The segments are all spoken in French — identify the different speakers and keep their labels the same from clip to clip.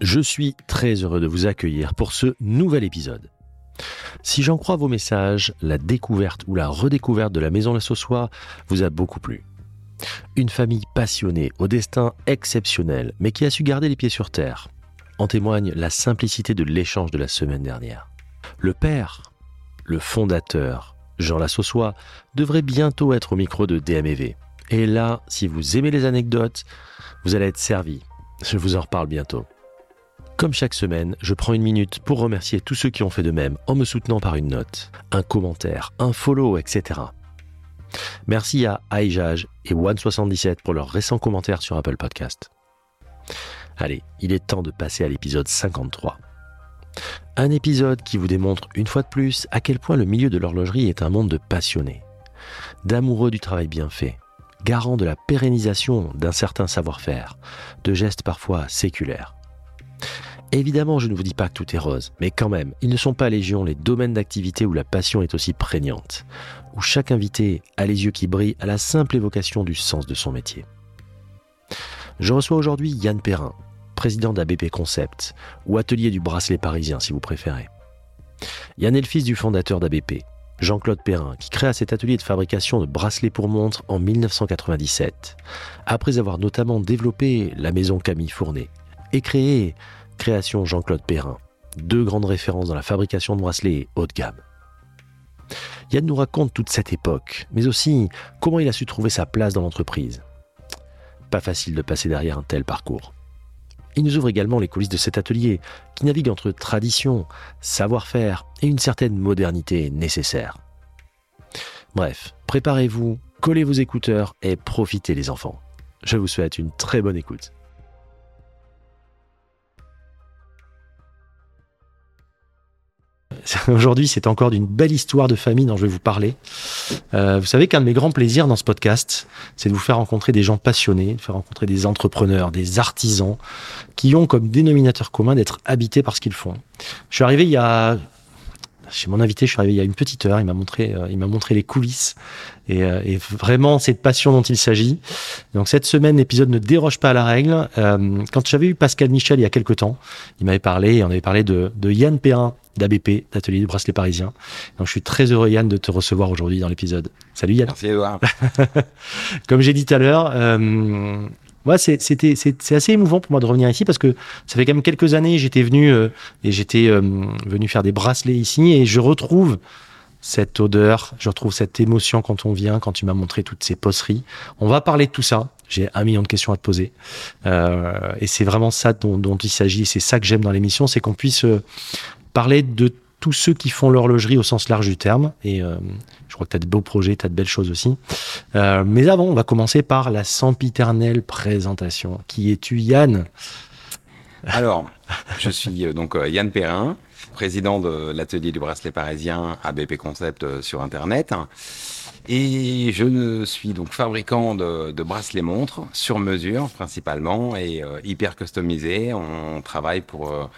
Speaker 1: Je suis très heureux de vous accueillir pour ce nouvel épisode. Si j'en crois vos messages, la découverte ou la redécouverte de la maison La Sauçois vous a beaucoup plu. Une famille passionnée, au destin exceptionnel, mais qui a su garder les pieds sur terre. En témoigne la simplicité de l'échange de la semaine dernière. Le père, le fondateur, Jean La Sauçois, devrait bientôt être au micro de DMV. Et là, si vous aimez les anecdotes, vous allez être servi. Je vous en reparle bientôt. Comme chaque semaine, je prends une minute pour remercier tous ceux qui ont fait de même en me soutenant par une note, un commentaire, un follow, etc. Merci à iJage et One77 pour leurs récents commentaires sur Apple Podcast. Allez, il est temps de passer à l'épisode 53. Un épisode qui vous démontre une fois de plus à quel point le milieu de l'horlogerie est un monde de passionnés, d'amoureux du travail bien fait, garant de la pérennisation d'un certain savoir-faire, de gestes parfois séculaires. Évidemment, je ne vous dis pas que tout est rose, mais quand même, ils ne sont pas légion les domaines d'activité où la passion est aussi prégnante, où chaque invité a les yeux qui brillent à la simple évocation du sens de son métier. Je reçois aujourd'hui Yann Perrin, président d'ABP Concept, ou atelier du bracelet parisien si vous préférez. Yann est le fils du fondateur d'ABP, Jean-Claude Perrin, qui créa cet atelier de fabrication de bracelets pour montres en 1997, après avoir notamment développé la maison Camille Fournet et créé Création Jean-Claude Perrin, deux grandes références dans la fabrication de bracelets haut de gamme. Yann nous raconte toute cette époque, mais aussi comment il a su trouver sa place dans l'entreprise. Pas facile de passer derrière un tel parcours. Il nous ouvre également les coulisses de cet atelier qui navigue entre tradition, savoir-faire et une certaine modernité nécessaire. Bref, préparez-vous, collez vos écouteurs et profitez les enfants. Je vous souhaite une très bonne écoute. Aujourd'hui, c'est encore d'une belle histoire de famille dont je vais vous parler. Euh, vous savez qu'un de mes grands plaisirs dans ce podcast, c'est de vous faire rencontrer des gens passionnés, de faire rencontrer des entrepreneurs, des artisans, qui ont comme dénominateur commun d'être habités par ce qu'ils font. Je suis arrivé il y a chez mon invité, je suis arrivé il y a une petite heure. Il m'a montré, euh, il m'a montré les coulisses et, euh, et, vraiment cette passion dont il s'agit. Donc cette semaine, l'épisode ne déroge pas à la règle. Euh, quand j'avais eu Pascal Michel il y a quelques temps, il m'avait parlé, on avait parlé de, de Yann Perrin d'ABP, d'Atelier du Bracelet Parisien. Donc je suis très heureux Yann de te recevoir aujourd'hui dans l'épisode. Salut Yann.
Speaker 2: Merci Edouard.
Speaker 1: Comme j'ai dit tout à l'heure, euh, ouais, c'était c'est assez émouvant pour moi de revenir ici parce que ça fait quand même quelques années j'étais venu euh, et j'étais euh, venu faire des bracelets ici et je retrouve cette odeur, je retrouve cette émotion quand on vient, quand tu m'as montré toutes ces poceries. On va parler de tout ça. J'ai un million de questions à te poser. Euh, et c'est vraiment ça dont, dont il s'agit. C'est ça que j'aime dans l'émission, c'est qu'on puisse euh, parler de tous ceux qui font l'horlogerie au sens large du terme. Et euh, je crois que tu as de beaux projets, tu as de belles choses aussi. Euh, mais avant, on va commencer par la sempiternelle présentation. Qui es-tu, Yann?
Speaker 2: Alors, je suis euh, donc Yann Perrin, président de l'atelier du bracelet parisien ABP Concept sur Internet. Et je suis donc fabricant de, bracelets montres sur mesure principalement et hyper customisés. On travaille pour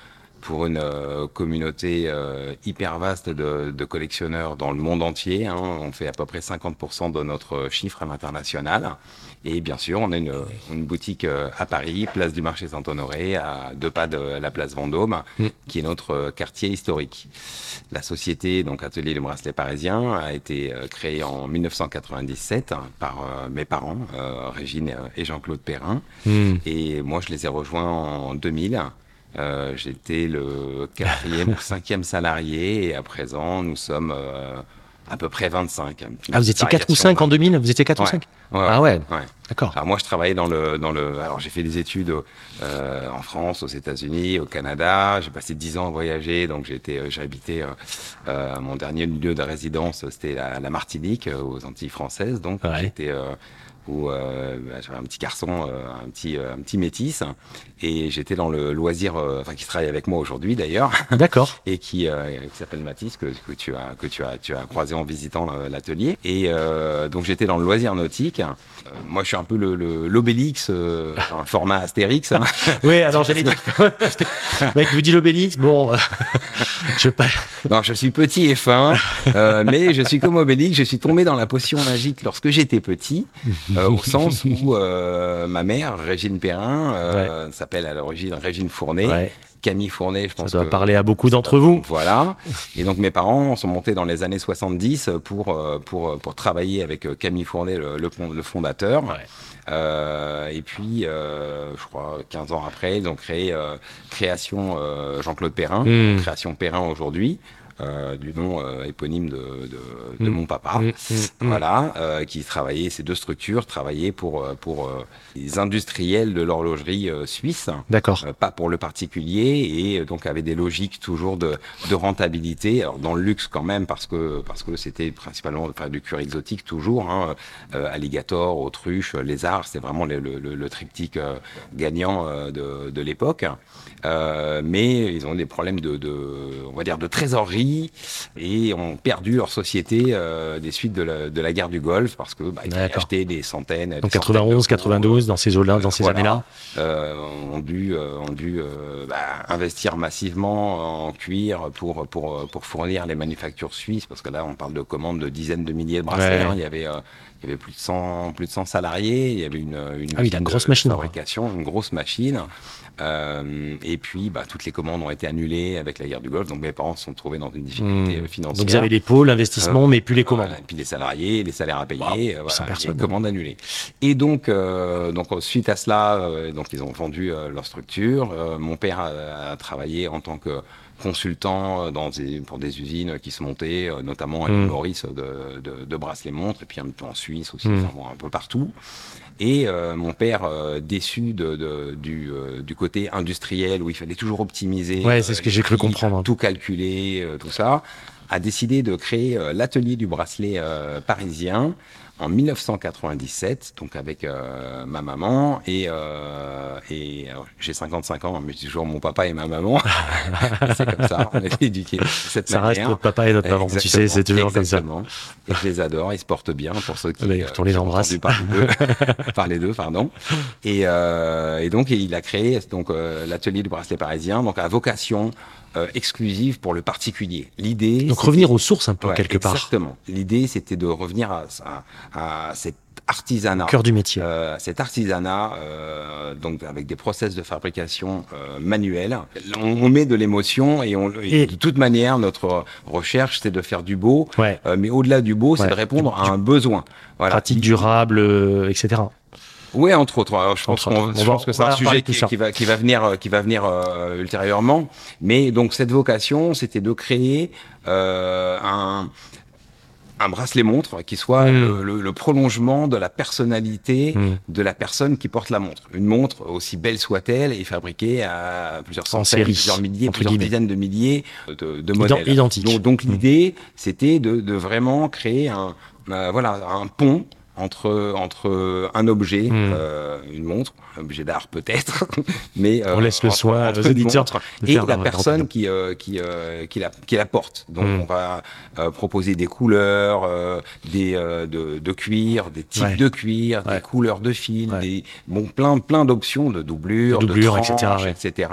Speaker 2: pour une euh, communauté euh, hyper vaste de, de, collectionneurs dans le monde entier. Hein. On fait à peu près 50% de notre chiffre à l'international. Et bien sûr, on a une, une boutique euh, à Paris, place du marché Saint-Honoré, à deux pas de la place Vendôme, mmh. qui est notre quartier historique. La société, donc Atelier du Bracelet Parisien, a été créée en 1997 par mes parents, Régine et Jean-Claude Perrin. Mmh. Et moi, je les ai rejoints en 2000. Euh, J'étais le quatrième ou cinquième salarié et à présent nous sommes euh, à peu près 25.
Speaker 1: Ah, vous étiez 4 ou 5 en 2000 Vous étiez 4
Speaker 2: ouais.
Speaker 1: ou 5
Speaker 2: ouais,
Speaker 1: Ah ouais,
Speaker 2: ouais.
Speaker 1: d'accord.
Speaker 2: Alors moi je travaillais dans le... Dans le alors j'ai fait des études euh, en France, aux États-Unis, au Canada. J'ai passé 10 ans à voyager, donc j'ai habité, mon dernier lieu de résidence c'était la, la, Martinique, aux Antilles françaises. Donc j'étais où euh, bah, j'avais un petit garçon, euh, un petit un petit métis, et j'étais dans le loisir, enfin qui travaille avec moi aujourd'hui d'ailleurs.
Speaker 1: D'accord.
Speaker 2: et qui, qui s'appelle Mathis que, que, tu as que tu as tu as croisé en visitant l'atelier. Et donc j'étais dans le loisir nautique. moi, je suis un peu le l'Obélix, un format Astérix. Hein.
Speaker 1: oui, alors j'allais dire. Mec, vous dit l'Obélix, bon,
Speaker 2: je pas. Non, je suis petit et fin, mais je suis comme Obélix. Je suis tombé dans la potion magique lorsque j'étais petit. Euh, au sens où euh, ma mère, Régine Perrin, euh, s'appelle à l'origine Régine Fournet. Camille Fournet, je pense.
Speaker 1: Ça doit parler à beaucoup d'entre vous.
Speaker 2: Voilà. Et donc mes parents sont montés dans les années 70 pour pour pour travailler avec Camille Fournet, le, le, fondateur. et puis, je crois, 15 ans après, ils ont créé Création Jean-Claude Perrin, hmm. Création Perrin aujourd'hui. Euh, du nom euh, éponyme de, de, mm. mon papa, mm, mm, voilà, euh, qui travaillait, ces deux structures travaillaient pour, pour les industriels de l'horlogerie suisse.
Speaker 1: D'accord.
Speaker 2: pas pour le particulier et donc avait des logiques toujours de, de rentabilité, alors dans le luxe quand même parce que parce que c'était principalement enfin, du cuir exotique toujours, hein, alligator, autruche, lézard, c'était vraiment le, le, le, triptyque gagnant de, de l'époque. mais ils ont des problèmes de, de, on va dire, de trésorerie et ont perdu leur société euh, des suites de la, de la, guerre du Golfe parce que bah, ils avaient acheté des centaines.
Speaker 1: Donc 91, 92, dans ces eaux-là, dans ces années-là,
Speaker 2: euh, ont dû, euh, ont dû bah, investir massivement en cuir pour pour pour fournir les manufactures suisses parce que là on parle de commandes de dizaines de milliers de bracelets. Hein. il y avait il y avait plus de 100, plus de 100 salariés, il y avait une, une,
Speaker 1: ah oui, une grosse machine,
Speaker 2: fabrication, une grosse machine. Euh, et puis, bah, toutes les commandes ont été annulées avec la guerre du Golfe. Donc, mes parents se sont trouvés dans une difficulté hmm. financière.
Speaker 1: Donc, vous avez les pôles, l'investissement, euh, mais plus les commandes.
Speaker 2: et puis les salariés, les salaires à payer, wow, voilà, les commandes annulées. Et donc, euh, donc suite à cela, donc ils ont vendu leur structure. mon père a, travaillé en tant que consultant dans des, pour des usines qui se montaient, notamment à mmh. Maurice de, de, de bracelets-montres, et puis un peu en Suisse aussi, mmh. un peu partout. Et euh, mon père, euh, déçu de, de, du, euh, du, côté industriel où il fallait toujours optimiser,
Speaker 1: ouais, c'est ce que j'ai cru comprendre,
Speaker 2: tout calculer, tout ça, a décidé de créer l'atelier du bracelet parisien en 1997, donc avec euh, ma maman et, euh, et j'ai 55 ans, mais toujours mon papa et ma maman. c'est comme ça, on est éduqués de cette
Speaker 1: ça reste notre papa et notre maman, tu sais, c'est toujours comme ça.
Speaker 2: Et je les adore, ils se portent bien pour ceux qui.
Speaker 1: Euh, on les embrasse.
Speaker 2: Par les deux, par les deux pardon. Et, euh, et donc il a créé donc euh, l'atelier du bracelet parisien, donc à vocation euh, exclusive pour le particulier. L'idée.
Speaker 1: Donc revenir aux sources un peu quelque
Speaker 2: part. Exactement. L'idée c'était de revenir à, à, à cet artisanat.
Speaker 1: Cœur du métier.
Speaker 2: Euh, cet artisanat, euh, donc avec des process de fabrication euh, manuels. On, on, met de l'émotion et, on, et, de toute manière, notre recherche, c'est de faire du beau.
Speaker 1: Ouais.
Speaker 2: Euh, mais au-delà du beau, c'est de répondre à un besoin.
Speaker 1: Voilà. Pratique durable, euh, etc.
Speaker 2: Oui, entre autres. Alors, je pense, je pense que c'est un sujet qui, qui, va, qui va venir, euh, qui va venir euh, ultérieurement. Mais donc cette vocation, c'était de créer euh, un, un bracelet montre qui soit mm. le, le, prolongement de la personnalité mm. de la personne qui porte la montre. Une montre, aussi belle soit-elle, est fabriquée à plusieurs centaines, plusieurs milliers, plusieurs dizaines de milliers de, de modèles.
Speaker 1: Identiques.
Speaker 2: Donc, donc mm. l'idée, c'était de, de, vraiment créer un, euh, voilà, un pont entre entre un objet, hmm. euh, une montre, un objet d'art peut-être, mais
Speaker 1: euh, on laisse le soin aux éditeurs
Speaker 2: et la personne qui euh, qui euh, qui la qui la porte. Donc hmm. on va euh, proposer des couleurs, euh, des de, de, cuir, des types
Speaker 1: ouais.
Speaker 2: de cuir, ouais. des couleurs de fil, ouais. des bon plein plein d'options de doublure,
Speaker 1: de, doublure,
Speaker 2: de
Speaker 1: tranches,
Speaker 2: etc. etc.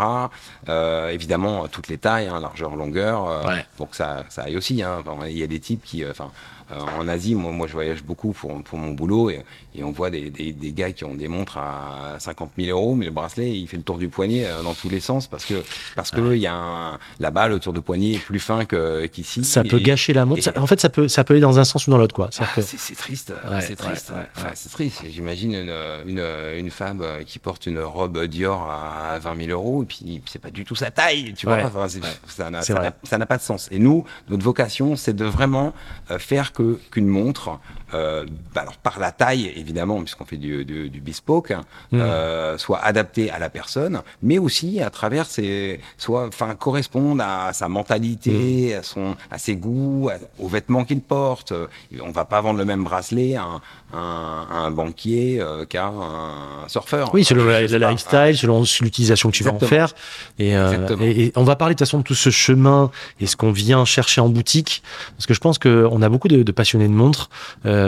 Speaker 2: évidemment toutes les tailles, hein, largeur, longueur, pour que ça ça aille aussi. Hein. Il y a des types qui, enfin euh, en Asie, moi, moi, je voyage beaucoup pour, pour mon boulot et, et on voit des, des, des, gars qui ont des montres à 50 000 euros, mais le bracelet, il fait le tour du poignet euh, dans tous les sens parce que parce que il y a un, là-bas le tour de poignet est plus fin que qu'ici.
Speaker 1: Ça et, peut gâcher la montre. En fait, ça peut ça peut aller dans un sens ou dans l'autre, quoi.
Speaker 2: Ah. C'est triste, ouais, c'est triste. Ouais, enfin, c'est triste. J'imagine une, une, une femme qui porte une robe Dior à 20 000 euros et puis c'est pas du tout sa taille, tu vois. Enfin, ça n'a pas de sens. Et nous, notre vocation, c'est de vraiment euh, faire que qu'une montre, euh, bah alors par la taille évidemment, puisqu'on fait du, du, du bespoke, hein,
Speaker 1: Mm.
Speaker 2: euh, soit adaptée à la personne, mais aussi à travers ses, soit, enfin, correspondre à sa mentalité,
Speaker 1: Mm.
Speaker 2: à son, à ses goûts, à- aux vêtements qu'il porte. Euh, On va pas vendre le même bracelet à un, un, un banquier euh, qu'à un surfeur.
Speaker 1: Oui, selon
Speaker 2: pas.
Speaker 1: lifestyle, selon l'utilisation que tu vas en
Speaker 2: Exactement.
Speaker 1: faire. Et, euh,
Speaker 2: Exactement.
Speaker 1: et, et on va parler de toute façon de tout ce chemin et ce qu'on vient chercher en boutique. Parce que je pense qu'on a beaucoup de, de passionnés de montres euh,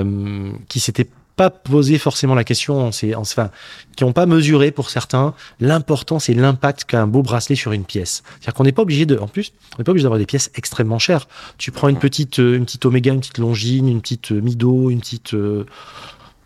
Speaker 1: qui s'étaient pas posé forcément la question, en ces- en- enfin, qui n'ont pas mesuré pour certains l'importance et l'impact qu'a un beau bracelet sur une pièce. C'est-à-dire qu'on n'est pas obligé de, en plus, on n'est pas obligé d'avoir des pièces extrêmement chères. Tu prends une petite, euh, une petite Omega, une petite Longines, une petite euh, Mido, une petite, euh,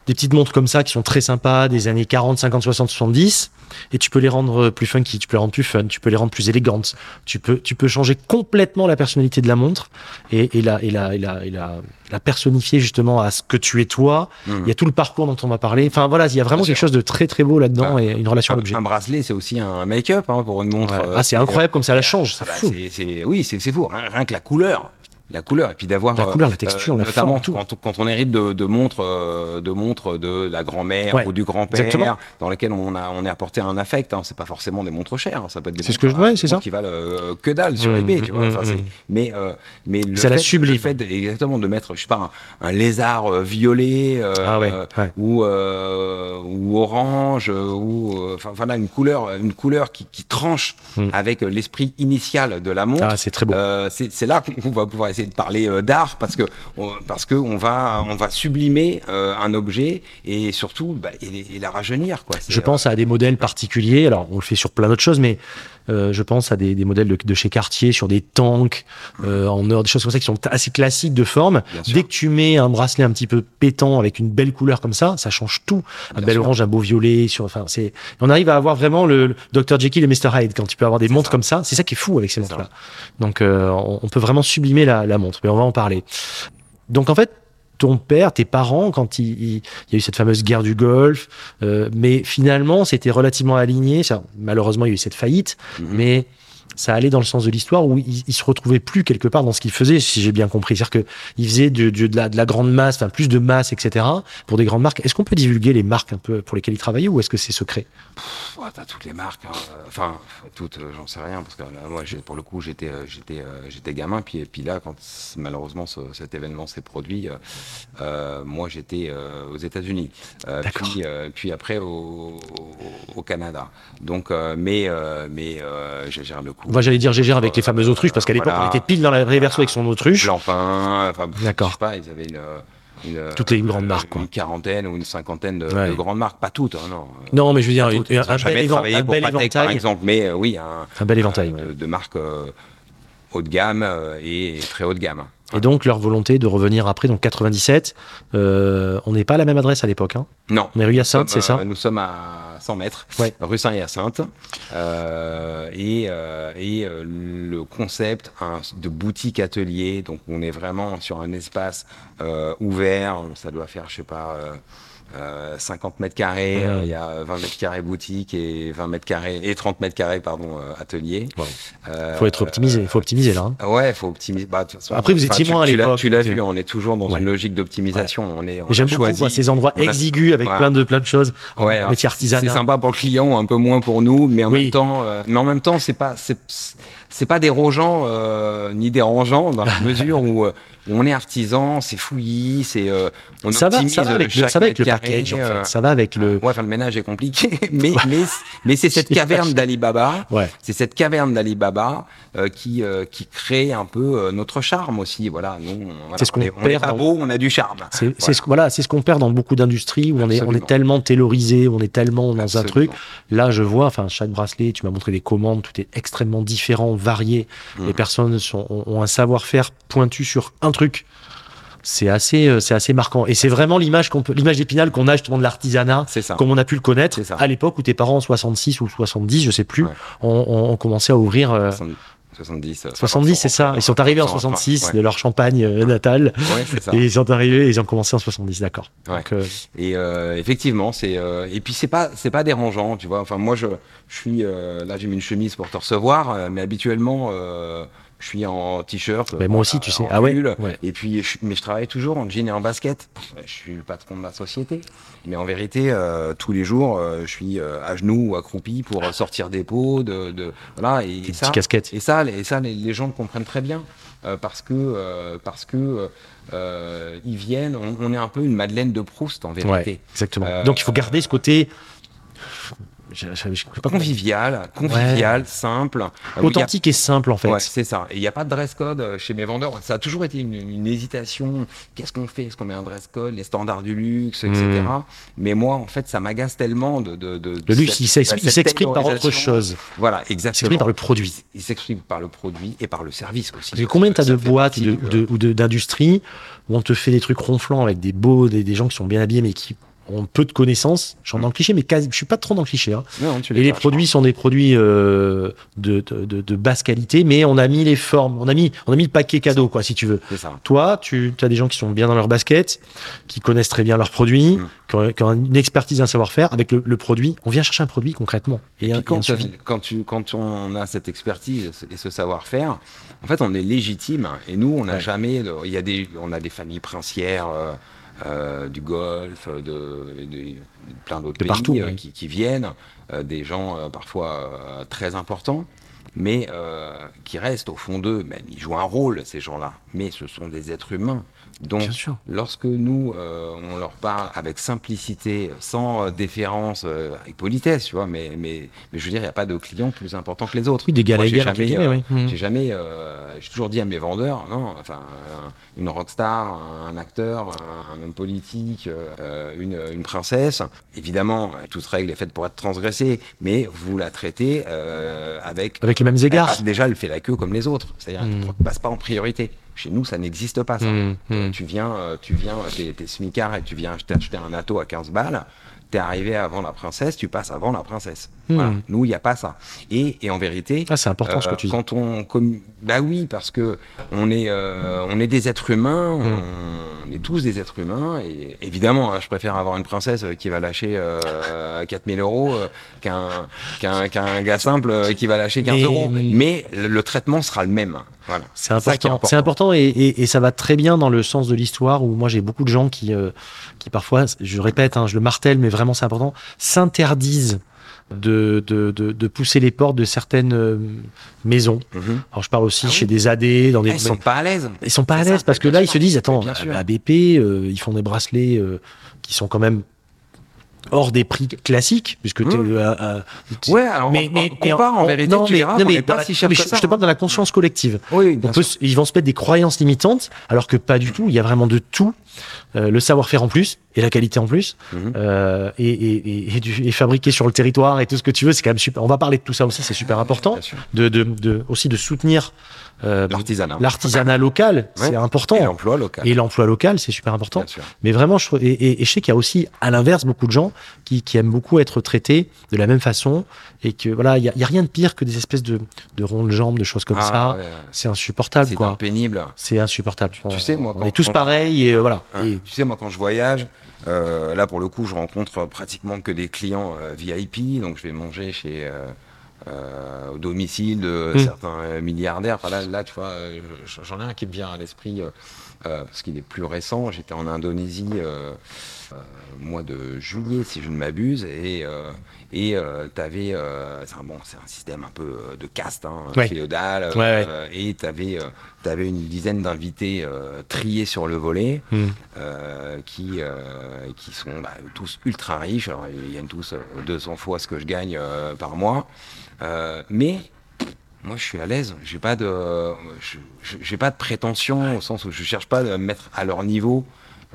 Speaker 1: des petites montres comme ça qui sont très sympas, des années 40, 50, 60, 70, et tu peux les rendre plus funky, tu peux les rendre plus fun, tu peux les rendre plus élégantes, tu peux, tu peux changer complètement la personnalité de la montre et, et, la, et, la, et, la, et la, la personnifier justement à ce que tu es toi.
Speaker 2: Mhm.
Speaker 1: Il y a tout le parcours dont on va parler. Enfin voilà, il y a vraiment
Speaker 2: Bien
Speaker 1: quelque
Speaker 2: sûr.
Speaker 1: chose de très très beau là-dedans
Speaker 2: Ah.
Speaker 1: et une relation à
Speaker 2: Un,
Speaker 1: l'objet.
Speaker 2: un bracelet, c'est aussi un make-up hein, pour une montre.
Speaker 1: Ouais.
Speaker 2: euh,
Speaker 1: Ah, c'est incroyable comme ça la change, c'est
Speaker 2: Bah,
Speaker 1: fou.
Speaker 2: oui, c'est c'est fou. Rien, rien que la couleur. La couleur, et puis d'avoir.
Speaker 1: La
Speaker 2: euh,
Speaker 1: couleur, la texture, la
Speaker 2: notamment
Speaker 1: forme, tout.
Speaker 2: quand, on- quand on hérite de, de montres, euh, de montres de la grand-mère
Speaker 1: Ouais,
Speaker 2: ou du grand-père, dans lesquelles on a, on est apporté un affect. Hein. C'est pas forcément des montres chères, hein. ça peut être des
Speaker 1: C'est ce que
Speaker 2: montres,
Speaker 1: je- ouais,
Speaker 2: euh,
Speaker 1: c'est ça.
Speaker 2: qui valent euh, que dalle sur
Speaker 1: Mmh,
Speaker 2: eBay, tu vois.
Speaker 1: mmh,
Speaker 2: Enfin, c'est-
Speaker 1: mmh.
Speaker 2: mais euh, mais le
Speaker 1: C'est la
Speaker 2: fait-
Speaker 1: sublime.
Speaker 2: le fait de- exactement de mettre, je sais pas, un, un lézard euh, violet euh,
Speaker 1: Ah ouais,
Speaker 2: euh,
Speaker 1: ouais.
Speaker 2: ou euh, ou orange euh, ou euh, enfin voilà une couleur une couleur qui, qui tranche avec euh, l'esprit initial de la montre.
Speaker 1: Ah, c'est très beau.
Speaker 2: Euh, c'est là qu'on va pouvoir essayer de parler euh, d'art parce que on, parce que on va on va sublimer euh, un objet et surtout bah, et, et la rajeunir quoi.
Speaker 1: Je
Speaker 2: euh,
Speaker 1: pense à des modèles particuliers. Alors, on le fait sur plein d'autres choses, mais euh, je pense à des, des modèles de, de chez Cartier sur des tanks euh, en or, des choses comme ça qui sont assez classiques de forme. Dès que tu mets un bracelet un petit peu pétant avec une belle couleur comme ça, ça change tout. Un
Speaker 2: Bien
Speaker 1: bel
Speaker 2: sûr.
Speaker 1: orange, un beau violet. Sur, enfin, c'est. On arrive à avoir vraiment le, le Dr Jekyll et Mr Hyde quand tu peux avoir des montres
Speaker 2: ça.
Speaker 1: comme ça. C'est ça qui est fou avec ces montres-là. Donc, euh, on, on peut vraiment sublimer la, la montre. Mais on va en parler. Donc, en fait. Ton père, tes parents, quand il, il- il y a eu cette fameuse guerre du Golfe, euh, mais finalement, c'était relativement aligné. Ça, malheureusement, il y a eu cette faillite,
Speaker 2: Mhm.
Speaker 1: mais ça allait dans le sens de l'histoire où il, il se retrouvait plus quelque part dans ce qu'il faisait, si j'ai bien compris. C'est-à-dire qu'il faisait de, de, de la, de la grande masse, enfin plus de masse, etc. pour des grandes marques. Est-ce qu'on peut divulguer les marques un peu pour lesquelles il travaillait ou est-ce que c'est secret?
Speaker 2: Pff, ouais, t'as toutes les marques. hein. Enfin, toutes, euh, j'en sais rien parce que là, moi, pour le coup, j'étais, euh, j'étais, euh, j'étais gamin. Puis, et puis là, quand malheureusement ce- cet événement s'est produit, euh, euh, moi, j'étais euh, aux États-Unis. Euh, puis, euh, puis après au, au- au Canada. Donc, euh, mais, euh, mais euh, j'ai le coup.
Speaker 1: Moi, j'allais dire Gégère avec les
Speaker 2: Euh,
Speaker 1: fameuses autruches, parce qu'à l'époque,
Speaker 2: voilà.
Speaker 1: on était pile dans la vraie verso avec son autruche.
Speaker 2: Blancpain, enfin,
Speaker 1: D'accord.
Speaker 2: je sais pas, ils avaient une, une-
Speaker 1: Toutes les grandes marques, quoi.
Speaker 2: Une quarantaine ou une cinquantaine de,
Speaker 1: Ouais.
Speaker 2: de grandes marques, pas toutes, hein, non.
Speaker 1: Non, mais je veux dire,
Speaker 2: Toutes.
Speaker 1: Un, bel,
Speaker 2: travaillé
Speaker 1: un bel
Speaker 2: Patek, par
Speaker 1: éventail.
Speaker 2: exemple, mais euh, oui, un,
Speaker 1: Un bel éventail.
Speaker 2: euh,
Speaker 1: ouais.
Speaker 2: de, de marques euh, haut de gamme euh, et très haut de gamme.
Speaker 1: Et donc, leur volonté de revenir après, donc 97, euh, on n'est pas à la même adresse à l'époque. Hein.
Speaker 2: Non.
Speaker 1: On est rue Hyacinthe, c'est ça
Speaker 2: euh, Nous sommes à 100 mètres,
Speaker 1: Ouais.
Speaker 2: rue Saint-Hyacinthe. Euh, et euh, et le concept un- de boutique atelier, donc on est vraiment sur un espace ouvert, ça doit faire, je sais pas, euh, euh, 50 mètres carrés,
Speaker 1: Ouais.
Speaker 2: euh, il y a 20 mètres carrés boutique et 20 mètres carrés, et 30 mètres carrés, pardon, euh, atelier.
Speaker 1: Ouais.
Speaker 2: Euh,
Speaker 1: faut être optimisé, il faut optimiser là. hein.
Speaker 2: Ouais, faut optimiser. Bah, façon,
Speaker 1: Après, vous étiez moins à l'époque.
Speaker 2: Tu l'as vu, on est toujours dans
Speaker 1: Ouais.
Speaker 2: une logique d'optimisation. On est, on
Speaker 1: Et J'aime beaucoup moi, ces endroits exigus avec plein de plein de choses.
Speaker 2: Ouais,
Speaker 1: métier
Speaker 2: c'est
Speaker 1: artisanal.
Speaker 2: sympa pour le client, un peu moins pour nous, mais en
Speaker 1: Oui.
Speaker 2: même temps, mais en même temps, c'est pas, c'est, c'est pas dérangeant euh, ni dérangeant dans la mesure où, euh, on est artisan, c'est fouillis, c'est, euh, on
Speaker 1: Ça va,
Speaker 2: optimise
Speaker 1: ça va avec, le,
Speaker 2: chaque
Speaker 1: ça va avec le package, en fait. Ça va avec le.
Speaker 2: Ouais, enfin, le ménage est compliqué, mais, mais, mais c'est cette caverne d'Alibaba,
Speaker 1: Ouais.
Speaker 2: c'est cette caverne d'Alibaba qui, qui crée un peu notre charme aussi. Voilà, nous, voilà,
Speaker 1: C'est ce qu'on
Speaker 2: on est
Speaker 1: perd
Speaker 2: pas
Speaker 1: dans-
Speaker 2: beau, on a du charme.
Speaker 1: C'est
Speaker 2: Voilà.
Speaker 1: ce, voilà, c'est ce qu'on perd dans beaucoup d'industries où on est, on est tellement taylorisé, on est tellement dans un truc. Là, je vois, enfin, chaque bracelet, tu m'as montré des commandes, tout est extrêmement différent, varié. Les personnes sont, ont, ont un savoir-faire pointu sur un truc. C'est assez, euh, c'est assez marquant. Et c'est vraiment l'image qu'on peut, l'image d'épinal qu'on a justement de l'artisanat,
Speaker 2: C'est ça.
Speaker 1: comme on a pu le connaître à l'époque où tes parents en 66 ou 70, je sais plus,
Speaker 2: Ouais.
Speaker 1: ont, ont- ont commencé à ouvrir. euh,
Speaker 2: 70, euh,
Speaker 1: 70, c'est ça. Ils sont arrivés en 66 de leur champagne euh, natale.
Speaker 2: Ouais, c'est ça.
Speaker 1: Et ils sont arrivés et ils ont commencé en 70, d'accord.
Speaker 2: Ouais.
Speaker 1: Euh,
Speaker 2: Et euh, effectivement, c'est euh, et puis c'est pas c'est pas dérangeant, tu vois. Enfin moi je je suis euh, là j'ai mis une chemise pour te recevoir, euh, mais habituellement euh, je suis en t-shirt.
Speaker 1: Mais moi aussi, tu sais. Ah ouais, ouais.
Speaker 2: Et puis, je, mais je travaille toujours en jean et en basket. Je suis le patron de ma société. Mais en vérité, euh, tous les jours, euh, je suis euh, à genoux ou accroupi pour sortir des pots, de, de voilà. Et, ça,
Speaker 1: petites casquettes.
Speaker 2: et ça, et ça, les, les gens le comprennent très bien. euh, parce que, euh, parce que euh, ils viennent, on, on est un peu une Madeleine de Proust en vérité.
Speaker 1: Ouais, exactement.
Speaker 2: Euh,
Speaker 1: Donc il faut garder ce côté. Je, je- je pas
Speaker 2: Convivial, convivial, simple. Euh, où il y a-
Speaker 1: Authentique et simple en fait.
Speaker 2: Ouais, c'est ça. Et il n'y a pas de dress code euh, chez mes vendeurs. Ça a toujours été une, une hésitation. Qu'est-ce qu'on fait? Est-ce qu'on met un dress code? Les standards du luxe, etc.
Speaker 1: Mm.
Speaker 2: Mais moi, en fait, ça m'agace tellement de. de, de-
Speaker 1: Le luxe,
Speaker 2: cette-
Speaker 1: il s'exprime il par autre chose.
Speaker 2: Voilà,
Speaker 1: Il
Speaker 2: exactement.
Speaker 1: s'exprime par le produit.
Speaker 2: Il s'exprime par le produit et par le service aussi.
Speaker 1: Parce que combien t'as
Speaker 2: Ça
Speaker 1: de boîtes de-
Speaker 2: du-
Speaker 1: ou d'industries où on te fait des trucs ronflants avec des beaux, des, des gens qui sont bien habillés mais qui ont peu de connaissances. Je suis dans le cliché, mais quasi, je suis pas trop dans le cliché. hein.
Speaker 2: Non,
Speaker 1: Et
Speaker 2: l'es pas,
Speaker 1: produits sont des produits euh, de, de, de- de basse qualité, mais on a mis les formes, on a mis, on a mis le paquet cadeau, quoi, si tu veux.
Speaker 2: ça.
Speaker 1: Toi, tu as des gens qui sont bien dans leur basket, qui connaissent très bien leurs produits,
Speaker 2: Mm.
Speaker 1: qui, ont, qui ont une expertise, un savoir-faire. Avec le, le produit, on vient chercher un produit concrètement. Et,
Speaker 2: quand, quand, tu, quand on a cette expertise et ce savoir-faire, en fait, on est légitime. Et nous, on n'a
Speaker 1: Ouais.
Speaker 2: jamais. Il y a des, on a des familles princières euh, euh, du Golfe, de, de- de plein d'autres pays
Speaker 1: partout,
Speaker 2: euh,
Speaker 1: oui.
Speaker 2: qui, qui viennent, euh, des gens parfois très importants, mais qui restent au fond d'eux. Même ils jouent un rôle ces gens-là, mais ce sont des êtres humains. Donc, lorsque nous, euh, on leur parle avec simplicité, sans déférence, euh, avec politesse, tu vois, mais, mais, mais je veux dire, il n'y a pas de client plus important que les autres.
Speaker 1: Oui, d'égal
Speaker 2: Moi,
Speaker 1: à
Speaker 2: j'ai jamais, euh,
Speaker 1: oui.
Speaker 2: J'ai toujours dit à mes vendeurs, non, enfin, une rockstar, un acteur, un, homme politique, euh, une, une princesse, évidemment, euh, toute règle est faite pour être transgressée, mais vous la traitez euh, avec
Speaker 1: Avec les mêmes égards.
Speaker 2: déjà, elle fait la queue comme les autres. C'est-à-dire,
Speaker 1: Mm.
Speaker 2: elle ne passe pas en priorité. Chez nous, ça n'existe pas, ça.
Speaker 1: Mm, mm.
Speaker 2: Tu viens, euh, tu viens, euh, t'es, smicard et tu viens acheter, acheter un ato à 15 balles. T'es arrivé avant la princesse, tu passes avant la princesse.
Speaker 1: Mm.
Speaker 2: Voilà. Nous, il n'y a pas ça. Et, et en vérité,
Speaker 1: Ah, c'est important ce
Speaker 2: euh,
Speaker 1: que tu dis.
Speaker 2: quand on, comme, bah oui, parce que on est, euh, on est des êtres humains,
Speaker 1: Mm.
Speaker 2: on, est tous des êtres humains, et évidemment, hein, je préfère avoir une princesse euh, qui va lâcher euh, 4000 euros euh, qu'un, qu'un, qu'un gars simple euh, qui va lâcher 15
Speaker 1: Mais-
Speaker 2: euros. Mais le, le traitement sera le même. Voilà.
Speaker 1: C'est important. C'est important et, et- et ça va très bien dans le sens de l'histoire où moi j'ai beaucoup de gens qui, euh, qui parfois, je répète, hein, je le martèle, mais vraiment c'est important, s'interdisent de, de, de, de pousser les portes de certaines euh, maisons.
Speaker 2: Mhm.
Speaker 1: Alors je parle aussi
Speaker 2: Ah oui.
Speaker 1: chez des AD, dans des...
Speaker 2: Ah, ils sont pas à l'aise.
Speaker 1: Ils sont pas à l'aise parce que là ils se disent attends à BP euh, ils font des bracelets euh, qui sont quand même hors des prix classiques puisque
Speaker 2: Mmh.
Speaker 1: euh, euh, t'es-
Speaker 2: Ouais, alors
Speaker 1: mais,
Speaker 2: on-
Speaker 1: mais,
Speaker 2: on compare en vérité,
Speaker 1: non,
Speaker 2: tu
Speaker 1: mais,
Speaker 2: verras
Speaker 1: non, mais
Speaker 2: pas
Speaker 1: dans-
Speaker 2: si cher que
Speaker 1: je,
Speaker 2: ça,
Speaker 1: je te parle de la conscience collective.
Speaker 2: Oui,
Speaker 1: On peut, ils vont se mettre des croyances limitantes, alors que pas du tout. Il y a vraiment de tout, Euh, le savoir-faire en plus et la qualité en plus,
Speaker 2: Mhm.
Speaker 1: euh, et, et, et, du- et fabriqué sur le territoire et tout ce que tu veux. C'est quand même super. On va parler de tout ça aussi. C'est super important. De, de, de aussi de soutenir euh,
Speaker 2: L'artisanat.
Speaker 1: l'artisanat local.
Speaker 2: Ouais.
Speaker 1: C'est
Speaker 2: Et
Speaker 1: important.
Speaker 2: l'emploi local.
Speaker 1: Et l'emploi local, c'est super important.
Speaker 2: Bien sûr.
Speaker 1: Mais vraiment, je, et, et, et je sais qu'il y a aussi, à l'inverse, beaucoup de gens qui, qui aiment beaucoup être traités de la même façon. Et que voilà, il n'y a, il y a rien de pire que des espèces de, de rondes jambes, de choses comme
Speaker 2: Ah,
Speaker 1: ça.
Speaker 2: ouais,
Speaker 1: C'est insupportable,
Speaker 2: c'est pénible.
Speaker 1: C'est insupportable.
Speaker 2: Tu sais, moi,
Speaker 1: on
Speaker 2: quand-
Speaker 1: est tous pareils et euh, voilà.
Speaker 2: Hein.
Speaker 1: Et-
Speaker 2: Tu sais, moi, quand je voyage, euh, là, pour le coup, je rencontre pratiquement que des clients euh, VIP. Donc, je vais manger chez, euh, au domicile de
Speaker 1: Mm.
Speaker 2: certains euh, milliardaires. Enfin, là, là, tu vois, euh, je- j'en ai un qui me vient à l'esprit euh, parce qu'il est plus récent. J'étais en Indonésie euh, mois de juillet, si je ne m'abuse, et et t'avais, euh, c'est un bon, c'est un système un peu de caste, hein,
Speaker 1: Ouais.
Speaker 2: féodal,
Speaker 1: Ouais, ouais.
Speaker 2: et t'avais, euh, t'avais une dizaine d'invités triés sur le volet
Speaker 1: Hmm.
Speaker 2: qui, qui sont bah, tous ultra riches. Alors, ils gagnent tous euh, 200 fois ce que je gagne par mois. Euh, mais moi, je suis à l'aise. J'ai pas de, j'ai pas de prétention au sens où je cherche pas à me mettre à leur niveau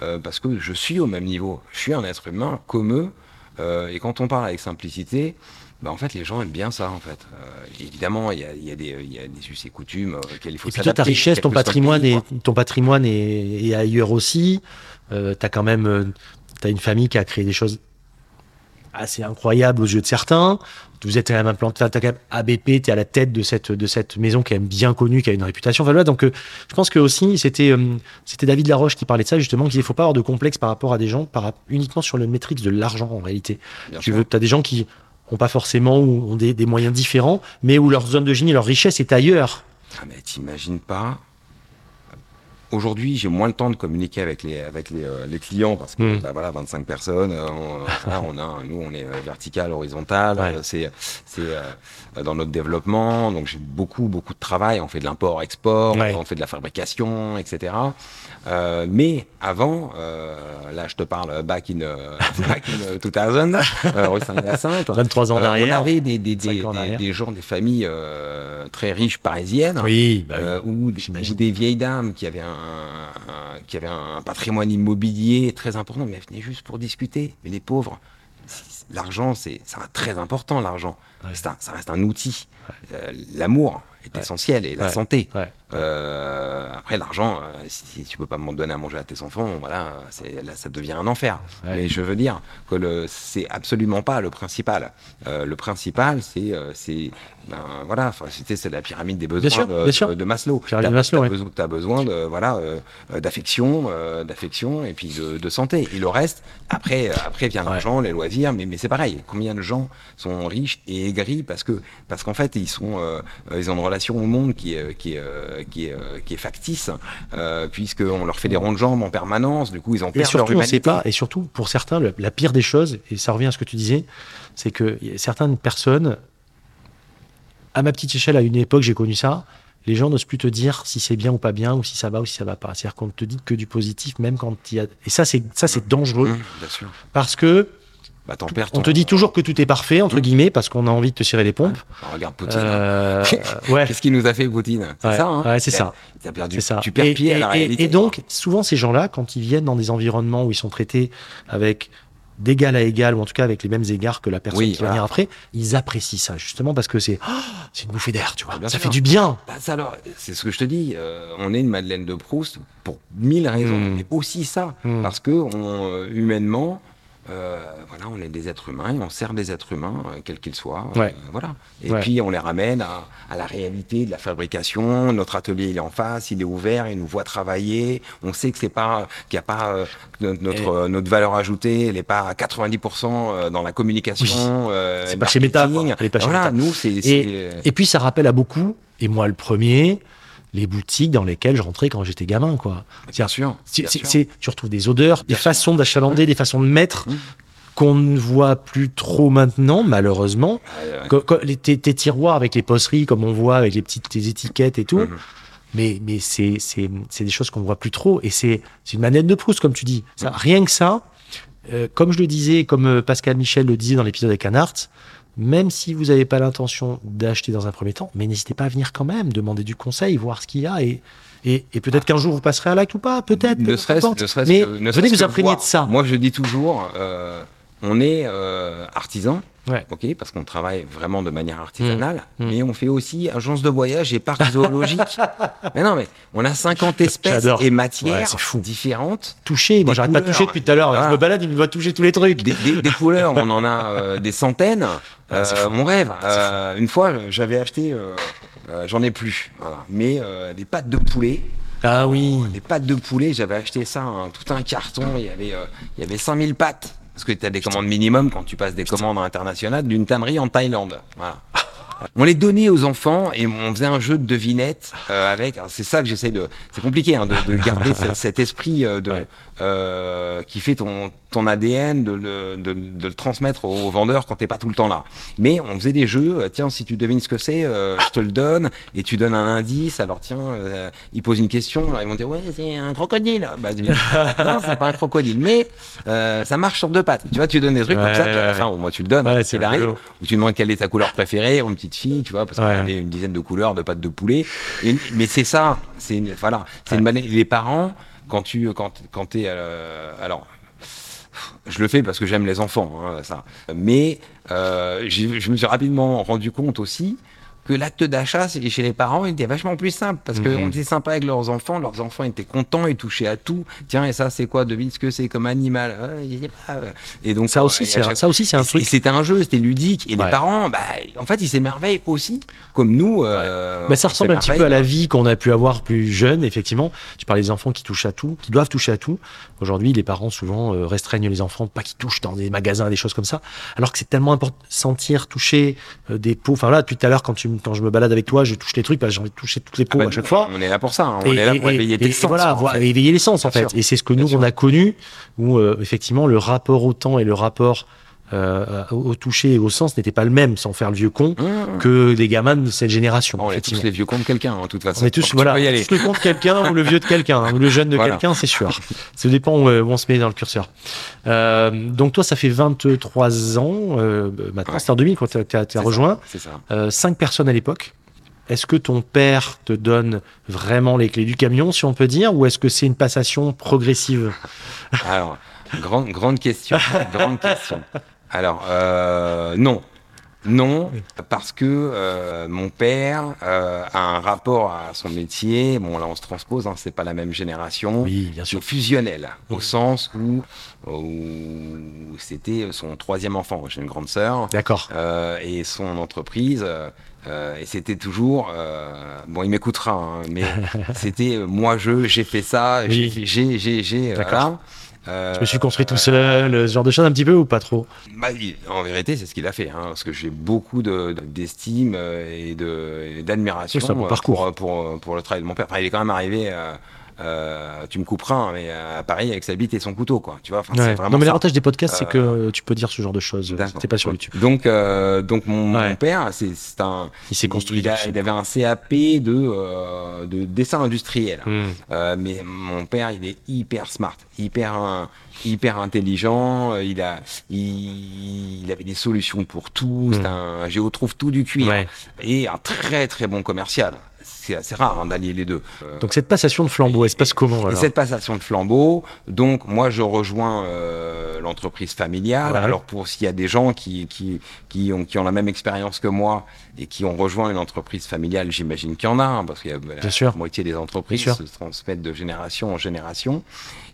Speaker 2: euh, parce que je suis au même niveau. Je suis un être humain comme eux. Euh, et quand on parle avec simplicité, bah, en fait, les gens aiment bien ça, en fait. Euh, évidemment, il y a, y a des, il y a des us et coutumes auxquels il faut
Speaker 1: Et puis toi, ta
Speaker 2: s'adapter,
Speaker 1: richesse, ton patrimoine,
Speaker 2: pays,
Speaker 1: est, ton patrimoine est, est ailleurs aussi. Euh, t'as quand même, t'as une famille qui a créé des choses assez incroyables aux yeux de certains. Vous êtes même t'as quand même ABP, t'es à la tête de cette de cette maison qui est bien connue, qui a une réputation. Enfin, voilà, donc euh, je pense que aussi c'était euh, c'était David Laroche qui parlait de ça justement, qu'il disait faut pas avoir de complexe par rapport à des gens par uniquement sur le métrique de l'argent en réalité.
Speaker 2: Bien
Speaker 1: tu veux, t'as des gens qui ont pas forcément ou ont des, des moyens différents, mais où leur zone de génie, leur richesse est ailleurs.
Speaker 2: Ah, mais t'imagines pas. Aujourd'hui, j'ai moins le temps de communiquer avec les, avec les, euh, les clients parce que
Speaker 1: Mm.
Speaker 2: bah, voilà, 25 personnes, euh, on, voilà, on a, nous, on est euh, vertical, horizontal,
Speaker 1: Ouais.
Speaker 2: euh, c'est, c'est euh, dans notre développement. Donc, j'ai beaucoup, beaucoup de travail. On fait de l'import-export,
Speaker 1: Ouais.
Speaker 2: on fait de la fabrication, etc. Euh, mais avant, euh, là, je te parle back in, euh, back in 2000, euh, rue Saint-Hyacinthe.
Speaker 1: 23 ans derrière.
Speaker 2: on avait des, gens, des familles très riches parisiennes.
Speaker 1: Oui, bah oui.
Speaker 2: Ou, des vieilles dames qui avaient un, un- qui avaient un patrimoine immobilier très important, mais elles venaient juste pour discuter. Mais les pauvres, l'argent, c'est très important, l'argent.
Speaker 1: Ouais.
Speaker 2: Ça reste un outil. Euh, L'amour est
Speaker 1: Ouais.
Speaker 2: essentiel et la
Speaker 1: Ouais.
Speaker 2: santé.
Speaker 1: Ouais.
Speaker 2: Euh, après, l'argent, euh, si, si tu peux pas m'en donner à manger à tes enfants, voilà, c'est, là, ça devient un enfer. Mais je veux dire que le, c'est absolument pas le principal. Euh, le principal, c'est, c'est, ben, voilà, c'est la pyramide des besoins
Speaker 1: sûr,
Speaker 2: de,
Speaker 1: bien sûr.
Speaker 2: de- de Maslow.
Speaker 1: De Maslow,
Speaker 2: t'as
Speaker 1: ouais.
Speaker 2: besoin, de, voilà, d'affection, d'affection et puis de, de santé. Et le reste, après, après vient l'argent, les loisirs, mais, mais c'est pareil. Combien de gens sont riches et aigris parce que, parce qu'en fait, ils sont, ils ont relation au monde qui est, qui est, euh, qui est, euh, qui est factice, euh, puisqu'on leur fait des ronds de jambes en permanence. Du coup, ils perdu leur
Speaker 1: surtout, on
Speaker 2: humanité.
Speaker 1: pas, et surtout, pour certains, le- la pire des choses, et ça revient à ce que tu disais, c'est que certaines personnes, à ma petite échelle, à une époque, j'ai connu ça, les gens n'osent plus te dire si c'est bien ou pas bien, ou si ça va ou si ça va pas. C'est-à-dire qu'on ne te dit que du positif, même quand il y a. Et ça, c'est ça, c'est dangereux,
Speaker 2: Mmh, bien sûr.
Speaker 1: parce que
Speaker 2: Bah, t'en perds
Speaker 1: on te dit toujours que tout est parfait, entre guillemets, parce qu'on a envie de te cirer les pompes.
Speaker 2: Oh, regarde Poutine.
Speaker 1: Euh, ouais.
Speaker 2: Qu'est-ce qu'il nous a fait, Poutine? C'est
Speaker 1: Ouais,
Speaker 2: ça, hein?
Speaker 1: Ouais, c'est ça.
Speaker 2: T'as perdu.
Speaker 1: C'est ça.
Speaker 2: Tu perds
Speaker 1: et,
Speaker 2: pied à la
Speaker 1: et- et-
Speaker 2: réalité.
Speaker 1: et donc, souvent, ces gens-là, quand ils viennent dans des environnements où ils sont traités avec d'égal à égal, ou en tout cas avec les mêmes égards que la personne
Speaker 2: Oui,
Speaker 1: qui va venir après, ils apprécient ça, justement parce que c'est ah, c'est une bouffée d'air, tu vois.
Speaker 2: Bien
Speaker 1: ça
Speaker 2: sûr.
Speaker 1: fait du bien.
Speaker 2: Bah, ça, alors, c'est ce que je te dis. euh, on est une Madeleine de Proust pour mille raisons,
Speaker 1: Mm.
Speaker 2: mais aussi ça,
Speaker 1: Mm.
Speaker 2: parce que on, euh, humainement, euh, voilà, on est des êtres humains et on sert des êtres humains, euh, quels qu'ils soient.
Speaker 1: Ouais.
Speaker 2: euh, voilà. Et
Speaker 1: Ouais.
Speaker 2: puis on les ramène à, à la réalité de la fabrication. Notre atelier il est en face, il est ouvert, il nous voit travailler. On sait que c'est pas qu'il n'y a pas euh, notre notre,
Speaker 1: Et-
Speaker 2: notre valeur ajoutée, elle n'est pas à 90% euh, dans la communication.
Speaker 1: C'est pas chez Meta,
Speaker 2: marketing.
Speaker 1: quoi. Elle est pas chez
Speaker 2: voilà,
Speaker 1: Meta.
Speaker 2: nous c'est
Speaker 1: Et,
Speaker 2: c'est-
Speaker 1: et puis, ça rappelle à beaucoup, et moi le premier, les boutiques dans lesquelles je rentrais quand j'étais gamin, quoi.
Speaker 2: bien sûr. Bien
Speaker 1: tu retrouves des odeurs, des
Speaker 2: sûr.
Speaker 1: façons d'achalander, des façons de mettre
Speaker 2: Mm.
Speaker 1: qu'on ne voit plus trop maintenant, malheureusement.
Speaker 2: Ouais, ouais.
Speaker 1: Les- tes, tes tiroirs avec les posteries, comme on voit, avec les petites tes étiquettes et tout.
Speaker 2: Mhm.
Speaker 1: Mais, mais c'est, c'est, c'est des choses qu'on ne voit plus trop. Et c'est, c'est une manette de Proust, comme tu dis. Ça, Rien que ça, euh, comme je le disais, comme euh, Pascal Michel le disait dans l'épisode avec Canart, même si vous n'avez pas l'intention d'acheter dans un premier temps, mais n'hésitez pas à venir quand même, demander du conseil, voir ce qu'il y a. Et, et, et peut-être qu'un jour vous passerez à l'acte ou pas, peut-être.
Speaker 2: Ne serait-ce
Speaker 1: mais
Speaker 2: que, ne
Speaker 1: venez vous imprégner de ça.
Speaker 2: Moi, je dis toujours, euh, on est euh, artisan,
Speaker 1: Ouais.
Speaker 2: ok, parce qu'on travaille vraiment de manière artisanale,
Speaker 1: Mmh.
Speaker 2: mais on fait aussi agence de voyage et parc zoologique. mais non, mais on a 50 espèces et
Speaker 1: Ouais,
Speaker 2: matières
Speaker 1: fou.
Speaker 2: différentes.
Speaker 1: toucher, moi j'arrête pas de toucher depuis tout à l'heure.
Speaker 2: Voilà.
Speaker 1: Je me balade, il me voit toucher tous les trucs.
Speaker 2: Des, des- des couleurs, on en a euh, des centaines.
Speaker 1: Ah, c'est
Speaker 2: Euh, mon rêve. Euh, une fois, j'avais acheté, euh, j'en ai plus, voilà. mais des pâtes de poulet.
Speaker 1: Ah oui.
Speaker 2: Des pâtes de poulet, j'avais acheté ça, hein, tout un carton, il y avait, il y avait 5000 pâtes. Parce que tu as des commandes minimum quand tu passes des commandes internationales d'une tannerie en Thaïlande. Voilà. On les donnait aux enfants et on faisait un jeu de devinettes euh, avec. C'est ça que j'essaie de. C'est compliqué hein, de, de garder ce- cet esprit euh, de euh, qui fait ton ton ADN, de le, de, de le transmettre aux, aux vendeurs quand t'es pas tout le temps là. Mais on faisait des jeux. euh, Tiens, si tu devines ce que c'est, euh, je te le donne et tu donnes un indice. Alors tiens, euh, ils posent une question. Alors ils vont dire ouais, c'est un crocodile. Bah, dis, non, c'est pas un crocodile, mais euh, ça marche sur deux pattes. Tu vois, tu donnes des trucs
Speaker 1: Ouais,
Speaker 2: comme ça.
Speaker 1: ouais, ouais.
Speaker 2: moins tu le donnes.
Speaker 1: C'est
Speaker 2: il arrive.
Speaker 1: rigolo.
Speaker 2: Ou tu demandes quelle est ta couleur préférée, ou une petite fille, tu vois, parce qu'on
Speaker 1: Ouais.
Speaker 2: avait une dizaine de couleurs de pâtes de poulet. Et- mais c'est ça, c'est une, voilà, c'est
Speaker 1: Ouais.
Speaker 2: une manière. Les parents, quand tu, quand, quand t'es, euh, alors, je le fais parce que j'aime les enfants, hein, ça. Mais euh, je me suis rapidement rendu compte aussi que l'acte d'achat chez les parents il était vachement plus simple parce
Speaker 1: Mhm.
Speaker 2: qu'on était sympa avec leurs enfants, leurs enfants étaient contents, ils touchaient à tout. Tiens, et ça c'est quoi? Devine ce que c'est comme animal. Sais pas. Et donc
Speaker 1: Ça aussi,
Speaker 2: et à
Speaker 1: c'est un,
Speaker 2: chaque-
Speaker 1: ça aussi, c'est un
Speaker 2: et
Speaker 1: truc.
Speaker 2: C'était un jeu, c'était ludique. Et
Speaker 1: Ouais.
Speaker 2: les parents, bah, en fait, ils s'émerveillent aussi, comme nous. euh,
Speaker 1: Bah, ça ressemble un petit peu à la vie qu'on a pu avoir plus jeune, effectivement. Tu parles des enfants qui touchent à tout, qui doivent toucher à tout. Aujourd'hui, les parents souvent euh, restreignent les enfants, pas qu'ils touchent dans des magasins, des choses comme ça. Alors que c'est tellement important de sentir, toucher euh, des peaux. Enfin là, depuis tout à l'heure, quand tu quand je me balade avec toi, je touche les trucs, que j'ai envie de toucher toutes les peaux
Speaker 2: Ah bah,
Speaker 1: à chaque fois.
Speaker 2: On est là pour ça. hein. On
Speaker 1: Et-
Speaker 2: est là pour éveiller tes sens.
Speaker 1: Voilà,
Speaker 2: en
Speaker 1: voilà,
Speaker 2: fait.
Speaker 1: éveiller les sens en
Speaker 2: Bien
Speaker 1: fait.
Speaker 2: sûr.
Speaker 1: Et c'est ce que
Speaker 2: Bien
Speaker 1: nous
Speaker 2: sûr.
Speaker 1: on a connu, où euh, effectivement le rapport au temps et le rapport euh, au toucher et au sens n'était pas le même, sans faire le vieux con,
Speaker 2: Mmh.
Speaker 1: que des gamins de cette génération.
Speaker 2: On est tous les vieux contre quelqu'un, en toute façon.
Speaker 1: On est tous, voilà, tous le compte quelqu'un ou le vieux de quelqu'un, hein, ou le jeune de
Speaker 2: Voilà.
Speaker 1: quelqu'un, c'est sûr. Ça dépend où, où on se met dans le curseur. Euh, donc toi, ça fait 23 ans, euh, maintenant,
Speaker 2: Ouais.
Speaker 1: c'est en 2000 quand tu as,
Speaker 2: C'est ça,
Speaker 1: rejoint.
Speaker 2: C'est ça.
Speaker 1: Euh, cinq personnes à l'époque. Est-ce que ton père te donne vraiment les clés du camion, si on peut dire, ou est-ce que c'est une passation progressive?
Speaker 2: Alors, grande, grande question. grande question. Alors, euh, non. Non, parce que euh, mon père euh, a un rapport à son métier. Bon, là, on se transpose, hein, c'est pas la même génération.
Speaker 1: Oui, bien
Speaker 2: C'est fusionnel, au sens où, où c'était son troisième enfant. J'ai une grande sœur.
Speaker 1: D'accord.
Speaker 2: Euh, et son entreprise. euh, et c'était toujours, euh, bon, il m'écoutera, hein, mais c'était euh, moi je, j'ai fait ça, j'ai,
Speaker 1: Oui.
Speaker 2: j'ai, j'ai, j'ai, euh,
Speaker 1: D'accord.
Speaker 2: voilà. Euh,
Speaker 1: Je me suis construit tout seul, ce genre de choses un petit peu ou pas trop?
Speaker 2: Bah, en vérité, c'est ce qu'il a fait, hein, parce que j'ai beaucoup de, de- d'estime euh, et, de, et d'admiration
Speaker 1: bon
Speaker 2: euh,
Speaker 1: parcours.
Speaker 2: pour, pour, pour le travail de mon père. Enfin, il est quand même arrivé. Euh, tu me couperas, hein, mais à Paris avec sa bite et son couteau, quoi. Tu vois, enfin,
Speaker 1: Ouais. Non, mais l'avantage des podcasts, c'est
Speaker 2: Euh,
Speaker 1: que tu peux dire ce genre de choses. C'était pas sur YouTube.
Speaker 2: Donc, euh, donc mon,
Speaker 1: Ouais.
Speaker 2: mon père, c'est, un,
Speaker 1: Il s'est construit.
Speaker 2: il, a- il avait un CAP de, euh, de dessin industriel.
Speaker 1: Hmm.
Speaker 2: Euh, mais mon père, il est hyper smart, hyper, hyper intelligent. euh, Il a, il, il avait des solutions pour tout. C'est un géotrouve tout du cuir
Speaker 1: Ouais.
Speaker 2: et un très très bon commercial. C'est assez rare hein, d'allier les deux. Euh,
Speaker 1: Donc cette passation de flambeau, elle se passe comment
Speaker 2: et
Speaker 1: alors
Speaker 2: cette passation de flambeau, donc moi je rejoins euh, l'entreprise familiale. Alors pour s'il y a des gens qui, qui, qui, ont, qui ont la même expérience que moi et qui ont rejoint une entreprise familiale, j'imagine qu'il y en a, hein, parce que
Speaker 1: Bien sûr.
Speaker 2: la moitié des entreprises
Speaker 1: Bien
Speaker 2: se transmettent de génération en génération.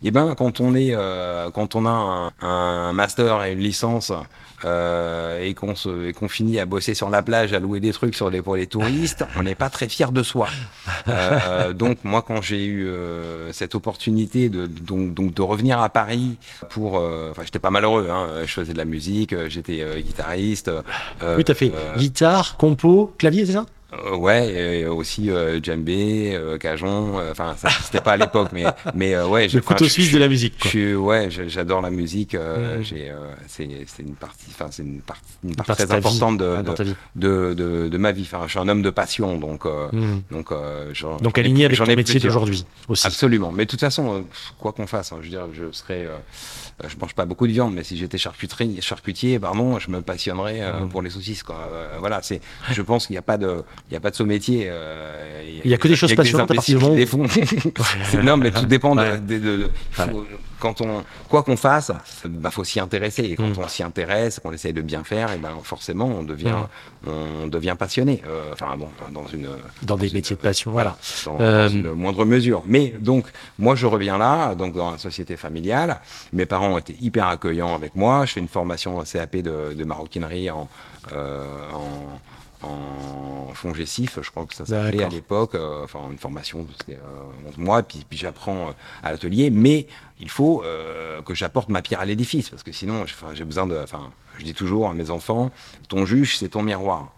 Speaker 2: Et ben quand on est, euh, quand on a un, un master et une licence euh, et qu'on se, et qu'on finit à bosser sur la plage, à louer des trucs sur les pour les touristes, on n'est pas très fier de soi. Euh, donc moi quand j'ai eu euh, cette opportunité de donc, donc de revenir à Paris pour euh, enfin j'étais pas malheureux hein, je faisais de la musique euh, j'étais euh, guitariste euh,
Speaker 1: Oui, t'as fait
Speaker 2: euh,
Speaker 1: guitare, compo, clavier, c'est ça?
Speaker 2: euh, ouais, et aussi euh, djembé, euh, cajon. euh, Enfin, ça c'était pas à l'époque, mais mais euh, ouais,
Speaker 1: Le couteau
Speaker 2: je-
Speaker 1: suisse
Speaker 2: je-
Speaker 1: de la musique.
Speaker 2: Je
Speaker 1: Quoi.
Speaker 2: suis ouais, je- j'adore la musique. euh,
Speaker 1: Mhm.
Speaker 2: J'ai euh, c'est c'est une partie, enfin c'est une partie une
Speaker 1: de
Speaker 2: très importante de de, de, ma vie. Enfin, je suis un homme de passion, donc euh,
Speaker 1: Hmm.
Speaker 2: donc euh, j'en-
Speaker 1: Donc aligné avec ton métier d'aujourd'hui aussi.
Speaker 2: Absolument. Mais de toute façon, euh, quoi qu'on fasse, hein, je veux dire, je serais, euh, je mange pas beaucoup de viande, mais si j'étais charcuterie, charcutier, pardon, je me passionnerais euh,
Speaker 1: Mhm.
Speaker 2: pour les saucisses. Quoi. Euh, voilà, c'est. Je pense qu'il n'y a pas de, il y a pas de sous-métier. euh,
Speaker 1: Il y a que des choses passionnantes à partir du moment.
Speaker 2: C'est- non, mais tout dépend de, de- de- de- faut- quand on, quoi qu'on fasse, bah faut s'y intéresser. Et quand
Speaker 1: Mhm.
Speaker 2: on s'y intéresse, qu'on essaye de bien faire, et ben forcément, on devient, on devient passionné. Euh, enfin bon, dans une
Speaker 1: Dans des métiers de passion, voilà.
Speaker 2: dans,
Speaker 1: Euh,
Speaker 2: dans une moindre mesure. Mais donc, moi, je reviens là, donc dans la société familiale. Mes parents ont été hyper accueillants avec moi. Je fais une formation CAP de, de maroquinerie en, euh, en, je crois que ça s'appelait à l'époque. euh, enfin, une formation, c'était euh, 11 mois, puis, puis j'apprends euh, à l'atelier. Mais il faut euh, que j'apporte ma pierre à l'édifice, parce que sinon, j'ai besoin de. Enfin, je dis toujours à mes enfants, ton juge, c'est ton miroir.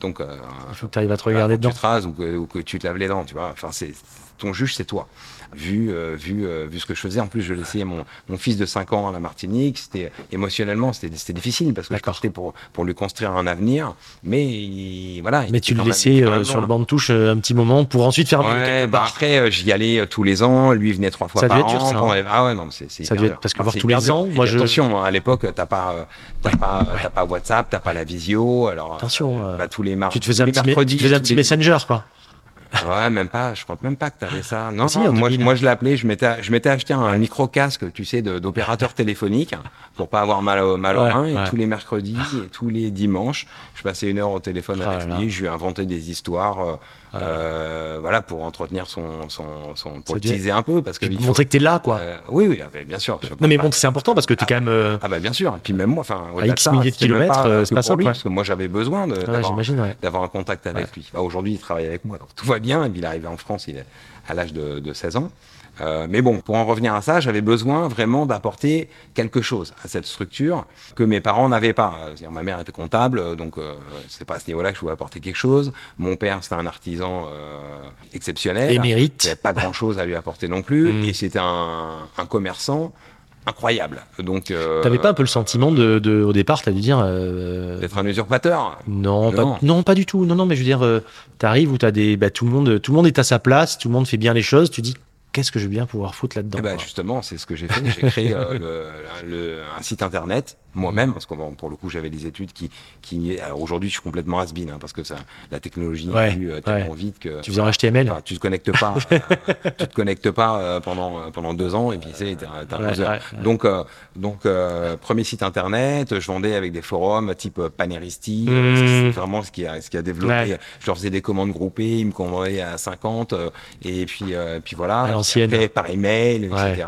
Speaker 2: Donc,
Speaker 1: Il faut que tu arrives à te regarder dedans.
Speaker 2: Tu te rases ou que, ou que tu te laves les dents, tu vois. Enfin, c'est ton juge, c'est toi. Vu, euh, vu, euh, vu ce que je faisais, en plus, je laissais mon, mon fils de 5 ans à la Martinique. C'était émotionnellement, c'était c'était difficile parce que je partais pour pour lui construire un avenir. Mais il- voilà. il
Speaker 1: Mais tu le laissais euh, sur le banc de touche euh, un petit moment pour ensuite faire
Speaker 2: Ouais, bah après, j'y allais tous les ans. Lui venait trois fois
Speaker 1: Ça
Speaker 2: par
Speaker 1: devait être
Speaker 2: an.
Speaker 1: dur, ça, hein.
Speaker 2: Ouais, ah ouais, non, c'est
Speaker 1: Ça devait être- parce que voir tous les ans, moi, je-
Speaker 2: Attention, hein, à l'époque, t'as pas, t'as pas, t'as pas WhatsApp, t'as pas la visio. Alors,
Speaker 1: Attention,
Speaker 2: bah, tous les mardis,
Speaker 1: Tu te faisais un petit, tu faisais un petit messenger, quoi.
Speaker 2: Ouais, même pas. Je crois même pas que t'avais ça. Non,
Speaker 1: Si,
Speaker 2: non, moi,
Speaker 1: 2000.
Speaker 2: moi, je l'appelais. Je m'étais, je m'étais acheté un micro casque, tu sais, d'opérateur téléphonique pour pas avoir mal au mal au
Speaker 1: Ouais,
Speaker 2: rein. Et tous les mercredis et tous les dimanches, je passais une heure au téléphone
Speaker 1: Ah
Speaker 2: avec
Speaker 1: là.
Speaker 2: lui. Je lui inventais des histoires, euh. Euh, voilà, pour entretenir son, son, son pour
Speaker 1: Ça
Speaker 2: le teaser un peu, parce que faut-
Speaker 1: montrer que t'es là, quoi.
Speaker 2: euh, oui, oui, ah, bien sûr.
Speaker 1: non, mais bon, c'est important parce que t'es quand même. euh,
Speaker 2: ah bah bien sûr. Et puis même moi, enfin, de
Speaker 1: X
Speaker 2: ça,
Speaker 1: milliers de kilomètres, euh, c'est pas simple,
Speaker 2: lui, parce que moi j'avais besoin de,
Speaker 1: ouais.
Speaker 2: d'avoir un contact avec lui. Bah, aujourd'hui, il travaille avec moi, donc tout va bien. Et puis il est arrivé en France il est à l'âge de, de 16 ans. Euh, mais bon, pour en revenir à ça, j'avais besoin vraiment d'apporter quelque chose à cette structure que mes parents n'avaient pas. C'est-à-dire, ma mère était comptable, euh, donc euh, c'est pas à ce niveau-là que je pouvais apporter quelque chose. Mon père, c'était un artisan euh, exceptionnel.
Speaker 1: Émérite.
Speaker 2: J'avais pas grand-chose à lui apporter non plus.
Speaker 1: Mm.
Speaker 2: Et c'était un, un commerçant incroyable. Donc, euh,
Speaker 1: T'avais pas un peu le sentiment de, de au départ, t'as dû dire. euh,
Speaker 2: d'être un usurpateur.
Speaker 1: Non,
Speaker 2: Non.
Speaker 1: Pas, non, pas du tout. Non, non, mais je veux dire, euh, t'arrives où t'as des, bah, tout le monde, tout le monde est à sa place, tout le monde fait bien les choses. Tu dis, qu'est-ce que je vais bien pouvoir foutre là-dedans
Speaker 2: Eh ben, justement, c'est ce que j'ai fait. J'ai créé euh, le, le- un site internet moi-même, parce que bon, pour le coup, j'avais des études qui, qui alors aujourd'hui, je suis complètement has hein, parce que ça, la technologie
Speaker 1: Ouais,
Speaker 2: évolue euh, tellement
Speaker 1: ouais.
Speaker 2: vite que
Speaker 1: Tu faisais en HTML
Speaker 2: Enfin, tu te connectes pas, euh, tu te connectes pas euh, pendant euh, pendant deux ans et puis c'est
Speaker 1: Ouais,
Speaker 2: 11 heures.
Speaker 1: ouais, ouais.
Speaker 2: Donc euh, donc euh, premier site internet, je vendais avec des forums type euh, Paneristi,
Speaker 1: Mmh.
Speaker 2: euh, c'est- vraiment ce qui a ce qui a développé. Je leur faisais des commandes groupées, ils me commandaient à 50 euh, et puis euh, puis voilà.
Speaker 1: À l'ancienne.
Speaker 2: Après, par email, etc.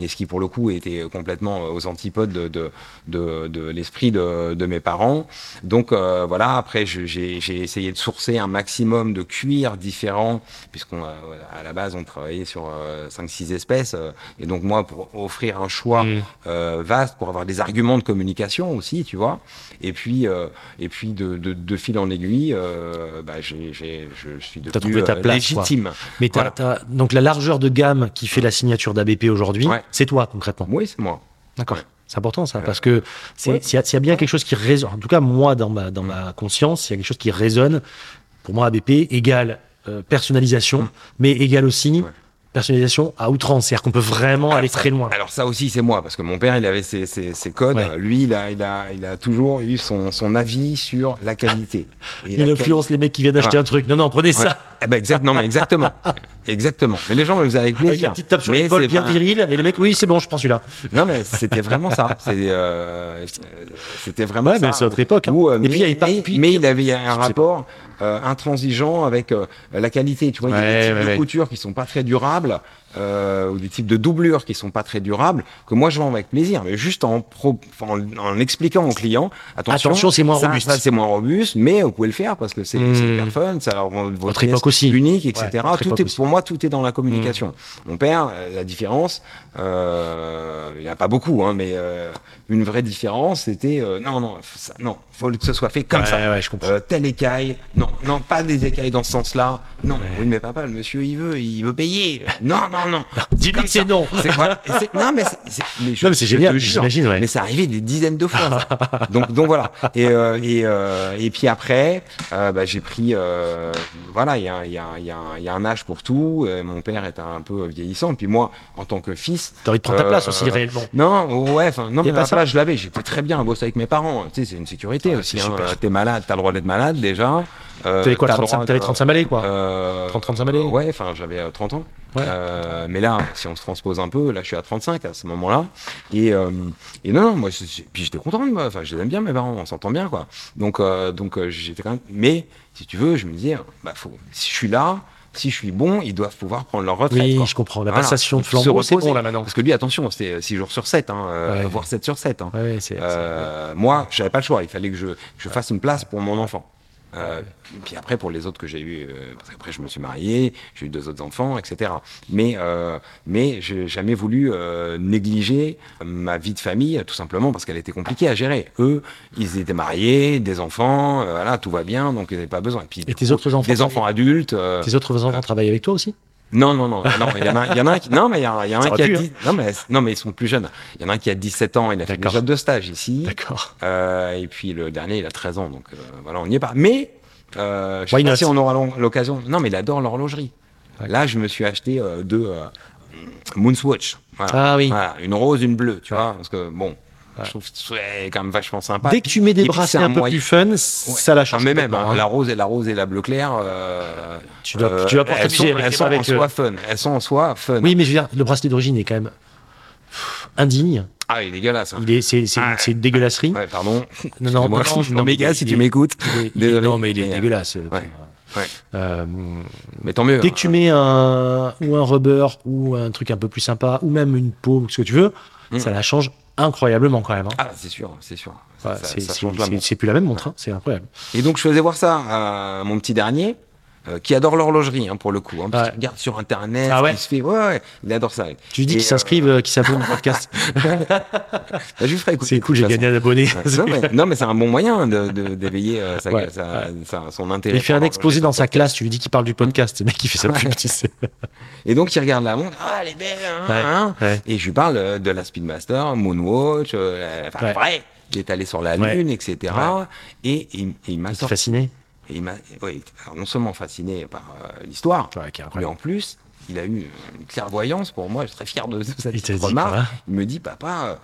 Speaker 2: Et ce qui pour le coup était complètement aux antipodes de de de, de l'esprit de, de mes parents. Donc euh, voilà, après j'ai essayé de sourcer un maximum de cuirs différents, puisqu'on a- à la base on travaillait sur 5-6 espèces, euh, et donc moi pour offrir un choix
Speaker 1: Mm.
Speaker 2: euh, vaste, pour avoir des arguments de communication aussi, tu vois. Et puis euh, et puis de, fil en aiguille, euh, bah, je suis devenu
Speaker 1: trouvé ta
Speaker 2: euh,
Speaker 1: place,
Speaker 2: légitime.
Speaker 1: Mais
Speaker 2: Voilà.
Speaker 1: donc la largeur de gamme qui fait la signature d'ABP aujourd'hui,
Speaker 2: Ouais.
Speaker 1: c'est toi concrètement.
Speaker 2: Oui, c'est moi.
Speaker 1: D'accord.
Speaker 2: Ouais.
Speaker 1: C'est important ça, parce que c'est-
Speaker 2: ouais.
Speaker 1: s'il y, a- s'il y a bien quelque chose qui résonne, en tout cas moi dans ma, dans ma conscience, il y a quelque chose qui résonne, pour moi ABP égale euh, personnalisation, mais égale aussi
Speaker 2: Ouais.
Speaker 1: personnalisation à outrance, c'est-à-dire qu'on peut vraiment aller
Speaker 2: ça-
Speaker 1: très loin.
Speaker 2: Alors ça aussi c'est moi parce que mon père il avait ses, ses, ses codes.
Speaker 1: Ouais.
Speaker 2: Lui il a, il a il a toujours eu son, son avis sur la qualité. Et
Speaker 1: Il
Speaker 2: la
Speaker 1: influence les mecs qui viennent d'acheter
Speaker 2: Ouais.
Speaker 1: un truc. Non, non, prenez
Speaker 2: Ouais.
Speaker 1: ça.
Speaker 2: Eh ben exact, non mais exactement, exactement. Mais les gens le faisaient avec
Speaker 1: Avec
Speaker 2: plaisir.
Speaker 1: la petite tape sur
Speaker 2: Mais
Speaker 1: l'épaule bien
Speaker 2: pas-
Speaker 1: viril, et les mecs, oui, c'est bon, je prends celui-là.
Speaker 2: Non mais c'était vraiment ça. Euh, c'était vraiment
Speaker 1: Ouais,
Speaker 2: ça.
Speaker 1: mais c'est notre époque. hein.
Speaker 2: Où, euh,
Speaker 1: Et
Speaker 2: mais,
Speaker 1: puis, il y a une partie-
Speaker 2: mais-
Speaker 1: puis-
Speaker 2: mais il avait un
Speaker 1: pas.
Speaker 2: rapport euh, intransigeant avec euh, la qualité. Tu vois, il y a des
Speaker 1: ouais, ouais.
Speaker 2: coutures qui sont pas très durables, euh, ou des types de doublures qui sont pas très durables, que moi je vends avec plaisir, mais juste en, pro, en, en expliquant au client, attention,
Speaker 1: Attention, c'est moins
Speaker 2: ça,
Speaker 1: robuste.
Speaker 2: ça, c'est moins robuste, mais vous pouvez le faire parce que c'est c'est hyper fun, ça rend votre
Speaker 1: époque aussi.
Speaker 2: unique, etc.
Speaker 1: Ouais,
Speaker 2: tout est,
Speaker 1: aussi.
Speaker 2: pour moi, tout est dans la communication. Mon père, euh, la différence, il n'y en a pas beaucoup, hein, mais euh, une vraie différence, c'était euh, non, non, ça, non, faut que ce soit fait comme
Speaker 1: ouais,
Speaker 2: ça.
Speaker 1: ouais, je comprends.
Speaker 2: Euh, telle écaille, non, non, pas des écailles dans ce sens-là. Non, oui, mais papa, le monsieur, il veut, il veut payer. Non, non, non.
Speaker 1: Dis-lui que c'est
Speaker 2: ça.
Speaker 1: non.
Speaker 2: Et non, mais c'est,
Speaker 1: génial, j'imagine, ouais.
Speaker 2: Mais c'est arrivé des dizaines de fois. ça. donc, donc voilà. Et euh, et euh, et puis après, euh, bah, j'ai pris, euh, voilà, il y a y a y a y a un âge pour tout. Euh, mon père est un peu vieillissant. Puis moi, en tant que fils,
Speaker 1: T'as envie de prendre ta
Speaker 2: euh,
Speaker 1: place aussi, réellement.
Speaker 2: non, ouais, non, mais
Speaker 1: pas ça
Speaker 2: je l'avais, j'étais très bien à bosser avec mes parents. Tu sais, c'est une sécurité
Speaker 1: Ah,
Speaker 2: aussi. Hein. T'es malade, t'as le droit d'être malade déjà. Euh,
Speaker 1: T'avais quoi,
Speaker 2: t'as le
Speaker 1: 35,
Speaker 2: droit
Speaker 1: t'avais
Speaker 2: de-
Speaker 1: 35 balais, quoi
Speaker 2: euh,
Speaker 1: 30-35 balais
Speaker 2: Ouais, enfin, j'avais euh, 30 ans.
Speaker 1: Ouais.
Speaker 2: Euh, mais là, si on se transpose un peu, là, je suis à 35 à ce moment-là. Et, euh, et non, non, moi, puis j'étais content. de moi. Enfin, je les aime bien, mes parents, on s'entend bien, quoi. Donc, euh, donc euh, j'étais quand même. Mais, si tu veux, je me disais, bah, faut, si je suis là, si je suis bon, ils doivent pouvoir prendre leur retraite.
Speaker 1: Oui,
Speaker 2: quoi.
Speaker 1: je comprends. La
Speaker 2: Voilà.
Speaker 1: passation de flambeau, c'est bon, là, maintenant.
Speaker 2: Parce que lui, attention, c'était 6 jours sur 7, hein, euh,
Speaker 1: Ouais.
Speaker 2: voire 7 sur 7. Hein.
Speaker 1: Ouais, c'est.
Speaker 2: Euh, moi, j'avais pas le choix. Il fallait que je, que je fasse une place pour mon enfant. Euh, et puis après, pour les autres que j'ai eu, euh, parce qu'après je me suis marié, j'ai eu deux autres enfants, etc. Mais, euh, mais j'ai jamais voulu euh, négliger ma vie de famille, tout simplement parce qu'elle était compliquée à gérer. Eux, ils étaient mariés, des enfants, euh, voilà, tout va bien, donc ils n'avaient pas besoin. Et, puis,
Speaker 1: Et tes autres enfants
Speaker 2: des enfants adultes. euh,
Speaker 1: Tes autres enfants travaillent avec toi aussi?
Speaker 2: Non, non, non, non, il y en a, il y en a un qui, non, mais il y, en a- y un qui a
Speaker 1: pu, hein.
Speaker 2: 10, non, mais, non, mais ils sont plus jeunes. Il y en a un qui a 17 ans, il a fait
Speaker 1: D'accord.
Speaker 2: déjà deux stages ici.
Speaker 1: D'accord.
Speaker 2: Euh, et puis le dernier, il a 13 ans, donc euh, voilà, on n'y est pas. Mais euh, je
Speaker 1: Why
Speaker 2: sais pas si on aura l'occasion. Non, mais il adore l'horlogerie. Là, je me suis acheté euh, deux euh, Moonswatch. Voilà.
Speaker 1: Ah oui.
Speaker 2: Voilà, une rose, une bleue, tu vois, parce que bon, je trouve que c'est quand même vachement sympa.
Speaker 1: Dès que tu mets des bracelets un peu
Speaker 2: moyen-
Speaker 1: plus fun, ça la change.
Speaker 2: mais même, hein,
Speaker 1: hein.
Speaker 2: la rose et la rose et la bleu clair. euh,
Speaker 1: Tu dois-
Speaker 2: euh,
Speaker 1: tu dois porter
Speaker 2: elles sont, elles en
Speaker 1: avec, euh,
Speaker 2: soi fun. Elles sont en soi fun.
Speaker 1: Oui, mais je veux dire, le bracelet d'origine est quand même indigne.
Speaker 2: Ah, il est dégueulasse. hein.
Speaker 1: Il est, c'est, c'est,
Speaker 2: Ah.
Speaker 1: c'est une dégueulasserie.
Speaker 2: Ouais, pardon.
Speaker 1: Non, non,
Speaker 2: Moi,
Speaker 1: non, non, mais
Speaker 2: si
Speaker 1: il
Speaker 2: tu
Speaker 1: est-
Speaker 2: m'écoutes.
Speaker 1: il est- il est-
Speaker 2: Désolé.
Speaker 1: non, mais il est
Speaker 2: Mais, euh,
Speaker 1: dégueulasse.
Speaker 2: ouais. Ouais.
Speaker 1: Euh,
Speaker 2: Mais tant mieux.
Speaker 1: dès que tu mets un ou un rubber ou un truc un peu plus sympa ou même une peau, ce que tu veux,
Speaker 2: Mm.
Speaker 1: ça la change incroyablement quand même. hein.
Speaker 2: Ah, c'est sûr, c'est sûr.
Speaker 1: Ouais, c'est plus la même montre, hein, c'est incroyable.
Speaker 2: Et donc, je faisais voir ça à mon petit dernier. Euh, qui adore l'horlogerie hein, pour le coup. Hein, parce
Speaker 1: Ouais.
Speaker 2: qu'il regarde sur internet,
Speaker 1: Ah ouais
Speaker 2: qui se fait. Ouais, ouais, il adore ça.
Speaker 1: Tu lui dis qu'il s'inscrive, euh, qu'il s'abonne au podcast.
Speaker 2: Bah, je ferai écouter.
Speaker 1: C'est cool, j'ai gagné un abonné.
Speaker 2: non, mais, non, mais c'est un bon moyen de- de- d'éveiller euh, sa-
Speaker 1: Ouais,
Speaker 2: sa- sa- son intérêt.
Speaker 1: Il fait un exposé dans sa classe, tu lui dis qu'il parle du podcast, le mec il fait pub, tu sais.
Speaker 2: Et donc il regarde la montre, ah elle est belle, hein, hein. Et je lui parle euh, de la Speedmaster, Moonwatch, euh, enfin vrai, il est allé sur la lune, etc. Et il, il m'a sorti,
Speaker 1: fasciné
Speaker 2: et il m'a, oui, non seulement fasciné par euh, l'histoire,
Speaker 1: Ouais,
Speaker 2: mais en plus il a eu une clairvoyance pour moi, je suis très fier de, de cette
Speaker 1: Il dit
Speaker 2: remarque. Il me dit, papa,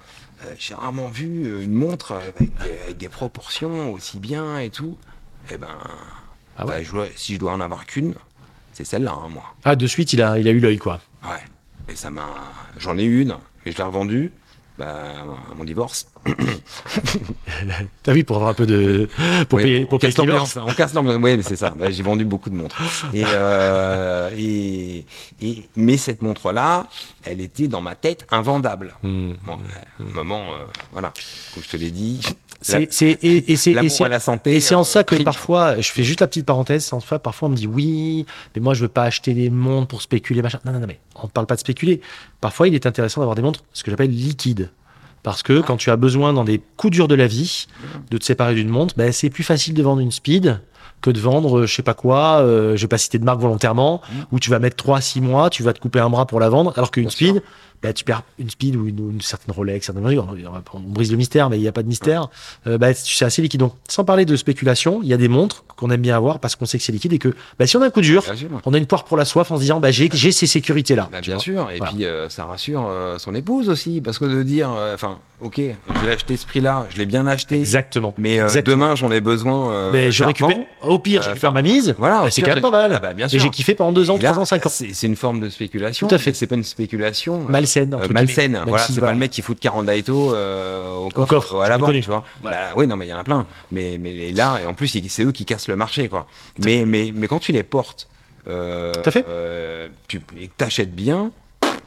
Speaker 2: euh, j'ai rarement vu euh, une montre avec des, avec des proportions aussi bien et tout. Eh ben,
Speaker 1: Ah ouais.
Speaker 2: bah, je dois- si je dois en avoir qu'une, c'est celle-là, hein, moi.
Speaker 1: Ah, de suite, il a, il a eu l'œil, quoi.
Speaker 2: Ouais. Et ça m'a. J'en ai une, mais je l'ai revendue. Bah, mon divorce.
Speaker 1: T'as vu, pour avoir un peu de. Pour
Speaker 2: Oui,
Speaker 1: payer, pour
Speaker 2: on
Speaker 1: payer
Speaker 2: casse l'ambiance. On casse l'ambiance. Oui, mais c'est ça. Bah, J'ai vendu beaucoup de montres. Et, euh, et, et- mais cette montre-là, elle était dans ma tête invendable. Bon, à un moment, euh, voilà. Comme je te l'ai dit.
Speaker 1: C'est, et, et c'est, et c'est,
Speaker 2: à la santé.
Speaker 1: et c'est en
Speaker 2: euh,
Speaker 1: ça que
Speaker 2: prime.
Speaker 1: parfois, je fais juste la petite parenthèse, c'est en ça, parfois on me dit oui, mais moi je veux pas acheter des montres pour spéculer, machin. Non, non, non, mais on ne parle pas de spéculer. Parfois, il est intéressant d'avoir des montres, ce que j'appelle liquides. Parce que quand tu as besoin, dans des coups durs de la vie, de te séparer d'une montre, ben, c'est plus facile de vendre une speed que de vendre, euh, je sais pas quoi, euh, je vais pas citer de marque volontairement, où tu vas mettre 3-6 mois, tu vas te couper un bras pour la vendre, alors qu'une
Speaker 2: sûr.
Speaker 1: Ben, tu perds une speed ou une, une certaine Rolex, certaine on, on- brise le mystère, mais il n'y a pas de mystère, euh, tu- c'est assez liquide. Donc, sans parler de spéculation, il y a des montres qu'on aime bien avoir parce qu'on sait que c'est liquide et que ben, si on a un coup dur, on a une poire pour la soif en se disant, ben, j'ai, j'ai ces sécurités-là.
Speaker 2: Bah,
Speaker 1: Tu
Speaker 2: bien
Speaker 1: vois.
Speaker 2: sûr, et
Speaker 1: Voilà.
Speaker 2: puis euh, ça rassure euh, son épouse aussi, parce que de dire, euh, enfin, ok, je l'ai acheté ce prix-là, je l'ai bien acheté,
Speaker 1: Exactement.
Speaker 2: mais euh,
Speaker 1: Exactement.
Speaker 2: demain j'en ai besoin. euh,
Speaker 1: Mais je récupère, au pire, je récupère ma mise,
Speaker 2: Voilà, au
Speaker 1: c'est quand même pas mal.
Speaker 2: Ah bah,
Speaker 1: Et j'ai kiffé pendant 2 ans,
Speaker 2: là,
Speaker 1: 3 ans, 5 ans.
Speaker 2: C'est une forme de spéculation.
Speaker 1: Tout à fait.
Speaker 2: C'est pas une spéculation
Speaker 1: Malsaine.
Speaker 2: euh, malsaine. Voilà, c'est pas le mec qui fout de 40 Daito euh, au coffre,
Speaker 1: coffre,
Speaker 2: ou à la banque, tu vois.
Speaker 1: Ouais.
Speaker 2: Bah, oui, non, mais il y en a plein. Mais, mais là, et en plus, c'est eux qui cassent le marché, quoi. Mais, mais, mais quand tu les portes, euh,
Speaker 1: à fait.
Speaker 2: euh, tu, et t'achètes bien,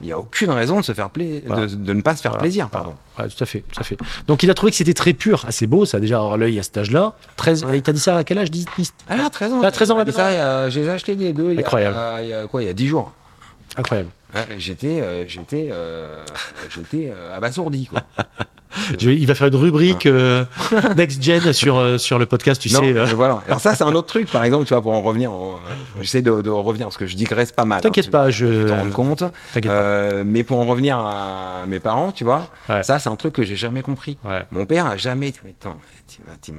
Speaker 2: il n'y a aucune raison de se faire plaisir,
Speaker 1: Voilà.
Speaker 2: de, de ne pas se faire
Speaker 1: Voilà.
Speaker 2: plaisir, pardon.
Speaker 1: Ouais, tout à fait, tout à fait. Donc il a trouvé que c'était très pur. C'est beau ça déjà avoir l'œil à cet âge-là. 13, il t'a dit ça à quel âge 10, 10
Speaker 2: Ah là, 13 ans.
Speaker 1: Ah, 13 ans,
Speaker 2: Mais
Speaker 1: maintenant.
Speaker 2: ça, euh, j'ai acheté les deux il y a-
Speaker 1: Incroyable.
Speaker 2: il y a quoi, il y a 10 jours.
Speaker 1: Incroyable.
Speaker 2: J'étais, euh, j'étais, euh, j'étais euh, abasourdi, quoi.
Speaker 1: Je il va faire une rubrique euh, Next Gen sur, euh, sur le podcast, tu
Speaker 2: non,
Speaker 1: sais.
Speaker 2: voilà. Alors ça, c'est un autre truc, par exemple, tu vois, pour en revenir, en- j'essaie de, de revenir parce que je digresse pas mal.
Speaker 1: T'inquiète
Speaker 2: hein,
Speaker 1: pas,
Speaker 2: tu- tu t'en rends
Speaker 1: je.
Speaker 2: compte.
Speaker 1: T'inquiète pas.
Speaker 2: Euh, mais pour en revenir à mes parents, tu vois,
Speaker 1: Ouais.
Speaker 2: ça, c'est un truc que j'ai jamais compris.
Speaker 1: Ouais.
Speaker 2: Mon père a jamais. mais Attends, tu vas- tu-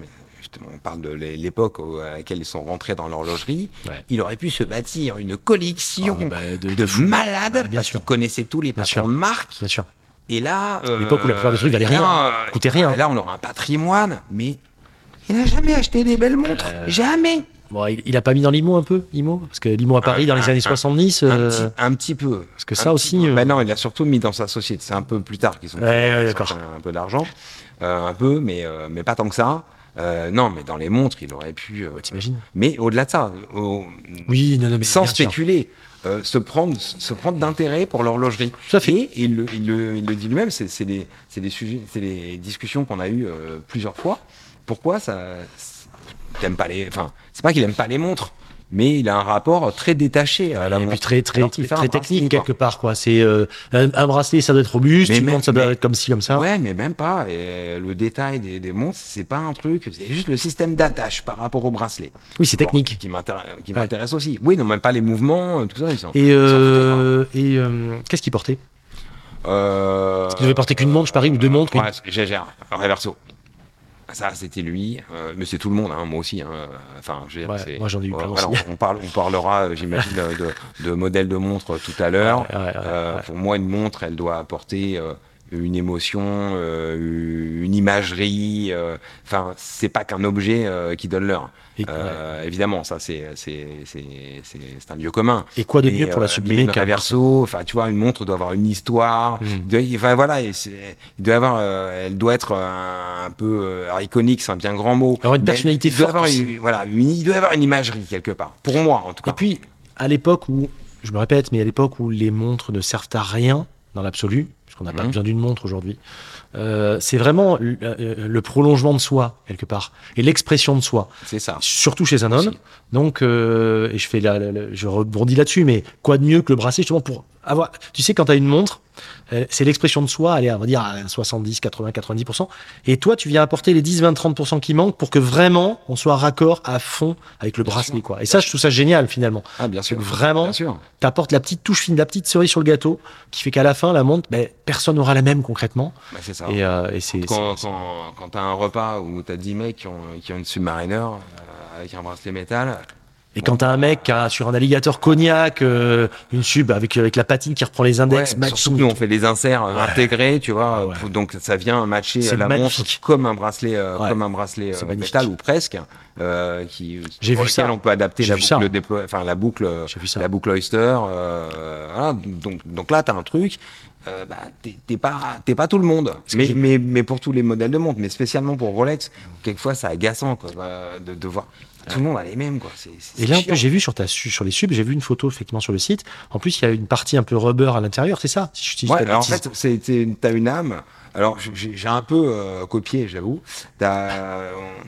Speaker 2: justement, on parle de l'é- l'époque à laquelle ils sont rentrés dans l'horlogerie.
Speaker 1: Ouais.
Speaker 2: Il aurait pu se bâtir une collection
Speaker 1: Ah, bah, de-
Speaker 2: de, malades
Speaker 1: Ah, bien
Speaker 2: parce
Speaker 1: sûr.
Speaker 2: qu'il connaissait tous les patrons de marque.
Speaker 1: Bien sûr.
Speaker 2: Et là, euh,
Speaker 1: l'époque où la plupart des trucs valaient rien,
Speaker 2: euh,
Speaker 1: coûtaient rien.
Speaker 2: Là, on aura un patrimoine, mais il n'a jamais acheté des belles montres.
Speaker 1: Euh,
Speaker 2: Jamais.
Speaker 1: Bon, il, il a pas mis dans l'IMO un peu, IMO? Parce que l'IMO à Paris dans les
Speaker 2: un-
Speaker 1: années
Speaker 2: un-
Speaker 1: 70.
Speaker 2: Un,
Speaker 1: euh,
Speaker 2: petit, un petit peu.
Speaker 1: parce que ça aussi, euh,
Speaker 2: Bah non, il a surtout mis dans sa société. C'est un peu plus tard qu'ils ont
Speaker 1: Ouais,
Speaker 2: un peu d'argent. Euh, un peu, mais, euh, mais pas tant que ça. Euh, non, mais dans les montres, il aurait pu. euh,
Speaker 1: T'imagines
Speaker 2: mais au-delà de ça, au-
Speaker 1: Oui, non, non, mais
Speaker 2: sans spéculer, euh, se prendre, se prendre d'intérêt pour l'horlogerie.
Speaker 1: À fait.
Speaker 2: Et il le, il le, il le dit lui-même, c'est c'est des, c'est des sujets, c'est des discussions qu'on a eues euh, plusieurs fois. Pourquoi ça T'aimes pas les, enfin, c'est pas qu'il aime pas les montres, mais il a un rapport très détaché à la
Speaker 1: Et puis très très
Speaker 2: qu'il
Speaker 1: très technique quelque part quoi. C'est euh, un, un bracelet ça doit être robuste,
Speaker 2: Mais
Speaker 1: une
Speaker 2: même-
Speaker 1: montre ça doit
Speaker 2: mais-
Speaker 1: être comme ci comme ça.
Speaker 2: Ouais, mais même pas. Et le détail des, des montres, c'est pas un truc, c'est juste le système d'attache par rapport au bracelet.
Speaker 1: Oui c'est technique.
Speaker 2: Qui m'intéresse, qui
Speaker 1: Ouais.
Speaker 2: m'intéresse aussi. Oui, non, même pas les mouvements, euh, tout ça. Ils sont,
Speaker 1: Et,
Speaker 2: ils s'en
Speaker 1: euh, et euh, qu'est-ce qu'il portait?
Speaker 2: Euh,
Speaker 1: Il devait porter qu'une montre, je parie, ou deux montres. une-
Speaker 2: Ouais, Gégère, Reverso. Ça, c'était lui, euh, mais c'est tout le monde, hein, moi aussi. hein, Enfin, je veux dire,
Speaker 1: Ouais, moi, j'en ai eu plein
Speaker 2: voilà,
Speaker 1: aussi.
Speaker 2: on, on parle, on parlera, euh, j'imagine, de, de modèles de montres tout à l'heure.
Speaker 1: Ouais, ouais,
Speaker 2: Euh. Pour moi, une montre, elle doit apporter euh, une émotion, euh, une imagerie. euh, Enfin, c'est pas qu'un objet euh, qui donne l'heure. Euh, Évidemment, ça, c'est un lieu commun.
Speaker 1: et quoi de mieux pour la sublimer qu'un
Speaker 2: Reverso, enfin, tu vois, une montre doit avoir une histoire.
Speaker 1: Mm.
Speaker 2: Doit- Enfin, voilà, il doit avoir, elle doit être un, un peu alors, iconique, c'est un bien grand mot.
Speaker 1: Avoir une personnalité
Speaker 2: il doit
Speaker 1: forte
Speaker 2: avoir une, voilà, une- il doit avoir une imagerie quelque part. Pour moi, en tout cas.
Speaker 1: Et puis, à l'époque où, je me répète, mais à l'époque où les montres ne servent à rien dans l'absolu, puisqu'on n'a pas
Speaker 2: Mhm.
Speaker 1: besoin d'une montre aujourd'hui, euh, c'est vraiment le, euh, le prolongement de soi quelque part et l'expression de soi,
Speaker 2: C'est ça.
Speaker 1: surtout chez un homme.
Speaker 2: Aussi.
Speaker 1: Donc, euh, et je fais la, la- la- je rebondis là-dessus, mais quoi de mieux que le bracelet justement pour avoir. Tu sais, quand tu as une montre, euh, c'est l'expression de soi, allez, on va dire à 70, 80, 90%. Et toi, tu viens apporter les 10, 20, 30% qui manquent pour que vraiment on soit raccord à fond avec le
Speaker 2: Bien
Speaker 1: bracelet,
Speaker 2: sûr.
Speaker 1: quoi. Et ça, je trouve ça génial finalement.
Speaker 2: Ah, bien sûr.
Speaker 1: Vraiment,
Speaker 2: Bien sûr.
Speaker 1: t'apportes la petite touche fine, la petite cerise sur le gâteau, qui fait qu'à la fin, la montre, ben, personne n'aura la même concrètement.
Speaker 2: Bah, c'est ça.
Speaker 1: Et, euh, et c'est.
Speaker 2: Quand, quand, quand t'as un repas où t'as 10 mecs qui ont, qui ont une Submariner euh, avec un bracelet métal,
Speaker 1: Et quand t'as un mec qui a sur un alligator cognac, euh, une sub avec, avec la patine qui reprend les index,
Speaker 2: ouais, surtout nous on fait des inserts euh,
Speaker 1: Ouais.
Speaker 2: intégrés, tu vois,
Speaker 1: Ouais.
Speaker 2: pour- donc ça vient matcher euh, la montre comme un bracelet, euh, comme un bracelet euh, métal ou presque, euh, qui
Speaker 1: J'ai vu ça.
Speaker 2: on peut adapter
Speaker 1: J'ai
Speaker 2: la
Speaker 1: vu ça.
Speaker 2: boucle, enfin la boucle, la boucle Oyster. euh, voilà. donc, donc là t'as un truc. euh, bah, t'es pas t'es pas tout le monde mais,
Speaker 1: j'ai-
Speaker 2: mais mais pour tous les modèles de montre mais spécialement pour Rolex quelquefois c'est agaçant quoi de, de voir tout le monde a les mêmes quoi c'est
Speaker 1: Et là, en plus, j'ai vu sur, ta, su- sur les subs, j'ai vu une photo effectivement sur le site. En plus, il y a une partie un peu rubber à l'intérieur, c'est ça si je
Speaker 2: Ouais, alors en fait, c'est- t'as une âme. Alors, j'ai, un peu euh, copié, j'avoue. T'as,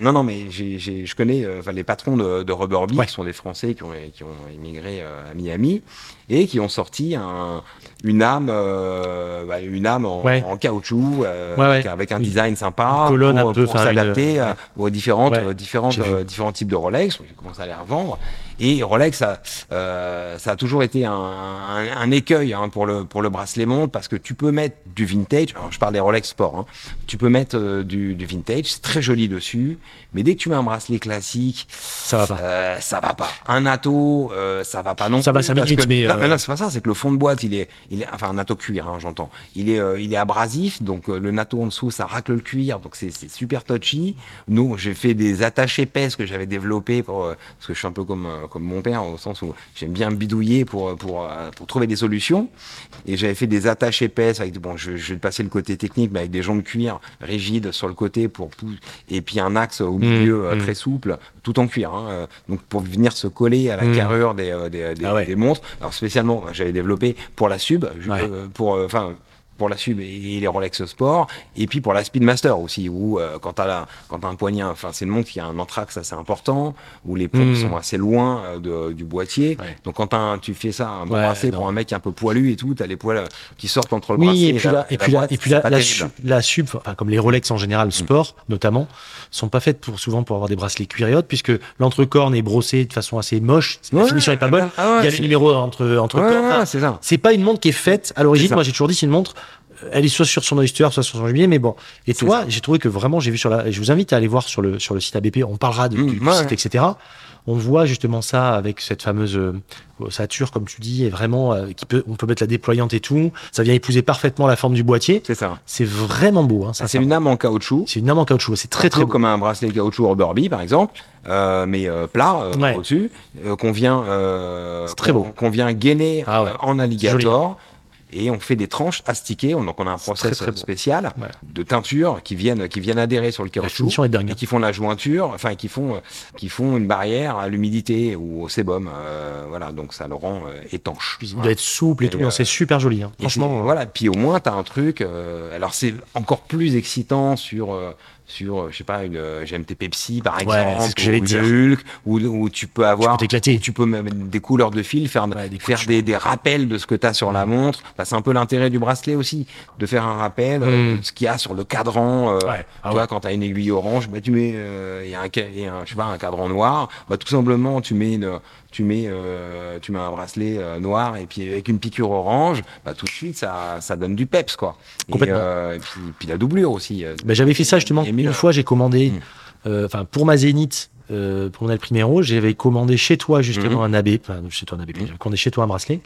Speaker 2: non, non, mais j'ai, j'ai, je connais euh, les patrons de, de Rubber Bee,
Speaker 1: Ouais.
Speaker 2: qui sont des Français qui ont, qui ont immigré euh, à Miami et qui ont sorti un, une âme, euh, bah, une âme en,
Speaker 1: Ouais.
Speaker 2: en caoutchouc euh,
Speaker 1: Ouais,
Speaker 2: avec, un
Speaker 1: Une-
Speaker 2: design sympa
Speaker 1: une
Speaker 2: pour,
Speaker 1: un peu,
Speaker 2: pour
Speaker 1: une-
Speaker 2: s'adapter euh, aux différentes, euh, différentes, euh, différents types de Rolex. J'ai commencé à les revendre. Et Rolex, ça, euh, ça a toujours été un, un, un écueil hein, pour le pour le bracelet montre parce que tu peux mettre du vintage. Alors je parle des Rolex Sport. Hein, tu peux mettre euh, du, du vintage, c'est très joli dessus. Mais dès que tu mets un bracelet classique,
Speaker 1: Ça va pas.
Speaker 2: euh, ça va pas. Un atto, euh, ça va pas non
Speaker 1: Ça va
Speaker 2: plus,
Speaker 1: cinq
Speaker 2: parce
Speaker 1: minutes,
Speaker 2: que-
Speaker 1: mais,
Speaker 2: non,
Speaker 1: euh,
Speaker 2: non, c'est pas ça. C'est que le fond de boîte, il est, il est, enfin un atto cuir, hein, j'entends. Il est, euh, il est abrasif, donc le natto en dessous, ça racle le cuir, donc c'est c'est super touchy. Nous, j'ai fait des attaches épaisses que j'avais développées pour, euh, parce que je suis un peu comme euh, comme mon père au sens où j'aime bien bidouiller pour pour euh, pour trouver des solutions. Et j'avais fait des attaches épaisses avec bon, je, je passer le côté technique, mais avec des joncs de cuir rigides sur le côté pour pou- et puis un axe au milieu euh,
Speaker 1: mmh.
Speaker 2: très souple, tout en cuir. Hein, euh, donc pour venir se coller à la
Speaker 1: Mmh.
Speaker 2: carrure des euh, des, des,
Speaker 1: Ah ouais.
Speaker 2: des montres. Alors spécialement, j'avais développé pour la sub,
Speaker 1: Ouais.
Speaker 2: euh, pour euh, enfin. Pour la sub et les Rolex Sport, et puis pour la Speedmaster aussi, où euh, quand t'as quand t'as un poignet, enfin c'est une montre qui a un anthrax assez important, où les pompes
Speaker 1: Mm.
Speaker 2: sont assez loin euh, de- du boîtier.
Speaker 1: Ouais.
Speaker 2: Donc quand un- tu fais ça, un
Speaker 1: Ouais,
Speaker 2: bracelet
Speaker 1: non.
Speaker 2: pour un mec un peu poilu et tout, t'as les poils euh, qui sortent entre le
Speaker 1: Oui,
Speaker 2: bracelet
Speaker 1: et puis, la, et puis, la, et puis la, la, sub, la sub, enfin, comme les Rolex en général, sport notamment, sont pas faites pour, souvent pour avoir des bracelets cuir et autres, puisque l'entrecorne est brossé de façon assez moche, la
Speaker 2: Ouais,
Speaker 1: finition est pas bonne.
Speaker 2: ah
Speaker 1: Il y a le numéro entre, entre
Speaker 2: c'est ça.
Speaker 1: c'est pas une montre qui est faite à l'origine. Moi, j'ai toujours dit, c'est une montre. Elle est soit sur son Oyster, soit sur son jubilé, mais bon. Et toi, j'ai trouvé que vraiment, j'ai vu sur la. Je vous invite à aller voir sur le sur le site ABP. On parlera de,
Speaker 2: Mmh,
Speaker 1: du,
Speaker 2: ouais,
Speaker 1: site, etc. On voit justement ça avec cette fameuse euh, ossature, comme tu dis, et vraiment, euh, qui peut, on peut mettre la déployante et tout. Ça vient épouser parfaitement la forme du boîtier.
Speaker 2: C'est ça.
Speaker 1: C'est vraiment beau. Hein, ça,
Speaker 2: Ça, c'est une âme en caoutchouc.
Speaker 1: c'est une âme en caoutchouc. C'est très très beau.
Speaker 2: comme un bracelet caoutchouc Rubber Bee, par exemple, euh, mais euh, plat
Speaker 1: Ouais.
Speaker 2: au-dessus, qu'on vient,
Speaker 1: C'est très beau.
Speaker 2: qu'on vient gainer
Speaker 1: Ah ouais.
Speaker 2: en alligator. Et on fait des tranches astiquées, on- donc on a un process
Speaker 1: très,
Speaker 2: spécial
Speaker 1: Ouais.
Speaker 2: de teinture qui viennent, qui viennent adhérer sur le caoutchouc et qui font la jointure, enfin qui font, euh, qui font une barrière à l'humidité ou au sébum, euh, voilà, donc ça le rend euh, étanche.
Speaker 1: Puis il
Speaker 2: Voilà.
Speaker 1: doit être souple et,
Speaker 2: Et,
Speaker 1: tout.
Speaker 2: euh,
Speaker 1: c'est super joli. hein. Franchement,
Speaker 2: puis, voilà. Puis au moins, tu as un truc. euh, alors, c'est encore plus excitant sur, euh, sur euh, je sais pas, une euh, GMT Pepsi, par exemple,
Speaker 1: c'est ce que j'allais
Speaker 2: ou
Speaker 1: dire.
Speaker 2: une Hulk, où, où tu peux
Speaker 1: tu
Speaker 2: avoir.
Speaker 1: peux.
Speaker 2: Tu peux même des couleurs de fil, faire,
Speaker 1: Ouais, des
Speaker 2: faire des, des rappels de ce que tu as sur la montre. Bah, c'est un peu l'intérêt du bracelet aussi, de faire un rappel euh,
Speaker 1: Mm.
Speaker 2: de ce qu'il y a sur le cadran. euh,
Speaker 1: Ouais. Ah
Speaker 2: tu vois, quand tu as une aiguille orange, bah, tu mets euh, il y a un, y a un, je sais pas, un cadran noir. Bah, tout simplement, tu mets une, tu mets, euh, tu mets un bracelet euh, noir et puis avec une piqûre orange, bah, tout de suite, ça, ça donne du peps, quoi. Et, euh, et puis, puis la doublure aussi.
Speaker 1: Ben, j'avais fait ça justement. Une fois, j'ai commandé,
Speaker 2: Mm.
Speaker 1: euh, enfin pour ma Zénith, euh, pour mon El Primero, j'avais commandé chez toi justement
Speaker 2: Mhm.
Speaker 1: un AB, enfin chez toi un AB,
Speaker 2: Mhm.
Speaker 1: j'avais commandé chez toi un bracelet,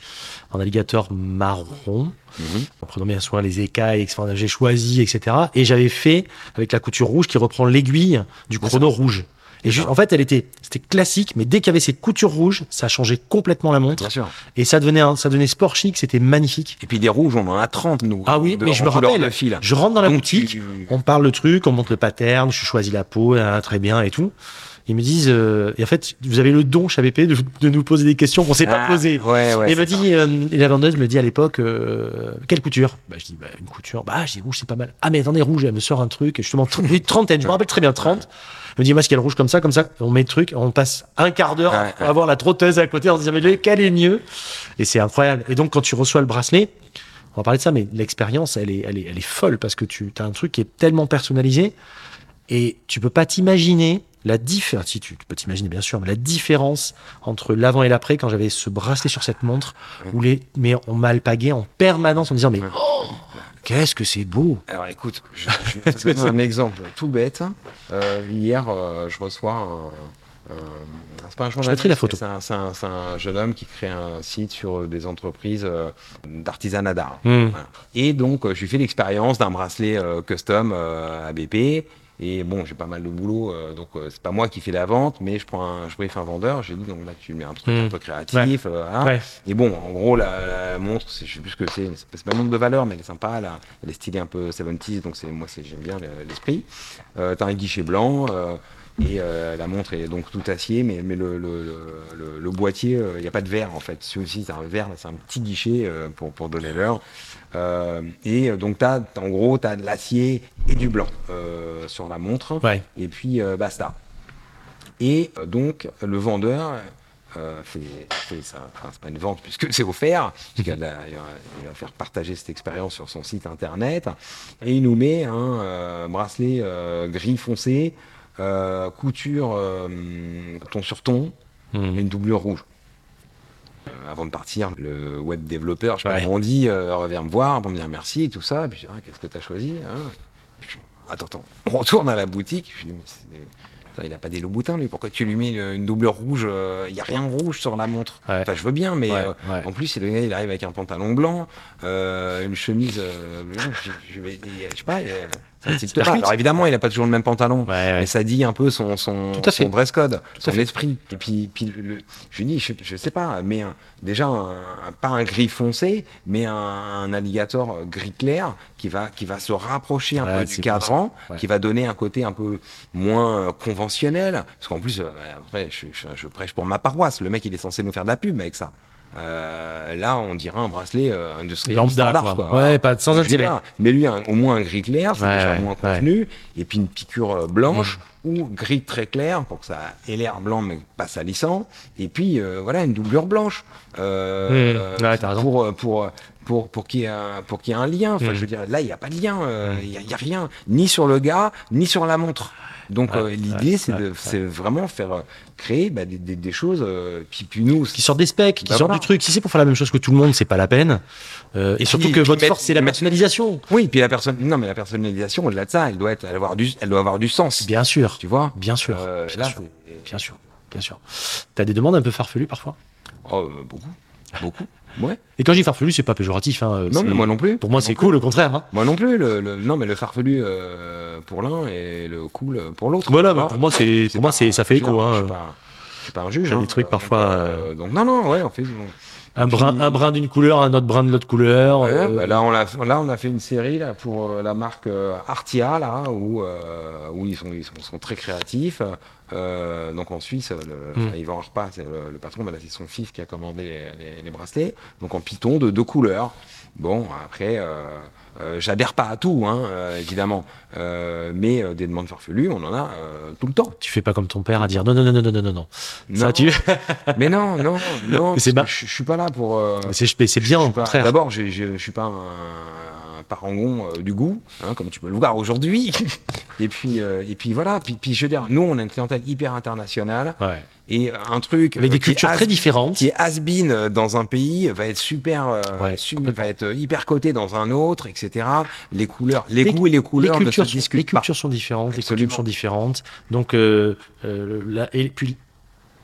Speaker 1: un alligator marron,
Speaker 2: mhm.
Speaker 1: en prenant bien soin les écailles, j'ai choisi, etc. Et j'avais fait avec la couture rouge qui reprend l'aiguille du chrono rouge. Et juste, en fait, elle était, c'était classique, mais dès qu'il y avait ces coutures rouges, ça changeait complètement la montre.
Speaker 2: Bien sûr.
Speaker 1: Et ça devenait, un- ça devenait sport chic, c'était magnifique.
Speaker 2: Et puis des rouges, on en a 30, nous.
Speaker 1: Ah oui,
Speaker 2: de-
Speaker 1: mais je me rappelle.
Speaker 2: fil.
Speaker 1: Je rentre dans la
Speaker 2: Donc,
Speaker 1: boutique,
Speaker 2: tu-
Speaker 1: on parle le truc, on monte le pattern, je choisis la peau, hein, très bien et tout. Ils me disent, euh, et en fait, vous avez le don chez ABP de, de nous poser des questions qu'on s'est pas
Speaker 2: Ah,
Speaker 1: posées.
Speaker 2: Ouais, ouais.
Speaker 1: et me dit, euh, et la vendeuse me dit à l'époque, euh, quelle couture? Bah, Je dis, bah, une couture. Bah, je dis, rouge, c'est pas mal. Ah, mais attendez, rouge, elle me sort un truc. Justement, tr- une trentaine, je me rappelle très bien, 30. Me dit, moi, ce qu'il y a le rouge comme ça, comme ça. On met le truc, on passe un quart d'heure
Speaker 2: Ouais, ouais.
Speaker 1: avoir la trotteuse à côté, on se dit, mais lequel est mieux? Et c'est incroyable. Et donc, quand tu reçois le bracelet, on va parler de ça, mais l'expérience, elle est, elle, est, elle est folle parce que tu as un truc qui est tellement personnalisé et tu peux pas t'imaginer la différence. Si tu, tu peux t'imaginer bien sûr, mais la différence entre l'avant et l'après quand j'avais ce bracelet sur cette montre où les mais on m'a alpagué en permanence en me disant mais oh, qu'est-ce que c'est beau.
Speaker 2: Alors écoute, je, je vais te donner un exemple tout bête. Euh, hier, euh, je reçois un. c'est pas un journaliste,
Speaker 1: mettrai la photo.
Speaker 2: C'est un, jeune homme qui crée un site sur des entreprises euh, d'artisanat d'art.
Speaker 1: Hmm.
Speaker 2: Voilà. Et donc, euh, je lui fais l'expérience d'un bracelet euh, custom euh, ABP. Et bon, j'ai pas mal de boulot, euh, donc euh, c'est pas moi qui fais la vente, mais je prends un, je brief un vendeur. J'ai dit donc là tu mets un truc un peu créatif, euh, voilà.
Speaker 1: Ouais.
Speaker 2: Et bon, en gros, la, la montre, c'est- je sais plus ce que c'est, c'est pas- une montre de valeur, mais elle est sympa, a- elle est stylée un peu 70s, donc c'est, moi j'aime bien le- l'esprit. Euh, t'as un guichet blanc, euh, et euh, la montre est donc tout acier, mais, mais le, le, le, le- le boîtier, il n'y a pas de verre en fait. Celui-ci, c'est un verre, c'est un petit guichet euh, pour, pour donner l'heure. Euh, et euh, donc, t'as, en gros, tu as de l'acier et du blanc euh, sur la montre,
Speaker 1: Ouais.
Speaker 2: et puis euh, basta. Et euh, donc, le vendeur euh, fait, fait ça. Enfin, c'est pas une vente puisque c'est offert. il va il va faire partager cette expérience sur son site internet. Et il nous met un euh, bracelet euh, gris foncé, euh, couture euh, ton sur ton et
Speaker 1: Hmm.
Speaker 2: une doublure rouge. Euh, avant de partir, le web développeur, je sais pas
Speaker 1: Ouais.
Speaker 2: comment on dit, revient me voir pour me dire merci et tout ça. Et puis je dis, Ah, qu'est-ce que tu as choisi hein? Puis Attends, attends. On retourne à la boutique. Je dis, mais il a pas des loups boutins, lui. Pourquoi tu lui mets une doublure rouge Il y a rien de rouge sur la montre?
Speaker 1: Ouais.
Speaker 2: Enfin, je veux bien, mais
Speaker 1: Ouais,
Speaker 2: en plus, le gars, il arrive avec un pantalon blanc, une chemise. je vais, je sais pas. Ça pas. Alors évidemment, il a pas toujours le même pantalon.
Speaker 1: Ouais, ouais.
Speaker 2: Mais ça dit un peu son, son,
Speaker 1: Tout à fait.
Speaker 2: son dress code,
Speaker 1: à
Speaker 2: son
Speaker 1: fait.
Speaker 2: esprit. Et puis, puis le- le- je dis, je, je sais pas, mais un- déjà, un- pas un gris foncé, mais un, un alligator gris clair qui va, qui va se rapprocher un
Speaker 1: Ouais,
Speaker 2: peu du cadran, qui va donner un côté un peu moins euh, conventionnel. Parce qu'en plus, euh, après, je, je- je prêche pour ma paroisse. Le mec, il est censé nous faire de la pub avec ça. Euh, là, on dirait un bracelet euh, industriel
Speaker 1: Lambda,
Speaker 2: standard,
Speaker 1: quoi.
Speaker 2: quoi.
Speaker 1: Ouais, pas sans
Speaker 2: dis
Speaker 1: intérêt.
Speaker 2: pas, Mais lui, un- au moins un gris clair, c'est
Speaker 1: Ouais,
Speaker 2: déjà
Speaker 1: ouais,
Speaker 2: moins
Speaker 1: ouais.
Speaker 2: contenu. Et puis une piqûre euh, blanche ou gris très clair pour que ça ait l'air blanc mais pas salissant. Et puis euh, voilà, une doublure blanche. Euh,
Speaker 1: Mmh.
Speaker 2: pour, pour, pour, pour qu'il y y ait un lien. Enfin,
Speaker 1: Mmh.
Speaker 2: je veux dire, là, il n'y a pas de lien. euh, Il n'y a, il y a rien. Ni sur le gars, ni sur la montre. Donc
Speaker 1: Ouais,
Speaker 2: euh, l'idée,
Speaker 1: ouais,
Speaker 2: c'est
Speaker 1: ouais,
Speaker 2: de,
Speaker 1: ouais.
Speaker 2: c'est vraiment faire euh, créer bah, des, des, des choses. euh, puis nous,
Speaker 1: qui sortent des specs, qui
Speaker 2: Bah
Speaker 1: sortent
Speaker 2: voilà.
Speaker 1: du truc. Si c'est pour faire la même chose que tout le monde, c'est pas la peine. Euh, et surtout
Speaker 2: Puis-
Speaker 1: que
Speaker 2: puis
Speaker 1: votre force, c'est la personnalisation.
Speaker 2: oui, puis la personne, non, mais la personnalisation, au-delà de ça, elle doit être, elle doit avoir du, elle doit avoir du sens.
Speaker 1: Bien sûr,
Speaker 2: Tu vois?
Speaker 1: Bien sûr, bien
Speaker 2: là,
Speaker 1: sûr, bien sûr, bien sûr. T'as des demandes un peu farfelues parfois?
Speaker 2: Oh, beaucoup. Beaucoup. Ouais.
Speaker 1: Et quand je dis farfelu, c'est pas péjoratif. Hein,
Speaker 2: Non, mais moi non plus.
Speaker 1: Pour moi, c'est cool, au contraire. Hein.
Speaker 2: Moi non plus. Le, le- non, mais le farfelu euh, pour l'un et le cool pour l'autre.
Speaker 1: Voilà, bah, pour moi, c'est, pour moi, c'est, ça fait
Speaker 2: je
Speaker 1: écho.
Speaker 2: Je
Speaker 1: Hein.
Speaker 2: suis pas, je suis pas un juge. Hein.
Speaker 1: des trucs
Speaker 2: Euh,
Speaker 1: parfois,
Speaker 2: Donc,
Speaker 1: euh,
Speaker 2: donc, non, non, ouais, on fait.
Speaker 1: Un brin, un brin d'une couleur, un autre brin de l'autre couleur.
Speaker 2: Ouais,
Speaker 1: euh,
Speaker 2: bah là, on a, là, on a fait une série là, pour euh, la marque euh, Artia, là, où, euh, où ils, sont, ils sont, sont très créatifs. Euh, donc en Suisse, le,
Speaker 1: Mm.
Speaker 2: enfin, Yvan Arpa, le, le patron, bah, c'est son fils qui a commandé les, les- les bracelets. Donc en python de deux couleurs. Bon, après, euh, j'adhère pas à tout, hein, euh, évidemment. Euh, mais euh, des demandes farfelues, on en a euh, tout le temps.
Speaker 1: Tu fais pas comme ton père à dire non, non, non, non, non, non, non, non. Ça, tu...
Speaker 2: Mais non, non, non. Je, suis pas là pour. euh,
Speaker 1: c'est, bien, au contraire.
Speaker 2: D'abord, je suis pas un parangon euh, du goût, hein, comme tu peux le voir aujourd'hui. et puis, euh, et puis voilà. Puis, puis je veux dire, nous, on a une clientèle hyper internationale
Speaker 1: Ouais.
Speaker 2: et un truc
Speaker 1: Avec
Speaker 2: euh,
Speaker 1: des
Speaker 2: est
Speaker 1: cultures très différentes.
Speaker 2: qui est has-been euh, dans un pays va être super, euh,
Speaker 1: Ouais,
Speaker 2: va être euh, hyper coté dans un autre, etc. Les couleurs, les,
Speaker 1: Les-
Speaker 2: goûts et les
Speaker 1: Les
Speaker 2: couleurs ne se
Speaker 1: cultures, sont, les cultures sont différentes, les coutumes sont différentes. Donc, euh, euh, là- et puis,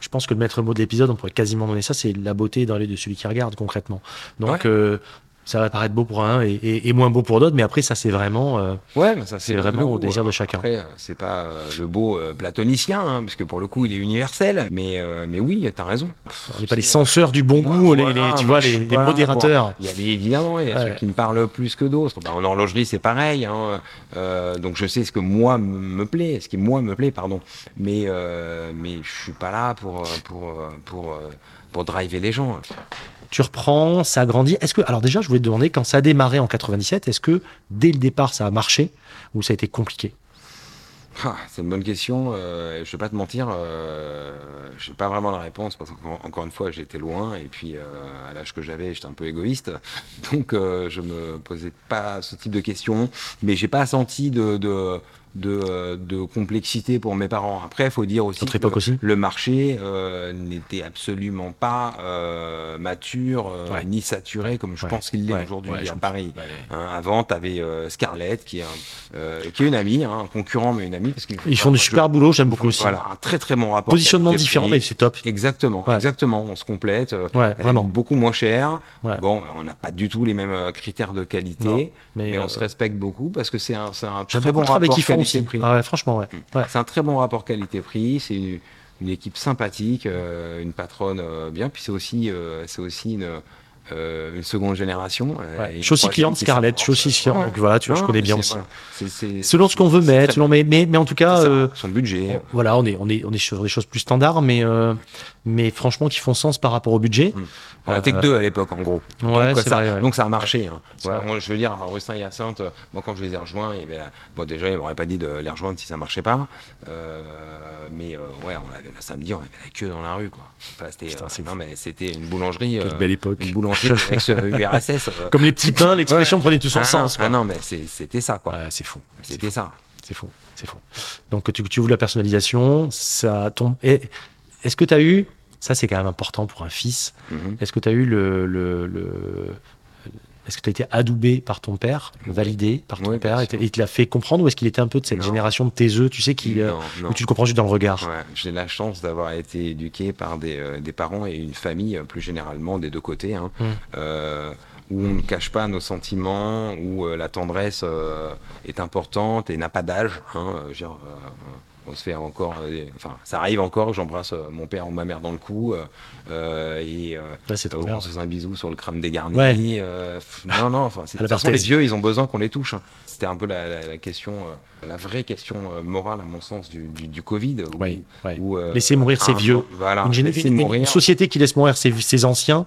Speaker 1: je pense que le maître mot de l'épisode, on pourrait quasiment donner ça, c'est la beauté dans les de celui qui regarde concrètement. Donc,
Speaker 2: Ouais.
Speaker 1: euh, ça va paraître beau pour un et, et- et moins beau pour d'autres, mais après, ça, c'est vraiment, euh,
Speaker 2: Ouais, mais ça
Speaker 1: c'est vraiment au désir de chacun.
Speaker 2: Après, euh, c'est pas euh, le beau euh, platonicien, hein, parce que pour le coup, il est universel. Mais, euh, mais oui, t'as raison.
Speaker 1: on n'est pas les censeurs du bon goût, les, les- tu vois, les, modérateurs.
Speaker 2: bon, il y a évidemment, il y a ceux qui me parlent plus que d'autres. Ben, en horlogerie, c'est pareil. hein, euh, donc je sais ce que moi me plaît, ce qui moi me plaît, pardon. Mais euh, mais je suis pas là pour euh, pour euh, pour euh, pour driver les gens.
Speaker 1: Tu reprends, ça grandit. Est-ce que, alors déjà, je voulais te demander, quand ça a démarré en 97, est-ce que dès le départ, ça a marché ou ça a été compliqué?
Speaker 2: Ah, c'est une bonne question. Euh, je vais pas te mentir, euh, j'ai pas vraiment la réponse parce qu'encore une fois, j'étais loin et puis euh, à l'âge que j'avais, j'étais un peu égoïste, donc je me posais pas ce type de questions. Mais j'ai pas senti de, de de complexité pour mes parents. Après, il faut dire aussi
Speaker 1: Notre
Speaker 2: que
Speaker 1: époque aussi.
Speaker 2: le marché euh, n'était absolument pas euh, mature euh,
Speaker 1: Ouais.
Speaker 2: ni saturé comme je
Speaker 1: Ouais.
Speaker 2: pense qu'il l'est
Speaker 1: Ouais.
Speaker 2: aujourd'hui à. Paris. Hein, avant, tu avais Scarlett, qui est, un- euh, qui est une amie, hein, un concurrent, mais une amie. Parce qu'ils
Speaker 1: Ils font du super boulot, j'aime beaucoup aussi.
Speaker 2: Voilà, un très très bon rapport.
Speaker 1: Positionnement différent, mais c'est top.
Speaker 2: Exactement, exactement. On se complète. euh,
Speaker 1: vraiment.
Speaker 2: beaucoup moins cher. Bon, on n'a pas du tout les mêmes euh, critères de qualité,
Speaker 1: Non,
Speaker 2: mais,
Speaker 1: mais,
Speaker 2: on
Speaker 1: euh,
Speaker 2: se respecte beaucoup parce que c'est un, un très bon rapport
Speaker 1: font aussi. Ah ouais, franchement, ouais. Ouais.
Speaker 2: C'est un très bon rapport qualité-prix. C'est une, une équipe sympathique, euh, une patronne euh, bien. Puis c'est aussi, euh, c'est aussi une, euh, une seconde génération.
Speaker 1: Ouais.
Speaker 2: et
Speaker 1: Je
Speaker 2: une
Speaker 1: suis aussi client de
Speaker 2: troisième qui
Speaker 1: Scarlett, je suis aussi
Speaker 2: s'approche.
Speaker 1: client, donc voilà, tu vois, je connais bien aussi.
Speaker 2: voilà.
Speaker 1: Selon ce qu'on veut mettre, selon, mais, mais, mais en tout cas,
Speaker 2: ça,
Speaker 1: euh,
Speaker 2: son budget.
Speaker 1: voilà, on est, on, est, on est sur des choses plus standards, mais, euh, mais franchement qui font sens par rapport au budget.
Speaker 2: On était que deux à l'époque, en gros.
Speaker 1: Ouais,
Speaker 2: donc, ça,
Speaker 1: vrai, ouais.
Speaker 2: donc ça a marché. Hein. Ouais, moi, je veux dire, à Rustin et Hyacinthe, euh, moi quand je les ai rejoints, eh bien, bon, déjà, ils m'auraient pas dit de les rejoindre si ça marchait pas. Euh, mais euh, ouais, on avait, le samedi, on avait la queue dans la rue. Quoi. Enfin, c'était, euh, non, mais c'était une boulangerie.
Speaker 1: Quelle
Speaker 2: euh,
Speaker 1: belle époque.
Speaker 2: Une boulangerie ex-URSS. euh.
Speaker 1: Comme les petits pains, l'expression prenait tout son
Speaker 2: Ah,
Speaker 1: sens. quoi.
Speaker 2: ah non, mais c'était ça, quoi.
Speaker 1: Ouais, c'est fou.
Speaker 2: C'était ça.
Speaker 1: C'est fou, c'est fou. Donc tu, tu ouvres la personnalisation, ça tombe. Et est-ce que tu as eu, ça c'est quand même important pour un fils,
Speaker 2: Mhm.
Speaker 1: est-ce que tu as eu le. le, le- est-ce que tu as été adoubé par ton père, validé par ton
Speaker 2: Oui,
Speaker 1: père, et il te l'a fait comprendre ou est-ce qu'il était un peu de cette
Speaker 2: Non.
Speaker 1: génération de tes œufs, tu sais, qui, euh,
Speaker 2: Non, non.
Speaker 1: où tu le comprends juste dans le regard?
Speaker 2: Ouais, j'ai la chance d'avoir été éduqué par des, euh, des parents et une famille, euh, plus généralement des deux côtés, hein,
Speaker 1: Mm.
Speaker 2: euh, où on ne cache pas nos sentiments, où euh, la tendresse est importante et n'a pas d'âge. Hein, on se fait encore, euh, enfin, ça arrive encore. que J'embrasse euh, mon père ou ma mère dans le cou euh, euh, et euh,
Speaker 1: Ouais, c'est trop
Speaker 2: on se fait un bisou sur le crâne dégarni.
Speaker 1: Ouais.
Speaker 2: euh, non, non, enfin, de toute façon, les vieux, ils ont besoin qu'on les touche. hein. C'était un peu la, la- la question, euh, la vraie question morale, à mon sens, du, du, du Covid. où-
Speaker 1: Ouais,
Speaker 2: où,
Speaker 1: Laisser mourir ses vieux.
Speaker 2: Voilà,
Speaker 1: Une, géné-
Speaker 2: laisser
Speaker 1: une-
Speaker 2: mourir.
Speaker 1: une société qui laisse mourir ses, ses anciens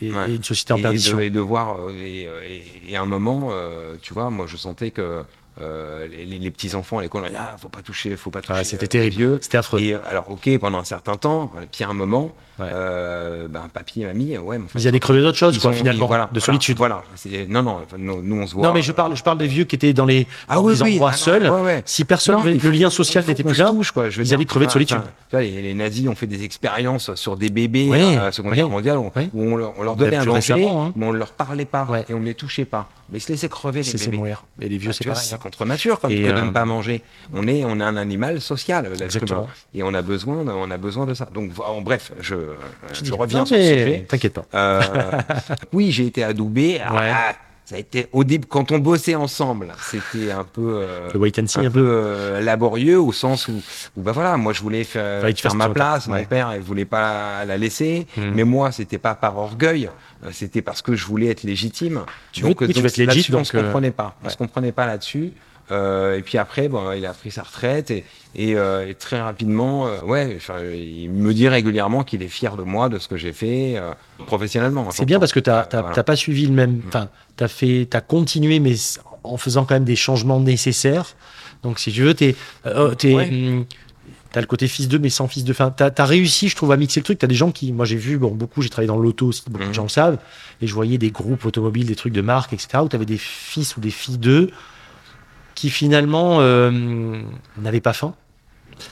Speaker 1: et, et une société en
Speaker 2: et
Speaker 1: perdition.
Speaker 2: de, et de voir, et, et- et à un moment, euh, tu vois, moi je sentais que euh, les, les- les petits enfants à l'école, ah, faut pas toucher, faut pas toucher.
Speaker 1: Ouais, c'était
Speaker 2: euh,
Speaker 1: terrible.
Speaker 2: les.
Speaker 1: C'était affreux.
Speaker 2: Et euh, alors, ok, pendant un certain temps, puis à un moment,
Speaker 1: Ouais.
Speaker 2: euh, ben, papy et mamie, ouais, mais enfin,
Speaker 1: Ils allaient crever d'autres choses,
Speaker 2: ils
Speaker 1: quoi,
Speaker 2: ont-
Speaker 1: finalement,
Speaker 2: voilà,
Speaker 1: de solitude.
Speaker 2: Voilà, non, non, nous, nous, on se voit.
Speaker 1: Non, mais je parle, je parle des vieux qui étaient dans les,
Speaker 2: Ah
Speaker 1: dans
Speaker 2: oui,
Speaker 1: des
Speaker 2: oui,
Speaker 1: endroits
Speaker 2: ah
Speaker 1: seuls.
Speaker 2: ouais, ouais.
Speaker 1: Si personne,
Speaker 2: Non,
Speaker 1: le
Speaker 2: faut-
Speaker 1: lien social n'était plus là,
Speaker 2: touche, quoi. Je veux
Speaker 1: ils
Speaker 2: dire,
Speaker 1: allaient crever de solitude.
Speaker 2: tu vois, les, les nazis ont fait des expériences sur des bébés à la Seconde
Speaker 1: ouais,
Speaker 2: Guerre mondiale où, on, leur, on leur donnait un danger,
Speaker 1: hein.
Speaker 2: mais on ne leur parlait pas et on ne les touchait pas. Mais ils se laissaient crever les bébés.
Speaker 1: mourir. Et les vieux,
Speaker 2: Ah,
Speaker 1: c'est pareil.
Speaker 2: Contre nature quand
Speaker 1: Et,
Speaker 2: tu ne
Speaker 1: euh,
Speaker 2: pas à manger. On est, on est un animal social, humain. Et on a besoin, de, on a besoin de ça. Donc, en bref, je, je
Speaker 1: Non,
Speaker 2: reviens sur
Speaker 1: mais
Speaker 2: sujet.
Speaker 1: T'inquiète pas.
Speaker 2: Euh, oui, j'ai été adoubé.
Speaker 1: Ouais.
Speaker 2: Ça a été au début quand on bossait ensemble, c'était un peu euh,
Speaker 1: Le wait and see,
Speaker 2: un
Speaker 1: un
Speaker 2: peu
Speaker 1: peu.
Speaker 2: euh, laborieux au sens où, où bah voilà, moi je voulais faire, ma place,
Speaker 1: temps,
Speaker 2: mon
Speaker 1: ouais.
Speaker 2: père il voulait pas la laisser,
Speaker 1: Mhm.
Speaker 2: mais moi c'était pas par orgueil, euh, c'était parce que je voulais être légitime.
Speaker 1: Tu veux- oui, tu veux être légit,
Speaker 2: là-dessus, on
Speaker 1: donc,
Speaker 2: se
Speaker 1: euh,
Speaker 2: comprenait pas, on
Speaker 1: ouais.
Speaker 2: se comprenait pas là-dessus. Euh, et puis après, bon, il a pris sa retraite et, et, euh, et très rapidement, euh, ouais, enfin, il me dit régulièrement qu'il est fier de moi, de ce que j'ai fait euh, professionnellement.
Speaker 1: C'est bien parce que t'as
Speaker 2: Euh,
Speaker 1: t'as-
Speaker 2: voilà.
Speaker 1: t'as pas suivi le même. Enfin, t'as fait, t'as continué, mais en faisant quand même des changements nécessaires. Donc, si tu veux, t'es, euh, t'es,
Speaker 2: Ouais.
Speaker 1: hum, t'as le côté fils d'eux, mais sans fils de. Enfin, t'as as réussi, je trouve, à mixer le truc. T'as des gens qui, moi, j'ai vu, bon, beaucoup, j'ai travaillé dans l'auto aussi, beaucoup de
Speaker 2: Mhm.
Speaker 1: gens le savent, et je voyais des groupes automobiles, des trucs de marque, etc., où t'avais des fils ou des filles d'eux qui finalement euh, n'avaient pas faim.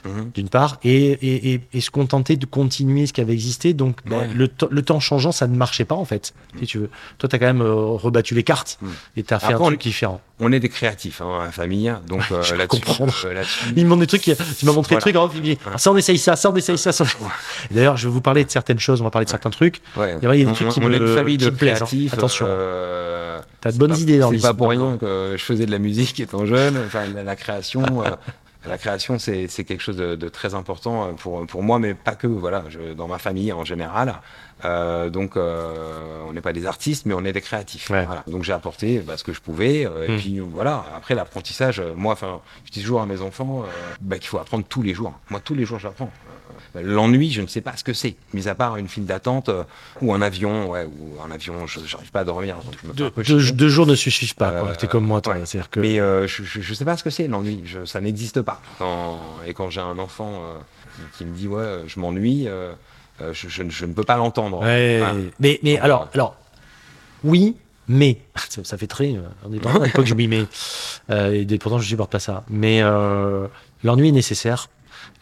Speaker 1: Mhm. d'une part, et, et, se contenter de continuer ce qui avait existé. Donc, bah, le, le, temps changeant, ça ne marchait pas, en fait, si tu veux. Toi, tu as quand même euh, rebattu les cartes mm. et tu as fait un truc différent.
Speaker 2: On est des créatifs, hein, la famille, donc euh, là-dessus.
Speaker 1: Euh, il me des trucs, tu m'as montré des trucs, hein, ça, on essaye ça, ça, on essaye ça. D'ailleurs, je vais vous parler de certaines choses, on va parler de certains trucs. Il y a des trucs qui me,
Speaker 2: est famille de
Speaker 1: plaisent.
Speaker 2: Hein.
Speaker 1: Attention. T'as de bonnes idées dans
Speaker 2: C'est pas pour rien que je faisais de la musique étant jeune, enfin, la, création. La création, c'est quelque chose de, très important euh, pour, pour moi, mais pas que, voilà, je, dans ma famille en général. Euh, donc, euh, on n'est pas des artistes, mais on est des créatifs. Voilà. Donc, j'ai apporté bah, ce que je pouvais. Euh, et hmm. puis, voilà, après, l'apprentissage, euh, moi, enfin, je dis toujours à mes enfants bah, qu'il faut apprendre tous les jours. Moi, tous les jours, j'apprends. L'ennui, je ne sais pas ce que c'est, mis à part une file d'attente euh, ou un avion, ouais, ou un avion, je n'arrive pas à dormir.
Speaker 1: deux, jours ne suffisent pas, euh, es comme moi, toi.
Speaker 2: Que... Mais euh, je ne sais pas ce que c'est, l'ennui, ça n'existe pas. et quand j'ai un enfant qui me dit, ouais, je m'ennuie, je, ne peux pas l'entendre.
Speaker 1: Mais, mais alors, alors, oui, mais ça, fait très on est à l'époque je dis mais et pourtant je supporte pas ça. Mais l'ennui est nécessaire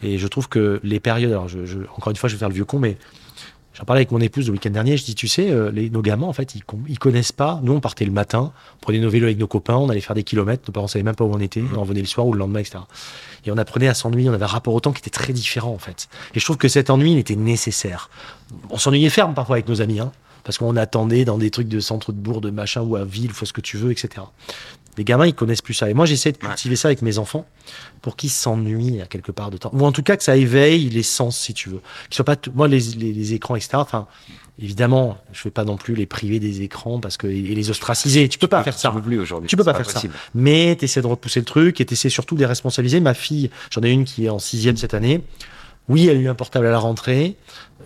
Speaker 1: et je trouve que les périodes, alors je, encore une fois, je vais faire le vieux con, mais j'en parlais avec mon épouse le week-end dernier. Je dis, tu sais, euh, les, nos gamins, en fait, ils, ils connaissent pas. Nous, on partait le matin, on prenait nos vélos avec nos copains, on allait faire des kilomètres. Nos parents savaient même pas où on était. Mmh. On revenait le soir ou le lendemain, etc. Et on apprenait à s'ennuyer. On avait un rapport au temps qui était très différent, en fait. Et je trouve que cet ennui, il était nécessaire. On s'ennuyait ferme parfois avec nos amis, hein, parce qu'on attendait dans des trucs de centre de bourg, de machin, ou à ville, faut ce que tu veux, etc. Les gamins, ils connaissent plus ça. Et moi, j'essaie de cultiver ça avec mes enfants pour qu'ils s'ennuient à quelque part de temps. Ou en tout cas, que ça éveille les sens, si tu veux. Qu'ils soient pas, moi, les, les, écrans, etc. Enfin, évidemment, je vais pas non plus les priver des écrans parce que, et les ostraciser. Tu peux pas faire ça.
Speaker 2: Tu peux plus aujourd'hui.
Speaker 1: Tu peux pas, faire ça. Mais tu essaies de repousser le truc et tu essaies surtout de les responsabiliser. Ma fille, j'en ai une qui est en sixième cette année. Oui, elle a eu un portable à la rentrée,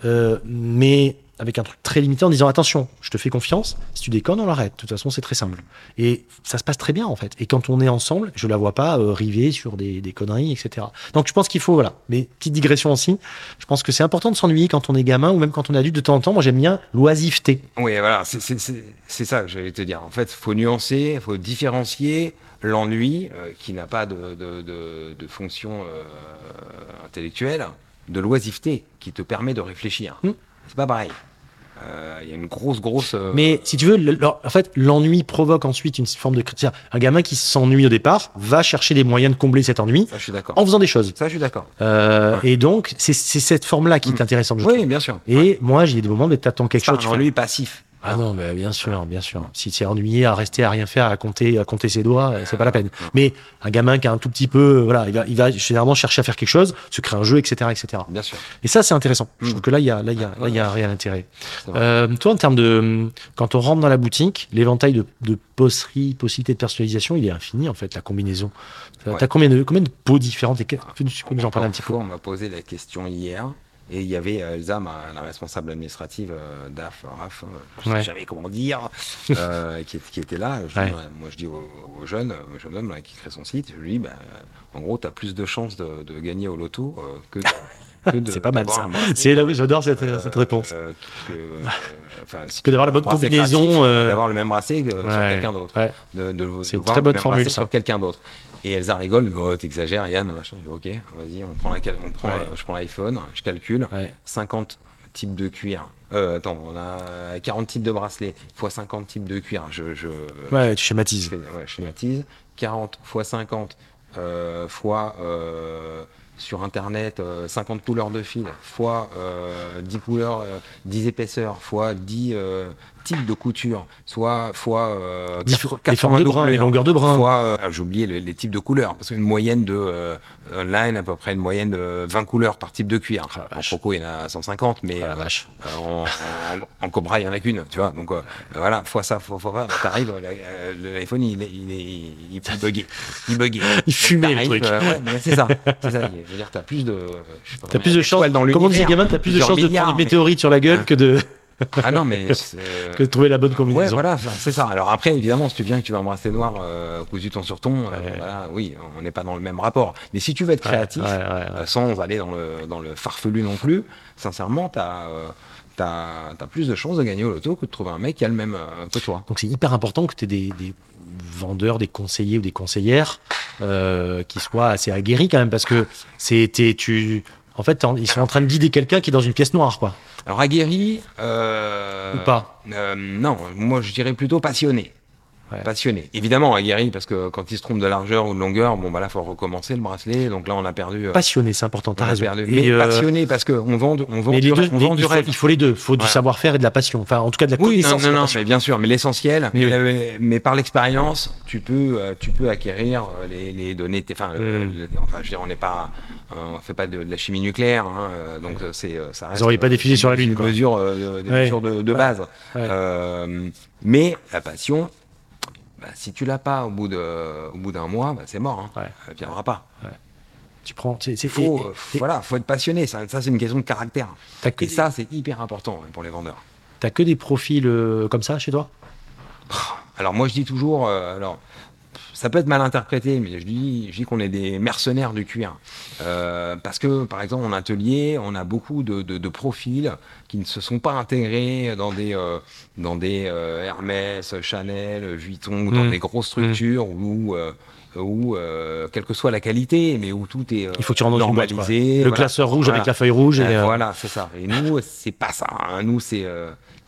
Speaker 1: euh, mais avec un truc très limité en disant attention, je te fais confiance, si tu déconnes, on l'arrête. De toute façon, c'est très simple. Et ça se passe très bien en fait. Et quand on est ensemble, je la vois pas euh, river sur des, des, conneries, etc. Donc je pense qu'il faut, voilà. Mais petite digression aussi, je pense que c'est important de s'ennuyer quand on est gamin ou même quand on est adulte de temps en temps. Moi j'aime bien l'oisiveté.
Speaker 2: Oui, voilà, c'est ça que j'allais te dire. En fait, il faut nuancer, il faut différencier l'ennui euh, qui n'a pas de, de, de, de fonction euh, intellectuelle de l'oisiveté qui te permet de réfléchir. Hmm. C'est pas pareil. Euh, il y a une grosse, grosse. Euh,
Speaker 1: Mais si tu veux, en fait, l'ennui provoque ensuite une forme de critique. Un gamin qui s'ennuie au départ va chercher des moyens de combler cet ennui.
Speaker 2: Ça, je suis d'accord.
Speaker 1: En faisant des choses.
Speaker 2: Ça, je suis d'accord.
Speaker 1: Euh, et donc, c'est cette forme-là qui est hmm. intéressante.
Speaker 2: oui, bien sûr.
Speaker 1: Et moi, j'ai des moments où t'attends quelque chose.
Speaker 2: Un ennui passif.
Speaker 1: Ah non, mais bien sûr, bien sûr. Si tu es ennuyé à rester à rien faire, à compter, à compter ses doigts, c'est pas la peine. Mais un gamin qui a un tout petit peu, voilà, il va, il va généralement chercher à faire quelque chose, se créer un jeu, etc., etc.
Speaker 2: Bien sûr.
Speaker 1: Et ça, c'est intéressant. Je trouve mm. que là, il y a, là, il y a, là, il y a rien d'intérêt. Euh, toi, en termes de, quand on rentre dans la boutique, l'éventail de, de poserie, possibilités de personnalisation, il est infini en fait, la combinaison. Tu T'as combien de, combien de peaux différentes et tu peux nous en parler un petit peu?
Speaker 2: On m'a posé la question hier. Et il y avait euh, Elsa, la responsable administrative euh, d'AF, RAF, euh, je ne sais jamais comment dire, qui, qui, était là. moi, je dis aux, jeunes, au jeune homme qui crée son site, je lui dis, bah, en gros, tu as plus de chances de, de gagner au loto que
Speaker 1: de. c'est pas mal ça. Là, j'adore cette, cette réponse. que, que d'avoir la bonne combinaison.
Speaker 2: D'avoir le même que sur quelqu'un d'autre.
Speaker 1: c'est une très bonne formule.
Speaker 2: Sur quelqu'un d'autre. Et Elsa rigole, oh, t'exagères, Yann, machin. Je dis, ok, vas-y, on prend la, on prend, je prends l'iPhone, je calcule, 50 types de cuir. Euh, attends, on a 40 types de bracelets fois 50 types de cuir. Je, je
Speaker 1: ouais, tu schématises.
Speaker 2: Je ouais, schématise. 40 fois 50 euh, fois euh, sur Internet 50 euh, couleurs de fil fois 10 couleurs, 10 épaisseurs fois 10 type de couture, soit fois euh,
Speaker 1: les de les longueurs de brin,
Speaker 2: fois euh, j'ai oublié les, types de couleurs parce qu'une moyenne de euh, line à peu près une moyenne de 20 couleurs par type de cuir. Ah, en Croco il y en a 150 mais
Speaker 1: ah, vache.
Speaker 2: Euh, en, Cobra il y en a qu'une, tu vois. Donc voilà, fois ça, fois fois t'arrives l'iPhone il est il est il est bugué, il bugué.
Speaker 1: il fumait le truc.
Speaker 2: ouais, c'est ça, c'est ça. Je veux dire t'as plus de
Speaker 1: t'as plus de chance dans Comment dit gamin, t'as plus de chance de prendre une météorite sur la gueule que de
Speaker 2: ah non, mais.
Speaker 1: que de trouver la bonne combinaison.
Speaker 2: Ouais, voilà, c'est ça. Alors après, évidemment, si tu viens que tu vas embrasser noir, euh, cousu ton sur ton, euh, voilà, oui, on n'est pas dans le même rapport. Mais si tu veux être créatif, euh, sans aller dans le, dans le farfelu non plus, sincèrement, tu as. Euh, t'as plus de chances de gagner au loto que de trouver un mec qui a le même que toi.
Speaker 1: Donc c'est hyper important que tu aies des, des, vendeurs, des conseillers ou des conseillères qui soit assez aguerri quand même, parce que c'était tu. En fait, ils sont en train de guider quelqu'un qui est dans une pièce noire, quoi.
Speaker 2: Alors aguerri euh,
Speaker 1: Ou pas
Speaker 2: euh, Non, moi je dirais plutôt passionné.
Speaker 1: Ouais.
Speaker 2: Passionné. Évidemment, aguerri, parce que quand il se trompe de largeur ou de longueur, bon, bah là, faut recommencer le bracelet. Donc là, on a perdu. euh,
Speaker 1: Passionné, c'est important, t'as raison.
Speaker 2: perdu. Mais
Speaker 1: euh,
Speaker 2: passionné, parce qu'on vend, on vend,
Speaker 1: mais
Speaker 2: du,
Speaker 1: deux,
Speaker 2: on vend du
Speaker 1: faut,
Speaker 2: rêve.
Speaker 1: il faut les deux. Il faut du savoir-faire et de la passion. Enfin, en tout cas, de la
Speaker 2: Oui, non,
Speaker 1: connaissance.
Speaker 2: non, non, mais bien sûr, mais l'essentiel,
Speaker 1: Mais oui.
Speaker 2: euh, mais par l'expérience, tu peux, tu peux acquérir les, les données, t- enfin,
Speaker 1: Mm.
Speaker 2: le- enfin, je veux dire, on n'est pas, on fait pas de, de la chimie nucléaire, hein, donc c'est, ça reste.
Speaker 1: auriez pas défilé sur la Lune, quoi.
Speaker 2: mesures, euh, des
Speaker 1: Ouais.
Speaker 2: mesures de, base.
Speaker 1: Ouais.
Speaker 2: Euh, mais la passion, bah, si tu l'as pas au bout de, au bout d'un mois, bah, c'est mort, hein.
Speaker 1: Ouais.
Speaker 2: Viendra pas.
Speaker 1: Tu prends. c'est-
Speaker 2: faut,
Speaker 1: et-
Speaker 2: euh,
Speaker 1: et-
Speaker 2: voilà, faut être passionné. Ça, ça c'est une question de caractère.
Speaker 1: T'as que,
Speaker 2: Et ça, c'est hyper important ouais, pour les vendeurs.
Speaker 1: t'as que des profils euh, comme ça chez toi?
Speaker 2: Alors moi je dis toujours, euh, alors ça peut être mal interprété, mais je dis, je dis qu'on est des mercenaires du cuir. Euh, parce que par exemple en atelier, on a beaucoup de, de- de profils qui ne se sont pas intégrés dans des, euh, dans des euh, Hermès, Chanel, Vuitton, ou dans
Speaker 1: Mm.
Speaker 2: des grosses structures où, euh, où euh, quelle que soit la qualité, mais où tout est euh,
Speaker 1: Il faut que tu une boîte.
Speaker 2: normalisé.
Speaker 1: Le
Speaker 2: voilà.
Speaker 1: classeur rouge
Speaker 2: Voilà.
Speaker 1: avec la feuille rouge. Et,
Speaker 2: Euh, Voilà, c'est ça. Et nous, c'est pas ça. hein. Nous, c'est,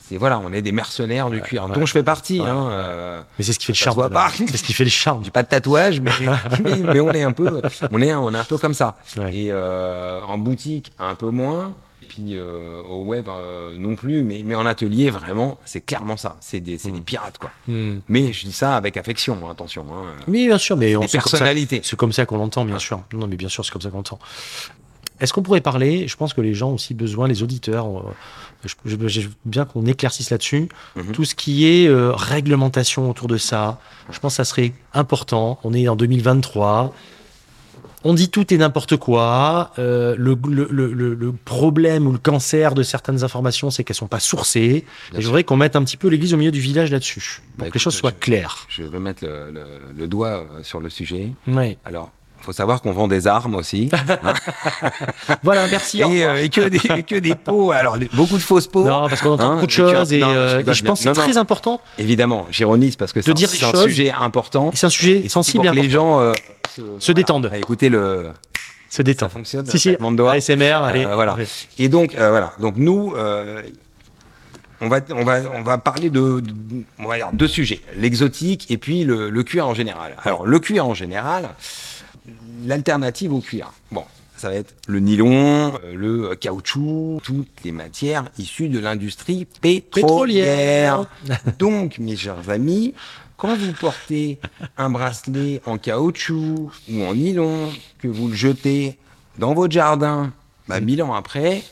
Speaker 2: c'est voilà, on est des mercenaires du cuir,
Speaker 1: ouais.
Speaker 2: dont je fais partie.
Speaker 1: Ouais.
Speaker 2: hein, euh,
Speaker 1: Mais c'est ce qui fait le charme.
Speaker 2: pas.
Speaker 1: C'est ce qui fait le charme.
Speaker 2: j'ai pas de tatouage, mais, mais, mais on est un peu, on est, on est un peu comme ça. Et euh, en boutique, un peu moins. Et puis euh, au web non plus, mais, mais en atelier vraiment, c'est clairement ça. C'est des, des pirates quoi.
Speaker 1: Hmm.
Speaker 2: Mais je dis ça avec affection, hein, attention. Hein.
Speaker 1: Oui, bien sûr, mais on
Speaker 2: personnalités.
Speaker 1: C'est comme ça qu'on l'entend, bien sûr. Non, mais bien sûr, c'est comme ça qu'on l'entend. Est-ce qu'on pourrait parler Je pense que les gens ont aussi besoin, les auditeurs, euh, je, je- je veux bien qu'on éclaircisse là-dessus.
Speaker 2: Mhm.
Speaker 1: Tout ce qui est euh, réglementation autour de ça, je pense que ça serait important. On est en 2023. On dit tout et n'importe quoi. Euh, le, le- le- le- le problème ou le cancer de certaines informations, c'est qu'elles sont pas sourcées.
Speaker 2: Bien
Speaker 1: et je voudrais qu'on mette un petit peu l'église au milieu du village là-dessus, pour
Speaker 2: Bah,
Speaker 1: que les choses soient
Speaker 2: je-
Speaker 1: claires.
Speaker 2: Je vais mettre le, doigt sur le sujet.
Speaker 1: Ouais.
Speaker 2: Alors, faut savoir qu'on vend des armes aussi.
Speaker 1: Voilà, merci.
Speaker 2: et, euh, et que, des, et que des pots. Alors, beaucoup de fausses peaux.
Speaker 1: Non, parce qu'on entend
Speaker 2: Hein,
Speaker 1: beaucoup de choses et,
Speaker 2: non,
Speaker 1: euh,
Speaker 2: je
Speaker 1: et pense que c'est très important.
Speaker 2: Évidemment, j'ironise parce que c'est un, sujet important.
Speaker 1: C'est un sujet
Speaker 2: Et
Speaker 1: sensible
Speaker 2: pour que les gens euh,
Speaker 1: Se détendent.
Speaker 2: Ah, écoutez le.
Speaker 1: Se
Speaker 2: Ça
Speaker 1: détend.
Speaker 2: fonctionne.
Speaker 1: Si, si. ASMR, allez.
Speaker 2: Voilà. Et donc voilà. Donc nous, on va on va on va parler de, de- on va dire deux sujets l'exotique et puis le, le cuir en général. Alors le cuir en général, l'alternative au cuir. Bon. Ça va être le nylon, euh, le caoutchouc, toutes les matières issues de l'industrie pétrolière. Donc, mes chers amis, quand vous portez un bracelet en caoutchouc ou en nylon, que vous le jetez dans votre jardin, bah, mille ans après,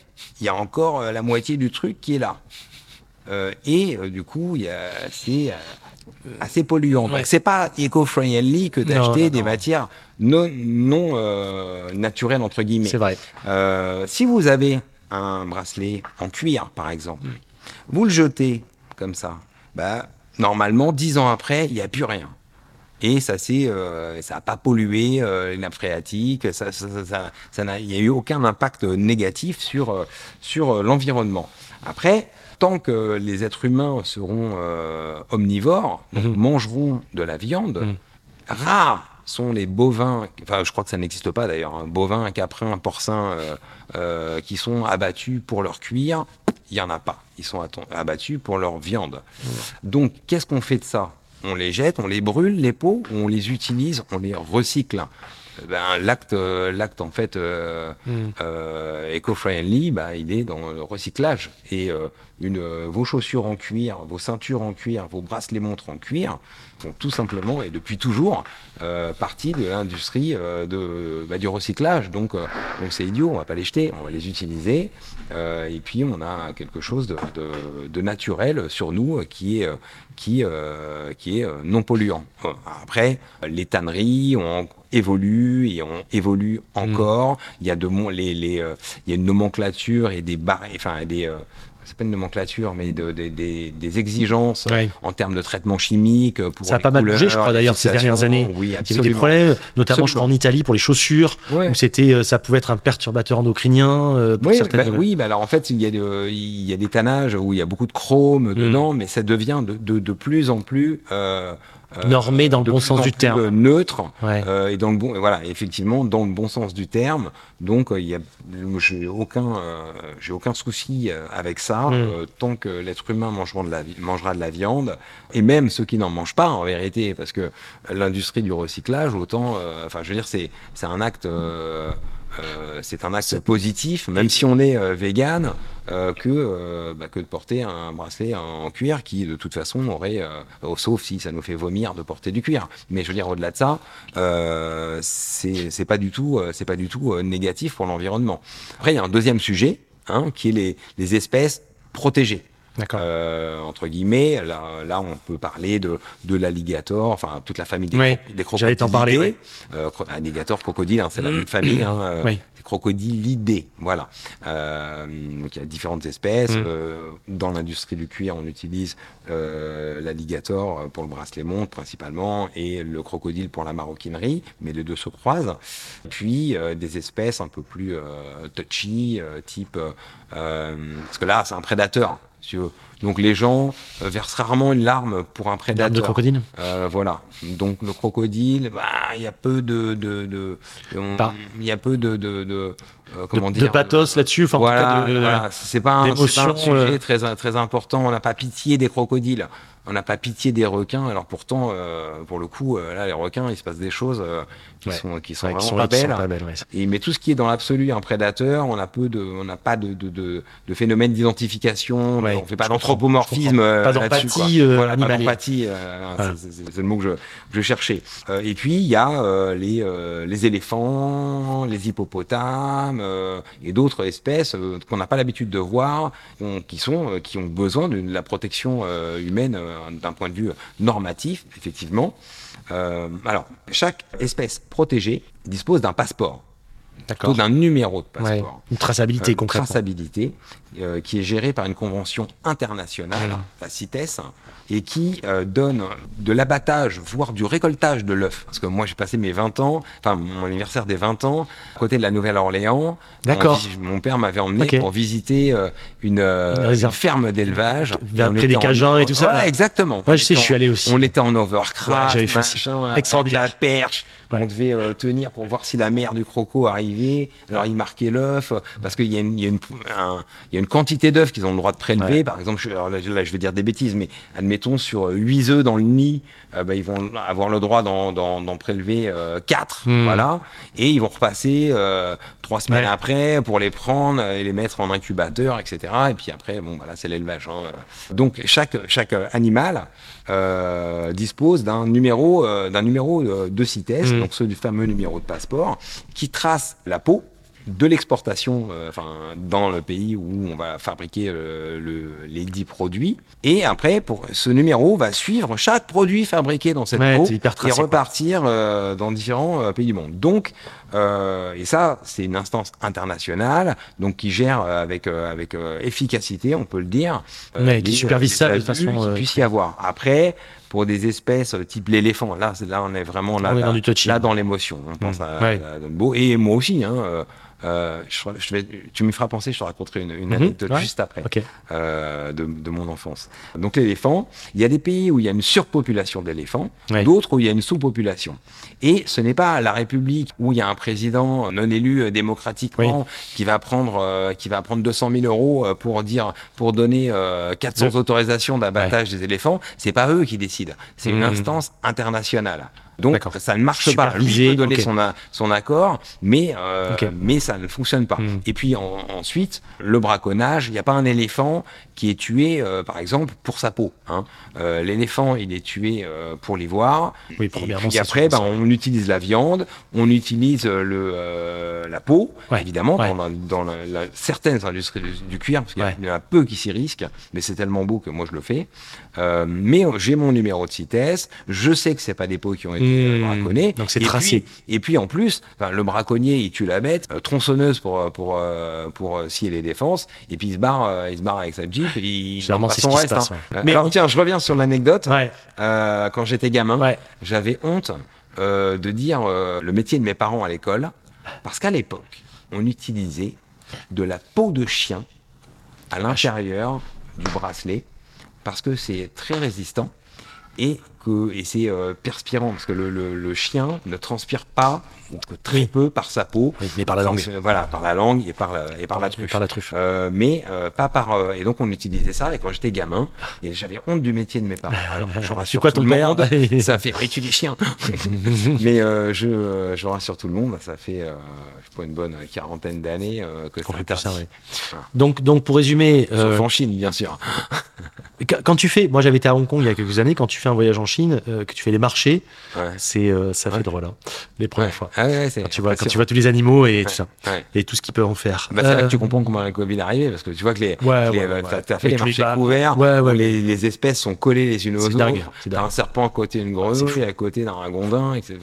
Speaker 2: il y a encore euh, la moitié du truc qui est là. Euh, et euh, du coup, il y a, c'est euh, assez polluant.
Speaker 1: Ouais.
Speaker 2: Donc, c'est pas éco-friendly que d'acheter des
Speaker 1: non.
Speaker 2: matières non, non euh, naturelles, entre guillemets.
Speaker 1: C'est vrai.
Speaker 2: Euh, si vous avez un bracelet en cuir, par exemple, vous le jetez comme ça, bah, normalement, dix ans après, il n'y a plus rien. Et ça c'est, euh, ça n'a pas pollué euh, les nappes phréatiques, ça, ça, ça, ça- ça n'a- il n'y a eu aucun impact négatif sur, euh, sur euh, l'environnement. Après, tant que les êtres humains seront euh, omnivores, donc
Speaker 1: Mhm.
Speaker 2: mangeront de la viande,
Speaker 1: Mhm.
Speaker 2: rares sont les bovins, enfin je crois que ça n'existe pas d'ailleurs, hein, bovins, caprins, porcins euh, euh, qui sont abattus pour leur cuir, il y en a pas. Ils sont abattus pour leur viande. Donc qu'est-ce qu'on fait de ça? On les jette, on les brûle les peaux, ou on les utilise, on les recycle. Ben, l'acte, euh, l'acte en fait euh,
Speaker 1: Mm.
Speaker 2: euh, eco-friendly, bah, il est dans le recyclage. Et euh, une, vos chaussures en cuir, vos ceintures en cuir, vos bracelets montres en cuir font tout simplement et depuis toujours partie de l'industrie de, bah, du recyclage. Donc, donc c'est idiot, on va pas les jeter, on va les utiliser. Et puis on a quelque chose de, de, de naturel sur nous qui est, qui, qui est non polluant. Après, les tanneries ont évolué et on évolue encore. Il y a de mon, les, les, euh, il y a une nomenclature et des barres, enfin des euh, c'est pas une nomenclature, mais de- de- des, des exigences
Speaker 1: Ouais.
Speaker 2: en termes de traitement chimique euh, pour
Speaker 1: Ça a pas mal bougé, je crois, d'ailleurs, ces dernières années.
Speaker 2: Oui,
Speaker 1: Il y avait des problèmes, notamment je crois
Speaker 2: Absolument.
Speaker 1: en Italie pour les chaussures,
Speaker 2: Ouais.
Speaker 1: où c'était, euh, ça pouvait être un perturbateur endocrinien euh, pour
Speaker 2: Oui,
Speaker 1: certaines.
Speaker 2: bah, oui, bah alors en fait, il y, a de- il y a des tannages où il y a beaucoup de chrome
Speaker 1: Mm.
Speaker 2: dedans, mais ça devient de, plus en plus euh, euh,
Speaker 1: Normé dans le bon sens
Speaker 2: en
Speaker 1: du terme.
Speaker 2: euh, neutre
Speaker 1: Ouais.
Speaker 2: euh, et dans le bon voilà effectivement dans le bon sens du terme donc euh, il y a j'ai aucun euh, j'ai aucun souci euh, avec ça
Speaker 1: Mm.
Speaker 2: euh, tant que l'être humain mangera de la mangera de la viande et même ceux qui n'en mangent pas en vérité parce que l'industrie du recyclage autant euh, enfin je veux dire c'est c'est un acte euh, c'est un acte positif, même si on est euh, vegan, euh, que, euh, bah, que de porter un bracelet en cuir qui, de toute façon, aurait, euh, oh, sauf si ça nous fait vomir de porter du cuir. Mais je veux dire, au-delà de ça, c'est pas du tout, c'est pas du tout négatif pour l'environnement. Après, il y a un deuxième sujet, hein, qui est les, les espèces protégées. Euh, entre guillemets, là, là, on peut parler de, de l'alligator, enfin toute la famille des,
Speaker 1: Oui,
Speaker 2: cro- des
Speaker 1: j'allais t'en parler,
Speaker 2: crocodilidés. Euh, alligator, crocodile, hein, c'est la même famille. Hein, euh,
Speaker 1: Oui.
Speaker 2: crocodilidés, voilà. Euh, donc il y a différentes espèces.
Speaker 1: Mm.
Speaker 2: Euh, dans l'industrie du cuir, on utilise euh, l'alligator pour le bracelet montre principalement et le crocodile pour la maroquinerie, mais les deux se croisent. Puis euh, des espèces un peu plus euh, touchy, euh, type parce que là c'est un prédateur. Si. Donc les gens euh, versent rarement une larme pour un
Speaker 1: Larme
Speaker 2: prédateur.
Speaker 1: de crocodile
Speaker 2: Euh, voilà. Donc le crocodile, bah, il y a peu de, de, de- on-
Speaker 1: Pas-
Speaker 2: il y a peu de, de, de, euh, comment
Speaker 1: de,
Speaker 2: dire,
Speaker 1: de pathos là-dessus. Enfin,
Speaker 2: voilà, voilà. c'est pas, un- pas sujet
Speaker 1: euh.
Speaker 2: très, très important. On n'a pas pitié des crocodiles. On n'a pas pitié des requins. Alors pourtant, euh, pour le coup, euh, là, les requins, il se passe des choses euh, qui
Speaker 1: Ouais.
Speaker 2: sont, qui sont
Speaker 1: Ouais, qui
Speaker 2: vraiment
Speaker 1: sont-
Speaker 2: pas
Speaker 1: qui sont
Speaker 2: belles.
Speaker 1: pas belles, ouais.
Speaker 2: Et, mais tout ce qui est dans l'absolu un prédateur, on a peu de, on n'a pas de, de, de, de phénomène d'identification, on fait pas d'anthropomorphisme, euh,
Speaker 1: Pas d'empathie, euh,
Speaker 2: Voilà, pas d'empathie, euh,
Speaker 1: Voilà.
Speaker 2: c'est- le mot que je, je cherchais. Euh, et puis il y a euh, les, euh, les éléphants, les hippopotames euh, et d'autres espèces qu'on n'a pas l'habitude de voir, on- qui sont, euh, qui ont besoin de la protection humaine euh, d'un point de vue normatif, effectivement. Euh, alors, chaque espèce protégée dispose d'un passeport,
Speaker 1: D'accord.
Speaker 2: plutôt d'un numéro de
Speaker 1: Ouais.
Speaker 2: passeport.
Speaker 1: Une traçabilité
Speaker 2: Euh,
Speaker 1: concrètement.
Speaker 2: traçabilité euh, qui est gérée par une convention internationale, la CITES, et qui euh, donne de l'abattage, voire du récoltage de l'œuf. Parce que moi, j'ai passé mes 20 ans, enfin mon anniversaire des 20 ans, à côté de la Nouvelle-Orléans.
Speaker 1: D'accord.
Speaker 2: On- Mon père m'avait emmené pour visiter euh, une,
Speaker 1: Une
Speaker 2: ferme d'élevage.
Speaker 1: Vers-
Speaker 2: On
Speaker 1: près
Speaker 2: était
Speaker 1: des
Speaker 2: en-
Speaker 1: Cajuns et tout ça,
Speaker 2: Ouais, exactement.
Speaker 1: Ouais, je sais, je suis allé aussi.
Speaker 2: On était en overcraft,
Speaker 1: Ouais, j'avais fait ça.
Speaker 2: machin, avec
Speaker 1: Extraordinaire.
Speaker 2: la perche. On devait tenir pour voir si la mère du croco arrivait. Alors il marquait l'œuf parce qu'il y a une, il y a une, un- il y a une quantité d'œufs qu'ils ont le droit de prélever. Par exemple, je, là, là, je vais dire des bêtises, mais admettons sur 8 œufs dans le nid, euh, bah, ils vont avoir le droit d'en, prélever 4,
Speaker 1: Hmm.
Speaker 2: voilà, et ils vont repasser euh, trois semaines
Speaker 1: Ouais.
Speaker 2: après pour les prendre et les mettre en incubateur, etc. Et puis après, bon, voilà, c'est l'élevage. hein. Donc chaque chaque euh, animal euh, dispose d'un numéro euh, d'un numéro euh, de CITES,
Speaker 1: Mm.
Speaker 2: donc ce fameux numéro de passeport, qui trace la peau de l'exportation, euh, enfin dans le pays où on va fabriquer euh, le, les dix produits. Et après, pour ce numéro va suivre chaque produit fabriqué dans cette
Speaker 1: Ouais,
Speaker 2: peau et repartir euh, dans différents euh, pays du monde. Donc, euh, et ça, c'est une instance internationale, donc qui gère euh, avec euh, avec euh, efficacité, on peut le dire.
Speaker 1: Ouais, qui supervise ça de
Speaker 2: abus
Speaker 1: façon,
Speaker 2: qu'il
Speaker 1: euh,
Speaker 2: puisse y avoir. Après, pour des espèces euh, type l'éléphant, là, c'est- là, on est vraiment là,
Speaker 1: On est
Speaker 2: là,
Speaker 1: dans du
Speaker 2: là, dans l'émotion. On pense
Speaker 1: Mm.
Speaker 2: à,
Speaker 1: Ouais.
Speaker 2: à Dumbo. et moi aussi. Hein, euh, euh, je, je vais, tu me feras penser, je te raconterai une, une
Speaker 1: Mhm,
Speaker 2: anecdote
Speaker 1: ouais.
Speaker 2: juste après euh, de, de mon enfance. Donc l'éléphant, il y a des pays où il y a une surpopulation d'éléphants,
Speaker 1: Ouais.
Speaker 2: d'autres où il y a une sous-population. Et ce n'est pas la République où il y a un président non élu euh, démocratiquement qui va prendre euh, qui va prendre 200 000 euros euh, pour dire pour donner euh, 400
Speaker 1: Le-
Speaker 2: autorisations d'abattage des éléphants. C'est pas eux qui décident. C'est une
Speaker 1: Mhm.
Speaker 2: instance internationale. Donc ça ne marche pas. Lui peut donner
Speaker 1: ok.
Speaker 2: son, a- son accord, mais euh, mais ça ne fonctionne pas.
Speaker 1: Mhm.
Speaker 2: Et puis en- ensuite, le braconnage, il n'y a pas un éléphant qui est tué, euh, par exemple, pour sa peau. hein. Euh, L'éléphant, il est tué euh, pour l'ivoire.
Speaker 1: Oui,
Speaker 2: Et
Speaker 1: premièrement,
Speaker 2: puis
Speaker 1: c'est
Speaker 2: après, ben, on utilise la viande, on utilise euh, le, euh, la peau,
Speaker 1: Ouais,
Speaker 2: évidemment,
Speaker 1: ouais.
Speaker 2: dans, la- dans la- la- certaines industries du, du cuir, parce qu'il y
Speaker 1: Ouais.
Speaker 2: en a peu qui s'y risquent, mais c'est tellement beau que moi je le fais. Euh, mais j'ai mon numéro de CITES, je sais que c'est pas des peaux qui ont été
Speaker 1: Mmh.
Speaker 2: braconnés.
Speaker 1: Donc c'est
Speaker 2: Et
Speaker 1: tracé.
Speaker 2: puis- et puis en plus, le braconnier, il tue la bête, tronçonneuse pour pour pour scier les défenses, et puis il se barre, il se barre avec sa jeep. Et il
Speaker 1: Généralement,
Speaker 2: il
Speaker 1: c'est
Speaker 2: son
Speaker 1: ce qui se
Speaker 2: reste,
Speaker 1: passe,
Speaker 2: hein.
Speaker 1: ouais. Mais-
Speaker 2: Alors tiens, je reviens sur l'anecdote.
Speaker 1: Ouais.
Speaker 2: Euh, quand j'étais gamin,
Speaker 1: Ouais.
Speaker 2: j'avais honte euh, de dire euh, le métier de mes parents à l'école, parce qu'à l'époque, on utilisait de la peau de chien à l'intérieur du bracelet, parce que c'est très résistant et que et c'est euh, perspirant parce que le, le- le chien ne transpire pas ou que très
Speaker 1: Oui.
Speaker 2: peu par sa peau.
Speaker 1: Oui, mais par la langue.
Speaker 2: Voilà, par la langue et par la, et par la truffe.
Speaker 1: Par la truffe.
Speaker 2: Euh, mais euh, pas par et donc on utilisait ça et quand j'étais gamin et j'avais honte du métier de mes parents. Alors, je rassure
Speaker 1: quoi
Speaker 2: tout
Speaker 1: ton
Speaker 2: le
Speaker 1: père
Speaker 2: monde, ça fait tu les chiens. mais je je rassure tout le monde, ça fait je pas une bonne quarantaine d'années que c'est
Speaker 1: fait ça, ouais. Donc, donc pour résumer,
Speaker 2: Sauf en Chine bien sûr.
Speaker 1: quand quand tu fais, moi j'avais été à Hong Kong il y a quelques années, quand tu fais un voyage en Chine, euh, que tu fais les marchés,
Speaker 2: Ouais.
Speaker 1: c'est euh, ça fait drôle, hein, les premières fois.
Speaker 2: Ah
Speaker 1: Quand tu vois, quand tu vois tous les animaux et tout ça, et tout ce qu'ils peuvent en faire.
Speaker 2: Bah, c'est là
Speaker 1: Euh,
Speaker 2: que tu comprends comment la Covid est arrivée, parce que tu vois que les, les- t'as fait les marchés couverts, où les, les espèces sont collées les unes aux autres. T'as un serpent à côté d'une grenouille, à côté d'un ragondin, c'est,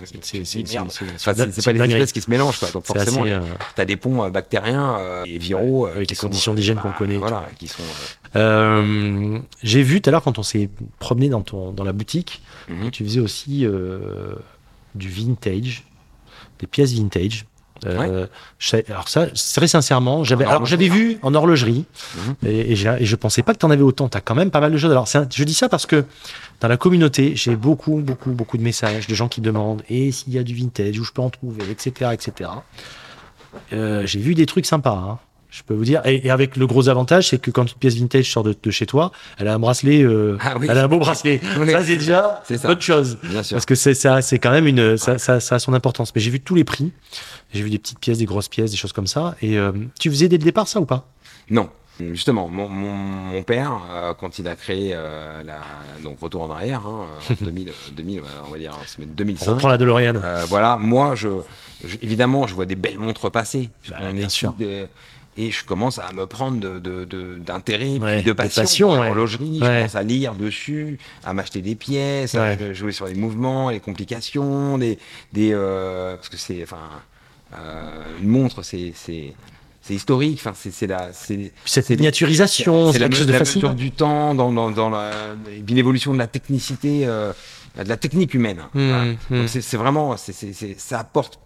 Speaker 2: pas les espèces qui se mélangent. Donc forcément, t'as des ponts bactériens et viraux
Speaker 1: Avec les conditions d'hygiène qu'on
Speaker 2: bah,
Speaker 1: connaît et
Speaker 2: Voilà, qui sont. euh,
Speaker 1: Euh, J'ai vu tout à l'heure quand on s'est promené dans, ton, dans la boutique, Tu faisais aussi euh, du vintage, des pièces vintage. Euh, alors ça, très sincèrement, j'avais alors j'avais vu en horlogerie
Speaker 2: Mhm.
Speaker 1: et, et, et je pensais pas que tu en avais autant. Tu as quand même pas mal de choses. Alors un- je dis ça parce que dans la communauté, j'ai beaucoup, beaucoup, beaucoup de messages de gens qui demandent et s'il y a du vintage où je peux en trouver, etc., etc. Euh, j'ai vu des trucs sympas. hein. Je peux vous dire, et, et avec le gros avantage, c'est que quand une pièce vintage sort de, de chez toi, elle a un bracelet, euh,
Speaker 2: Ah oui.
Speaker 1: elle a un beau bracelet.
Speaker 2: Oui.
Speaker 1: Ça c'est déjà autre chose.
Speaker 2: Bien sûr.
Speaker 1: Parce que c'est ça, c'est quand même une, ça, ça, ça a son importance. Mais j'ai vu tous les prix. J'ai vu des petites pièces, des grosses pièces, des choses comme ça. Et euh, tu faisais dès le départ ça ou pas?
Speaker 2: Non. Justement, mon, mon, mon père, euh, quand il a créé euh, la, donc retour en arrière, hein, en 2000, 2000, on va dire, on se met
Speaker 1: On
Speaker 2: 2005.
Speaker 1: reprend la DeLorean.
Speaker 2: Euh, voilà, moi, je, je- évidemment, je vois des belles montres passer.
Speaker 1: Bah, bien
Speaker 2: est
Speaker 1: sûr.
Speaker 2: Et je commence à me prendre de, de, de- d'intérêt,
Speaker 1: Ouais,
Speaker 2: de
Speaker 1: de
Speaker 2: passion,
Speaker 1: passion, ouais.
Speaker 2: l'horlogerie. Je commence à lire dessus, à m'acheter des pièces, à jouer sur les mouvements, les complications, des, des euh, parce que c'est, enfin, euh, une montre, c'est, c'est, c'est historique. Enfin, c'est, la, c'est,
Speaker 1: Cette miniaturisation, c'est
Speaker 2: la,
Speaker 1: chose de facile.
Speaker 2: mesure du temps, dans, dans, dans l'évolution de la technicité, euh, de la technique humaine.
Speaker 1: Mmh,
Speaker 2: Voilà.
Speaker 1: mmh.
Speaker 2: C'est vraiment, c'est- ça apporte,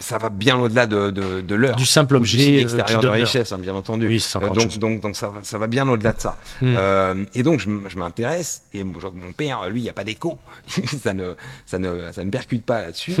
Speaker 2: ça va bien au-delà de, de, de l'heure.
Speaker 1: Du simple objet, euh,
Speaker 2: extérieur de richesse, hein, bien entendu.
Speaker 1: Oui,
Speaker 2: Euh, donc, donc, donc ça, va- ça va bien au-delà de ça.
Speaker 1: Mm.
Speaker 2: Euh, et donc je, je m'intéresse et mon, mon père, lui, il n'y a pas d'écho, ça ne, ça ne, ça ne percute pas là-dessus.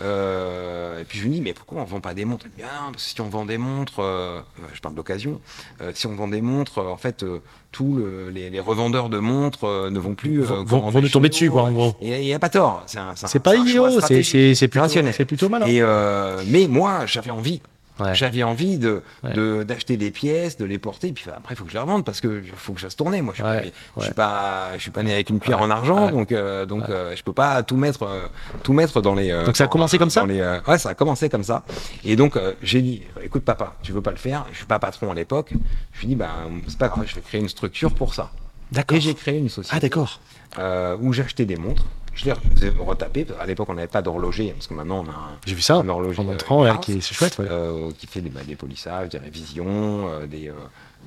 Speaker 2: Et, puis, euh, et puis je lui dis mais pourquoi on vend pas des montres? Me dit, Ah, parce que si on vend des montres, euh, je parle d'occasion, euh, si on vend des montres, euh, en fait, euh, tous le- les, les revendeurs de montres euh, ne vont plus euh,
Speaker 1: Vont, vont, nous tomber dessus, quoi, en gros.
Speaker 2: Et il n'y a pas tort. C'est
Speaker 1: pas idiot, c'est-
Speaker 2: stratégique.
Speaker 1: c'est c'est plutôt,
Speaker 2: rationnel.
Speaker 1: c'est plutôt malin.
Speaker 2: Et euh, mais moi, j'avais envie.
Speaker 1: Ouais.
Speaker 2: J'avais envie de
Speaker 1: Ouais.
Speaker 2: de- d'acheter des pièces, de les porter, puis après il faut que je les revende parce que faut que je fasse tourner. Moi, je
Speaker 1: Ouais, ouais.
Speaker 2: suis pas, je suis pas né avec une cuillère
Speaker 1: Ouais,
Speaker 2: en argent, donc euh, donc euh, je peux pas tout mettre euh, tout mettre dans les. euh,
Speaker 1: Donc ça a commencé comme ça
Speaker 2: les, Ouais, ça a commencé comme ça. Et donc j'ai dit, écoute papa, tu veux pas le faire Je suis pas patron à l'époque. Je lui dis, bah c'est pas grave, je vais créer une structure pour ça.
Speaker 1: D'accord.
Speaker 2: Et j'ai créé une société
Speaker 1: Ah d'accord.
Speaker 2: où j'achetais des montres. Je les faisais retaper. À l'époque, on n'avait pas d'horloger, parce que maintenant, on a un,
Speaker 1: J'ai vu ça
Speaker 2: un horloger
Speaker 1: en
Speaker 2: euh,
Speaker 1: entrant,
Speaker 2: Mars,
Speaker 1: qui est- c'est chouette. ouais.
Speaker 2: euh, qui fait des, bah, des polissages, des révisions, euh, des, euh,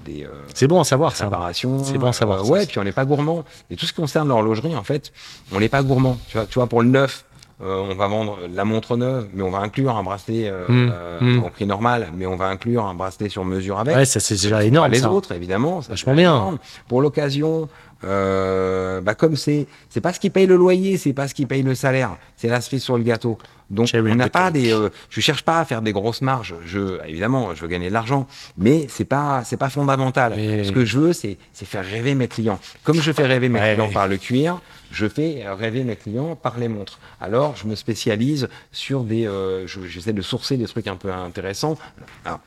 Speaker 2: des euh,
Speaker 1: C'est bon à savoir ça. C'est bon à savoir,
Speaker 2: Euh, ouais, puis on n'est pas gourmand. Et tout ce qui concerne l'horlogerie, en fait, on n'est pas gourmand. Tu vois, tu vois, pour le neuf, euh, on va vendre la montre neuve, mais on va inclure un bracelet euh,
Speaker 1: Mm,
Speaker 2: euh,
Speaker 1: mm.
Speaker 2: au prix normal, mais on va inclure un bracelet sur mesure avec.
Speaker 1: Ouais, ça c'est déjà
Speaker 2: Pas
Speaker 1: énorme.
Speaker 2: les
Speaker 1: ça.
Speaker 2: autres, évidemment. ça,
Speaker 1: Vachement bien.
Speaker 2: énorme. Pour l'occasion, euh, bah comme c'est, c'est pas ce qui paye le loyer, c'est pas ce qui paye le salaire, c'est la cerise sur le gâteau. Donc
Speaker 1: Cherry
Speaker 2: on n'a
Speaker 1: on the
Speaker 2: pas
Speaker 1: cake.
Speaker 2: des, euh, je cherche pas à faire des grosses marges. Je, évidemment, je veux gagner de l'argent, mais c'est pas, c'est pas fondamental.
Speaker 1: Mais-
Speaker 2: Ce que je veux, c'est, c'est faire rêver mes clients. Comme je fais rêver mes
Speaker 1: Ouais,
Speaker 2: clients
Speaker 1: ouais.
Speaker 2: par le cuir, je fais rêver mes clients par les montres. Alors, je me spécialise sur des, euh, je- j'essaie de sourcer des trucs un peu intéressants.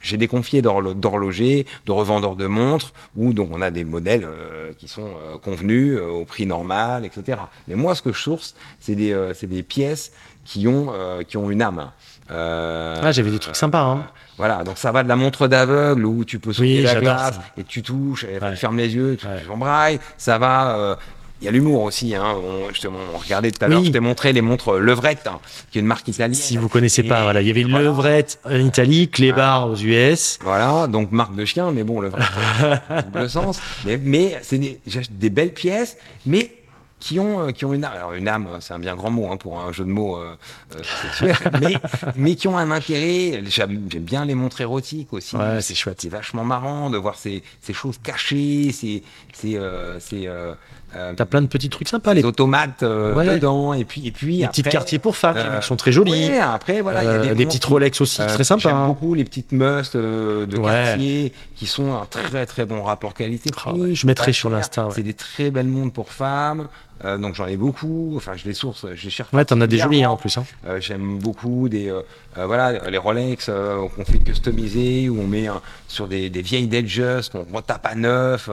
Speaker 2: J'ai des confiés d'horlo- d'horlogers, de revendeurs de montres, où donc on a des modèles euh, qui sont euh, convenus euh, au prix normal, etc. Mais moi, ce que je source, c'est des, euh, des pièces qui ont, euh, qui ont une âme. Euh,
Speaker 1: Ah, j'avais des trucs sympas. Hein.
Speaker 2: voilà, donc ça va de la montre d'aveugle où tu peux sauter
Speaker 1: Oui,
Speaker 2: la glace
Speaker 1: ça.
Speaker 2: et tu touches, et
Speaker 1: Ouais.
Speaker 2: tu fermes les yeux, tu
Speaker 1: Ouais.
Speaker 2: tu embrailles. Ça va. Euh, il y a l'humour aussi. Hein. On, je te- on regardait tout à l'heure,
Speaker 1: Oui.
Speaker 2: je t'ai montré les montres Levrette, hein, qui est une marque italienne.
Speaker 1: Si vous connaissez
Speaker 2: Et-
Speaker 1: pas, voilà, il y avait une
Speaker 2: voilà.
Speaker 1: levrette en Italie, Clébar aux US.
Speaker 2: Voilà, donc marque de chien, mais bon, Levrette, double sens. Mais, mais c'est des, des belles pièces, mais qui ont, euh, qui ont une âme. Alors une âme, c'est un bien grand mot hein, pour un jeu de mots euh, euh, sexuel, mais, mais qui ont un intérêt. J'aime j'aime bien les montres érotiques aussi.
Speaker 1: Ouais, c'est chouette.
Speaker 2: C'est vachement marrant de voir ces, ces choses cachées, ces, ces, euh, ces, euh,
Speaker 1: T'as plein de petits trucs sympas,
Speaker 2: les automates euh,
Speaker 1: Ouais.
Speaker 2: dedans, et puis, et puis
Speaker 1: les
Speaker 2: après,
Speaker 1: petits quartiers pour femmes
Speaker 2: euh,
Speaker 1: qui sont très jolis.
Speaker 2: ouais, après, voilà, il y a
Speaker 1: Euh,
Speaker 2: des
Speaker 1: des petites Rolex aussi, très sympas.
Speaker 2: J'aime
Speaker 1: hein.
Speaker 2: beaucoup les petites musts euh, de
Speaker 1: Ouais.
Speaker 2: quartier qui sont un très très bon rapport qualité-prix.
Speaker 1: Ah ouais, je mettrai
Speaker 2: Pas
Speaker 1: sur
Speaker 2: cher.
Speaker 1: l'Insta, ouais.
Speaker 2: C'est des très belles montres pour femmes. Euh, donc j'en ai beaucoup. Enfin, je les source, je les cherche.
Speaker 1: Ouais, t'en as des jolis hein, en plus. Hein.
Speaker 2: Euh, J'aime beaucoup des euh, euh, voilà les Rolex euh, qu'on fait customiser où on met un- sur des, des vieilles Datejust qu'on retape à neuf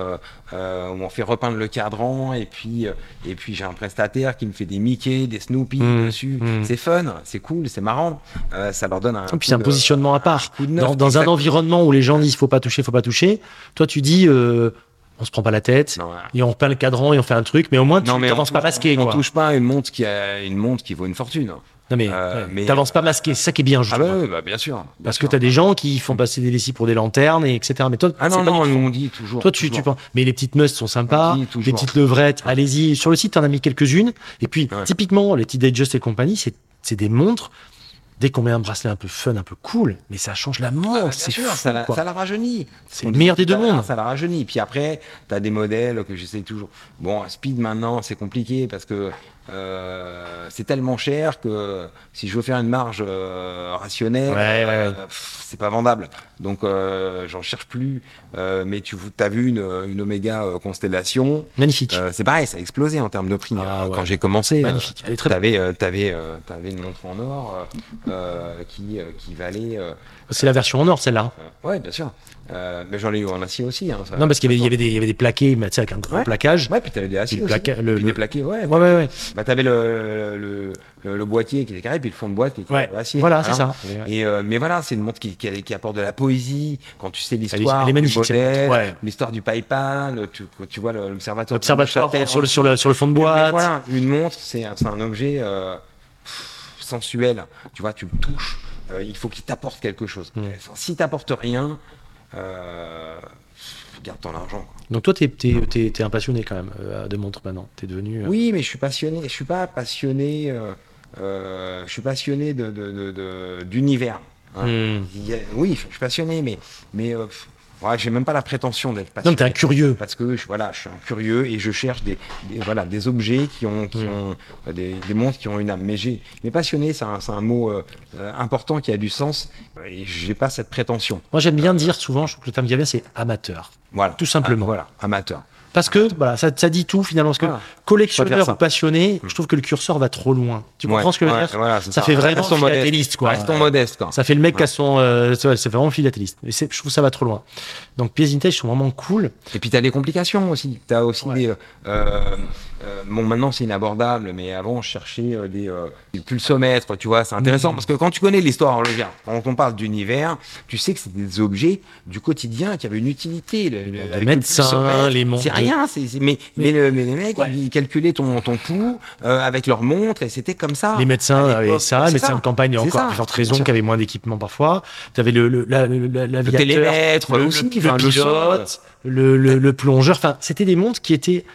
Speaker 2: euh, où on fait repeindre le cadran et puis euh, et puis j'ai un prestataire qui me fait des Mickey des Snoopy
Speaker 1: Mmh,
Speaker 2: dessus
Speaker 1: mmh.
Speaker 2: c'est fun c'est cool c'est marrant Euh, ça leur donne un
Speaker 1: Et puis c'est un positionnement à part. Dans, dans un environnement où les gens disent faut pas toucher, faut pas toucher, toi tu dis euh, on se prend pas la tête
Speaker 2: Non, voilà.
Speaker 1: et on repeint le cadran et on fait un truc, mais au moins tu t'avances pas masqué.
Speaker 2: On
Speaker 1: quoi.
Speaker 2: touche pas une montre qui a une montre qui vaut une fortune.
Speaker 1: Non mais,
Speaker 2: Euh,
Speaker 1: ouais,
Speaker 2: mais-
Speaker 1: t'avances pas masqué, c'est ça qui est bien. je
Speaker 2: Ah bah, oui, bah, bien sûr. bien
Speaker 1: Parce que
Speaker 2: sûr.
Speaker 1: t'as des gens qui font passer des lessives pour des lanternes et etc. Mais toi,
Speaker 2: Ah non
Speaker 1: pas
Speaker 2: non, nous on dit toujours.
Speaker 1: Toi, tu, tu
Speaker 2: toujours.
Speaker 1: penses. Mais les petites musts sont sympas, les petites levrettes. Allez-y, sur le site, t'en as mis quelques-unes. Et puis,
Speaker 2: Ouais.
Speaker 1: typiquement, les petits Datejust et compagnie, c'est des montres. Dès qu'on met un bracelet un peu fun, un peu cool, mais ça change la
Speaker 2: Ah,
Speaker 1: montre.
Speaker 2: bien
Speaker 1: c'est
Speaker 2: sûr,
Speaker 1: fou,
Speaker 2: ça la,
Speaker 1: quoi.
Speaker 2: ça la rajeunit.
Speaker 1: C'est le meilleur des deux mondes.
Speaker 2: Ça la rajeunit. Puis après, tu as des modèles que j'essaie toujours. Bon, Speed maintenant, c'est compliqué parce que euh, c'est tellement cher que si je veux faire une marge euh, rationnelle,
Speaker 1: Ouais, ouais, ouais.
Speaker 2: euh, c'est pas vendable. Donc, euh, j'en cherche plus. Euh, mais tu as vu une, une Omega Constellation.
Speaker 1: Magnifique.
Speaker 2: Euh, c'est pareil, ça a explosé en termes de prix.
Speaker 1: Ah.
Speaker 2: Quand j'ai commencé,
Speaker 1: Magnifique.
Speaker 2: Euh, t'avais, euh, t'avais une montre en or qui, euh, qui valait. euh,
Speaker 1: C'est la version en or, celle-là.
Speaker 2: ouais, bien sûr. Euh, mais j'en ai eu en acier aussi. Hein, ça-
Speaker 1: Non, parce qu'il y y avait des, plaqués, mais avec un gros
Speaker 2: Ouais.
Speaker 1: plaquage.
Speaker 2: Ouais, puis t'avais des aciers
Speaker 1: placa- le-
Speaker 2: Puis
Speaker 1: le-
Speaker 2: des plaqués, ouais.
Speaker 1: Ouais, ouais, ouais.
Speaker 2: Bah t'avais le, le, le, le boîtier qui était carré, puis le fond de boîte qui était
Speaker 1: Ouais.
Speaker 2: acier.
Speaker 1: Voilà, c'est ça.
Speaker 2: Et euh, mais voilà, c'est une montre qui, qui, qui apporte de la poésie. Quand tu sais l'histoire du modèle.
Speaker 1: Ouais.
Speaker 2: l'histoire du PayPal, tu, tu vois l'observatoire.
Speaker 1: Observatoire
Speaker 2: Châtel,
Speaker 1: sur le, sur, le, sur le fond de boîte.
Speaker 2: Voilà, une montre, c'est un, un objet euh, pff, sensuel. Tu vois, tu le touches. il faut qu'il t'apporte quelque chose. Enfin, si t'apporte rien, euh, garde ton argent. quoi.
Speaker 1: Donc toi, t'es, t'es, t'es, t'es un passionné quand même euh, de montres maintenant. T'es devenu. euh,
Speaker 2: Oui, mais je suis passionné. Je suis pas passionné. euh, euh, je suis passionné de, de- de- de- d'univers. hein.
Speaker 1: hmm.
Speaker 2: Oui, je suis passionné, mais mais euh, ouais, j'ai même pas la prétention d'être
Speaker 1: Non,
Speaker 2: passionné.
Speaker 1: mais t'es un curieux.
Speaker 2: parce que je, voilà, je suis un curieux et je cherche des, des- voilà des objets qui ont qui ont euh, des, des montres qui ont une âme. Mais j'ai mais passionné, c'est un, c'est un mot euh, euh, important qui a du sens et j'ai pas cette prétention.
Speaker 1: Moi, j'aime bien dire souvent, je trouve que le terme qui vient bien, c'est amateur.
Speaker 2: Voilà,
Speaker 1: Tout simplement.
Speaker 2: Ah, voilà, amateur.
Speaker 1: Parce que voilà, ça, ça dit tout finalement. Parce que
Speaker 2: Voilà. Faire
Speaker 1: collectionneur ou passionné, je trouve que le curseur va trop loin. Tu comprends
Speaker 2: Ouais,
Speaker 1: ce que je veux
Speaker 2: ouais,
Speaker 1: dire
Speaker 2: voilà,
Speaker 1: Ça fait vraiment philatéliste, quoi.
Speaker 2: Restons modestes, quoi.
Speaker 1: Ça fait le mec qui a son. euh, c'est vrai, c'est vraiment philatéliste. Mais c'est- je trouve que ça va trop loin. Donc, pièces vintage sont vraiment cool.
Speaker 2: Et puis tu as des complications aussi. Tu as aussi des. euh, euh, bon, maintenant c'est inabordable, mais avant je cherchais euh, des, euh, des pulsomètres, tu vois, c'est intéressant
Speaker 1: Mhm.
Speaker 2: parce que quand tu connais l'histoire horlogère, quand on parle d'univers, tu sais que c'est des objets du quotidien qui avaient une utilité. Le, le- avec le
Speaker 1: médecins, les montres.
Speaker 2: C'est rien, c'est, c'est- mais, mais, le- mais les mecs,
Speaker 1: Ouais.
Speaker 2: ils calculaient ton, ton pouls euh, avec leur montre et c'était comme ça.
Speaker 1: Les médecins avaient ça, les médecins
Speaker 2: ça.
Speaker 1: de campagne, encore
Speaker 2: ça.
Speaker 1: plus forte
Speaker 2: Bien
Speaker 1: raison,
Speaker 2: sûr.
Speaker 1: qui avaient moins d'équipement parfois. Tu avais le, le, la, le, la- l'aviateur,
Speaker 2: télémètre
Speaker 1: le,
Speaker 2: aussi,
Speaker 1: le, le
Speaker 2: le
Speaker 1: pilote, le, le, le plongeur. Enfin, c'était des montres qui étaient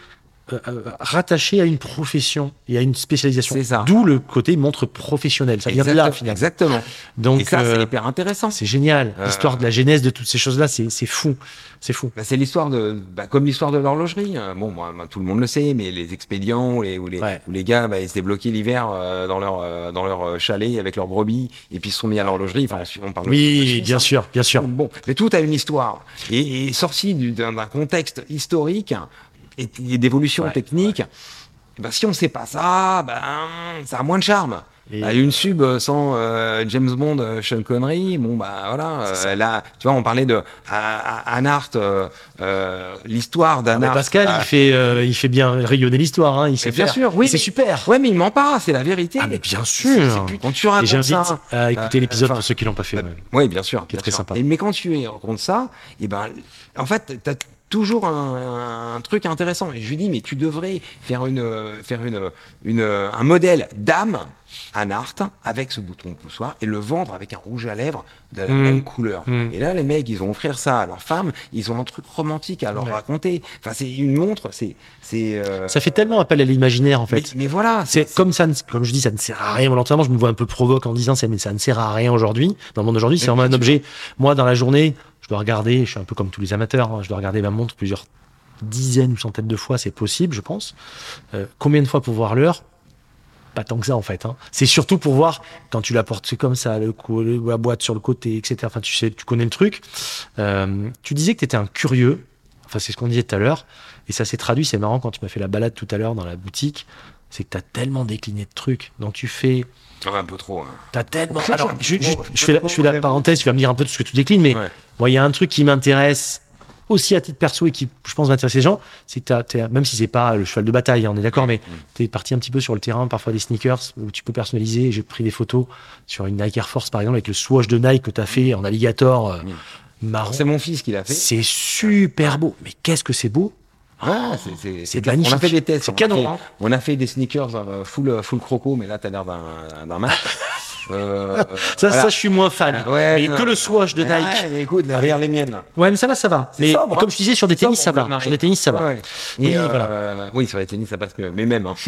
Speaker 1: euh, euh, rattachées à une profession et à une spécialisation.
Speaker 2: C'est ça.
Speaker 1: D'où le côté montre professionnelle. Ça vient de là,
Speaker 2: Exactement.
Speaker 1: finalement.
Speaker 2: Exactement.
Speaker 1: Donc,
Speaker 2: et ça,
Speaker 1: euh,
Speaker 2: c'est hyper intéressant.
Speaker 1: c'est génial.
Speaker 2: Euh,
Speaker 1: L'histoire de la genèse de toutes ces choses-là, c'est c'est fou. C'est fou.
Speaker 2: Bah, c'est l'histoire de, bah, comme l'histoire de l'horlogerie. Bon, moi, tout le monde le sait, mais les expédients où les, où les,
Speaker 1: Ouais.
Speaker 2: où les gars, bah, ils étaient bloqués l'hiver euh, dans leur euh, dans leur euh, chalet avec leurs brebis, et puis ils se sont mis à l'horlogerie. Enfin, on parle
Speaker 1: Oui, bien sûr, bien sûr.
Speaker 2: Bon, mais tout a une histoire. Et, et sorti du- d'un d'un contexte historique et, et d'évolution
Speaker 1: Ouais,
Speaker 2: technique, bah, si on sait pas ça, ben ça a moins de charme.
Speaker 1: Et-
Speaker 2: Bah, une sub euh, sans euh, James Bond, euh, Sean Connery, bon bah voilà. Euh, là, tu vois, on parlait de Hart, euh, l'histoire
Speaker 1: Ah, mais
Speaker 2: Hart.
Speaker 1: Pascal,
Speaker 2: Ah,
Speaker 1: il fait, euh, il fait bien rayonner l'histoire. Hein. Il sait
Speaker 2: bien sûr, oui,
Speaker 1: C'est super.
Speaker 2: Ouais, mais il ment pas, c'est la vérité.
Speaker 1: Ah, mais bien sûr.
Speaker 2: c'est Quand tu
Speaker 1: Et
Speaker 2: racontes
Speaker 1: j'invite
Speaker 2: ça,
Speaker 1: à écouter l'épisode pour ceux qui l'ont pas fait.
Speaker 2: bah,
Speaker 1: ouais.
Speaker 2: Oui, bien sûr.
Speaker 1: Qui est très
Speaker 2: sûr.
Speaker 1: sympa.
Speaker 2: Et, mais quand tu racontes ça, et ben, en fait, toujours un, un truc intéressant. Et je lui dis, mais tu devrais faire une, faire une, une, un modèle d'âme à art avec ce bouton poussoir et le vendre avec un rouge à lèvres de la
Speaker 1: Mm.
Speaker 2: même couleur.
Speaker 1: Mm.
Speaker 2: Et là, les mecs, ils vont offrir ça à leur femme. Ils ont un truc romantique à leur
Speaker 1: Ouais.
Speaker 2: raconter. Enfin, c'est une montre. C'est, c'est. euh,
Speaker 1: Ça fait tellement appel à l'imaginaire en fait.
Speaker 2: mais voilà.
Speaker 1: C'est comme ça, ne- comme je dis, ça ne sert à rien volontairement. Je me vois un peu provoque en disant ça, mais ça ne sert à rien aujourd'hui. Dans le monde d'aujourd'hui, c'est vraiment un objet. Moi, dans la journée, dois regarder. Je suis un peu comme tous les amateurs. hein, je dois regarder ma montre plusieurs dizaines ou centaines de fois, c'est possible, je pense. Euh, combien de fois pour voir l'heure? Pas tant que ça, en fait. hein. C'est surtout pour voir quand tu la portes comme ça, la boîte sur le côté, etc. Enfin, tu sais, tu connais le truc. Euh, tu disais que tu étais un curieux. Enfin, c'est ce qu'on disait tout à l'heure. Et ça s'est traduit, c'est marrant quand tu m'as fait la balade tout à l'heure dans la boutique. C'est que tu as tellement décliné de trucs. Donc, tu fais.
Speaker 2: Ouais, un peu trop. hein.
Speaker 1: T'as tellement. Alors, je, je- je fais la, je fais la parenthèse, tu vas me dire un peu de ce que tu déclines, mais
Speaker 2: Ouais.
Speaker 1: il y a un truc qui m'intéresse aussi à titre perso et qui, je pense, va intéresser les gens, c'est que t'as- même si c'est pas le cheval de bataille, hein, on est d'accord, mais tu es parti un petit peu sur le terrain, parfois des sneakers où tu peux personnaliser. J'ai pris des photos sur une Nike Air Force, par exemple, avec le swatch de Nike que tu as fait en alligator euh, marron.
Speaker 2: C'est mon fils qui l'a fait.
Speaker 1: C'est super beau. Mais qu'est-ce que c'est beau
Speaker 2: Ah, c'est- C'est On
Speaker 1: magnifique.
Speaker 2: a fait des tests.
Speaker 1: C'est canon, hein.
Speaker 2: On a fait des sneakers euh, full, full croco, mais là, t'as l'air d'un d'un match. Euh,
Speaker 1: Ça,
Speaker 2: voilà.
Speaker 1: ça, je suis moins fan.
Speaker 2: Ouais,
Speaker 1: mais
Speaker 2: non.
Speaker 1: que le swatch de Nike.
Speaker 2: Ouais, écoute, regarde les miennes.
Speaker 1: Ouais, mais ça va, ça va. Mais
Speaker 2: sobre,
Speaker 1: comme
Speaker 2: hein.
Speaker 1: je disais, sur des tennis, ça va. Sur des tennis, ça va.
Speaker 2: Ouais.
Speaker 1: Et
Speaker 2: euh,
Speaker 1: voilà.
Speaker 2: euh, oui, sur les tennis, ça passe mieux. Mais même, hein.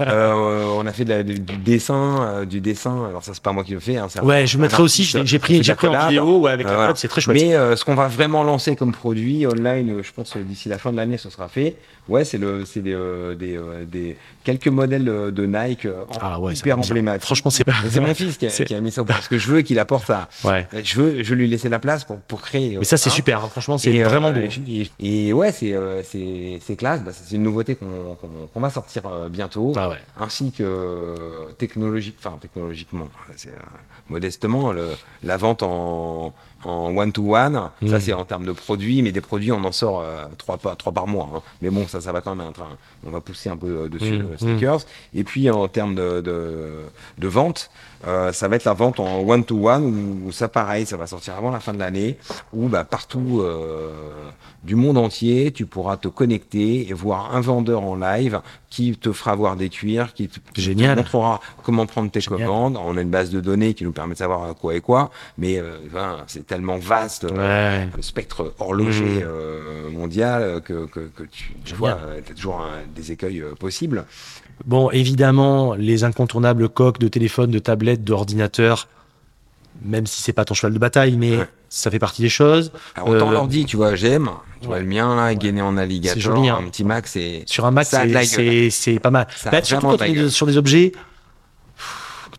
Speaker 2: Euh, on a fait de la- du, du dessin, euh, du dessin. Alors ça, c'est pas moi qui le fais. Hein, c'est un-
Speaker 1: Ouais, je mettrai aussi. J'ai pris, j'ai pris en vidéo ouais, avec
Speaker 2: Euh,
Speaker 1: la
Speaker 2: voilà.
Speaker 1: c'est très chouette.
Speaker 2: Mais euh, ce qu'on va vraiment lancer comme produit online, euh, je pense que d'ici la fin de l'année, ce sera fait. Ouais, c'est le, c'est des, euh, des, euh, des quelques modèles euh, de Nike euh,
Speaker 1: Ah ouais,
Speaker 2: hyper emblématiques.
Speaker 1: Franchement, c'est pas.
Speaker 2: C'est mon fils qui a,
Speaker 1: C'est-
Speaker 2: qui a mis ça parce que je veux qu'il apporte ça.
Speaker 1: Ouais.
Speaker 2: Je veux, je veux lui laisser la place pour, pour créer.
Speaker 1: Mais ça, c'est
Speaker 2: hein.
Speaker 1: super. hein. Franchement, c'est
Speaker 2: euh,
Speaker 1: vraiment beau.
Speaker 2: Et, et ouais, c'est euh, c'est c'est classe. Bah, c'est une nouveauté qu'on qu'on- qu'on va sortir euh, bientôt,
Speaker 1: Ah ouais.
Speaker 2: ainsi que euh, technologique, enfin technologiquement, c'est euh, modestement le, la vente en en one to one. Ça
Speaker 1: Mm.
Speaker 2: c'est en termes de produits, mais des produits on en sort euh, trois par trois par mois. hein. Mais bon, ça ça va quand même. être un- on va pousser un peu euh, dessus
Speaker 1: Mm,
Speaker 2: le sneakers. Et puis en termes de de, de vente. Euh, ça va être la vente en one to one où, ça pareil, ça va sortir avant la fin de l'année, où bah, partout euh, du monde entier, tu pourras te connecter et voir un vendeur en live qui te fera voir des cuirs, qui te, montrera comment prendre tes
Speaker 1: Génial.
Speaker 2: commandes. On a une base de données qui nous permet de savoir quoi et quoi, mais euh, enfin, c'est tellement vaste. euh,
Speaker 1: Ouais.
Speaker 2: le spectre horloger euh, mondial euh, que, que, que tu, vois, tu as toujours un- des écueils euh, possibles.
Speaker 1: Bon, évidemment, les incontournables coques de téléphone, de tablette, d'ordinateur, même si c'est pas ton cheval de bataille, mais
Speaker 2: Ouais.
Speaker 1: ça fait partie des choses.
Speaker 2: Alors, autant
Speaker 1: Euh,
Speaker 2: l'ordi, tu vois, j'aime. Tu vois
Speaker 1: ouais.
Speaker 2: le mien, là, gainé en alligator,
Speaker 1: C'est joli, hein.
Speaker 2: un petit Mac, c'est...
Speaker 1: Sur un Mac, c'est- pas mal. Bah, surtout quand on est sur des objets.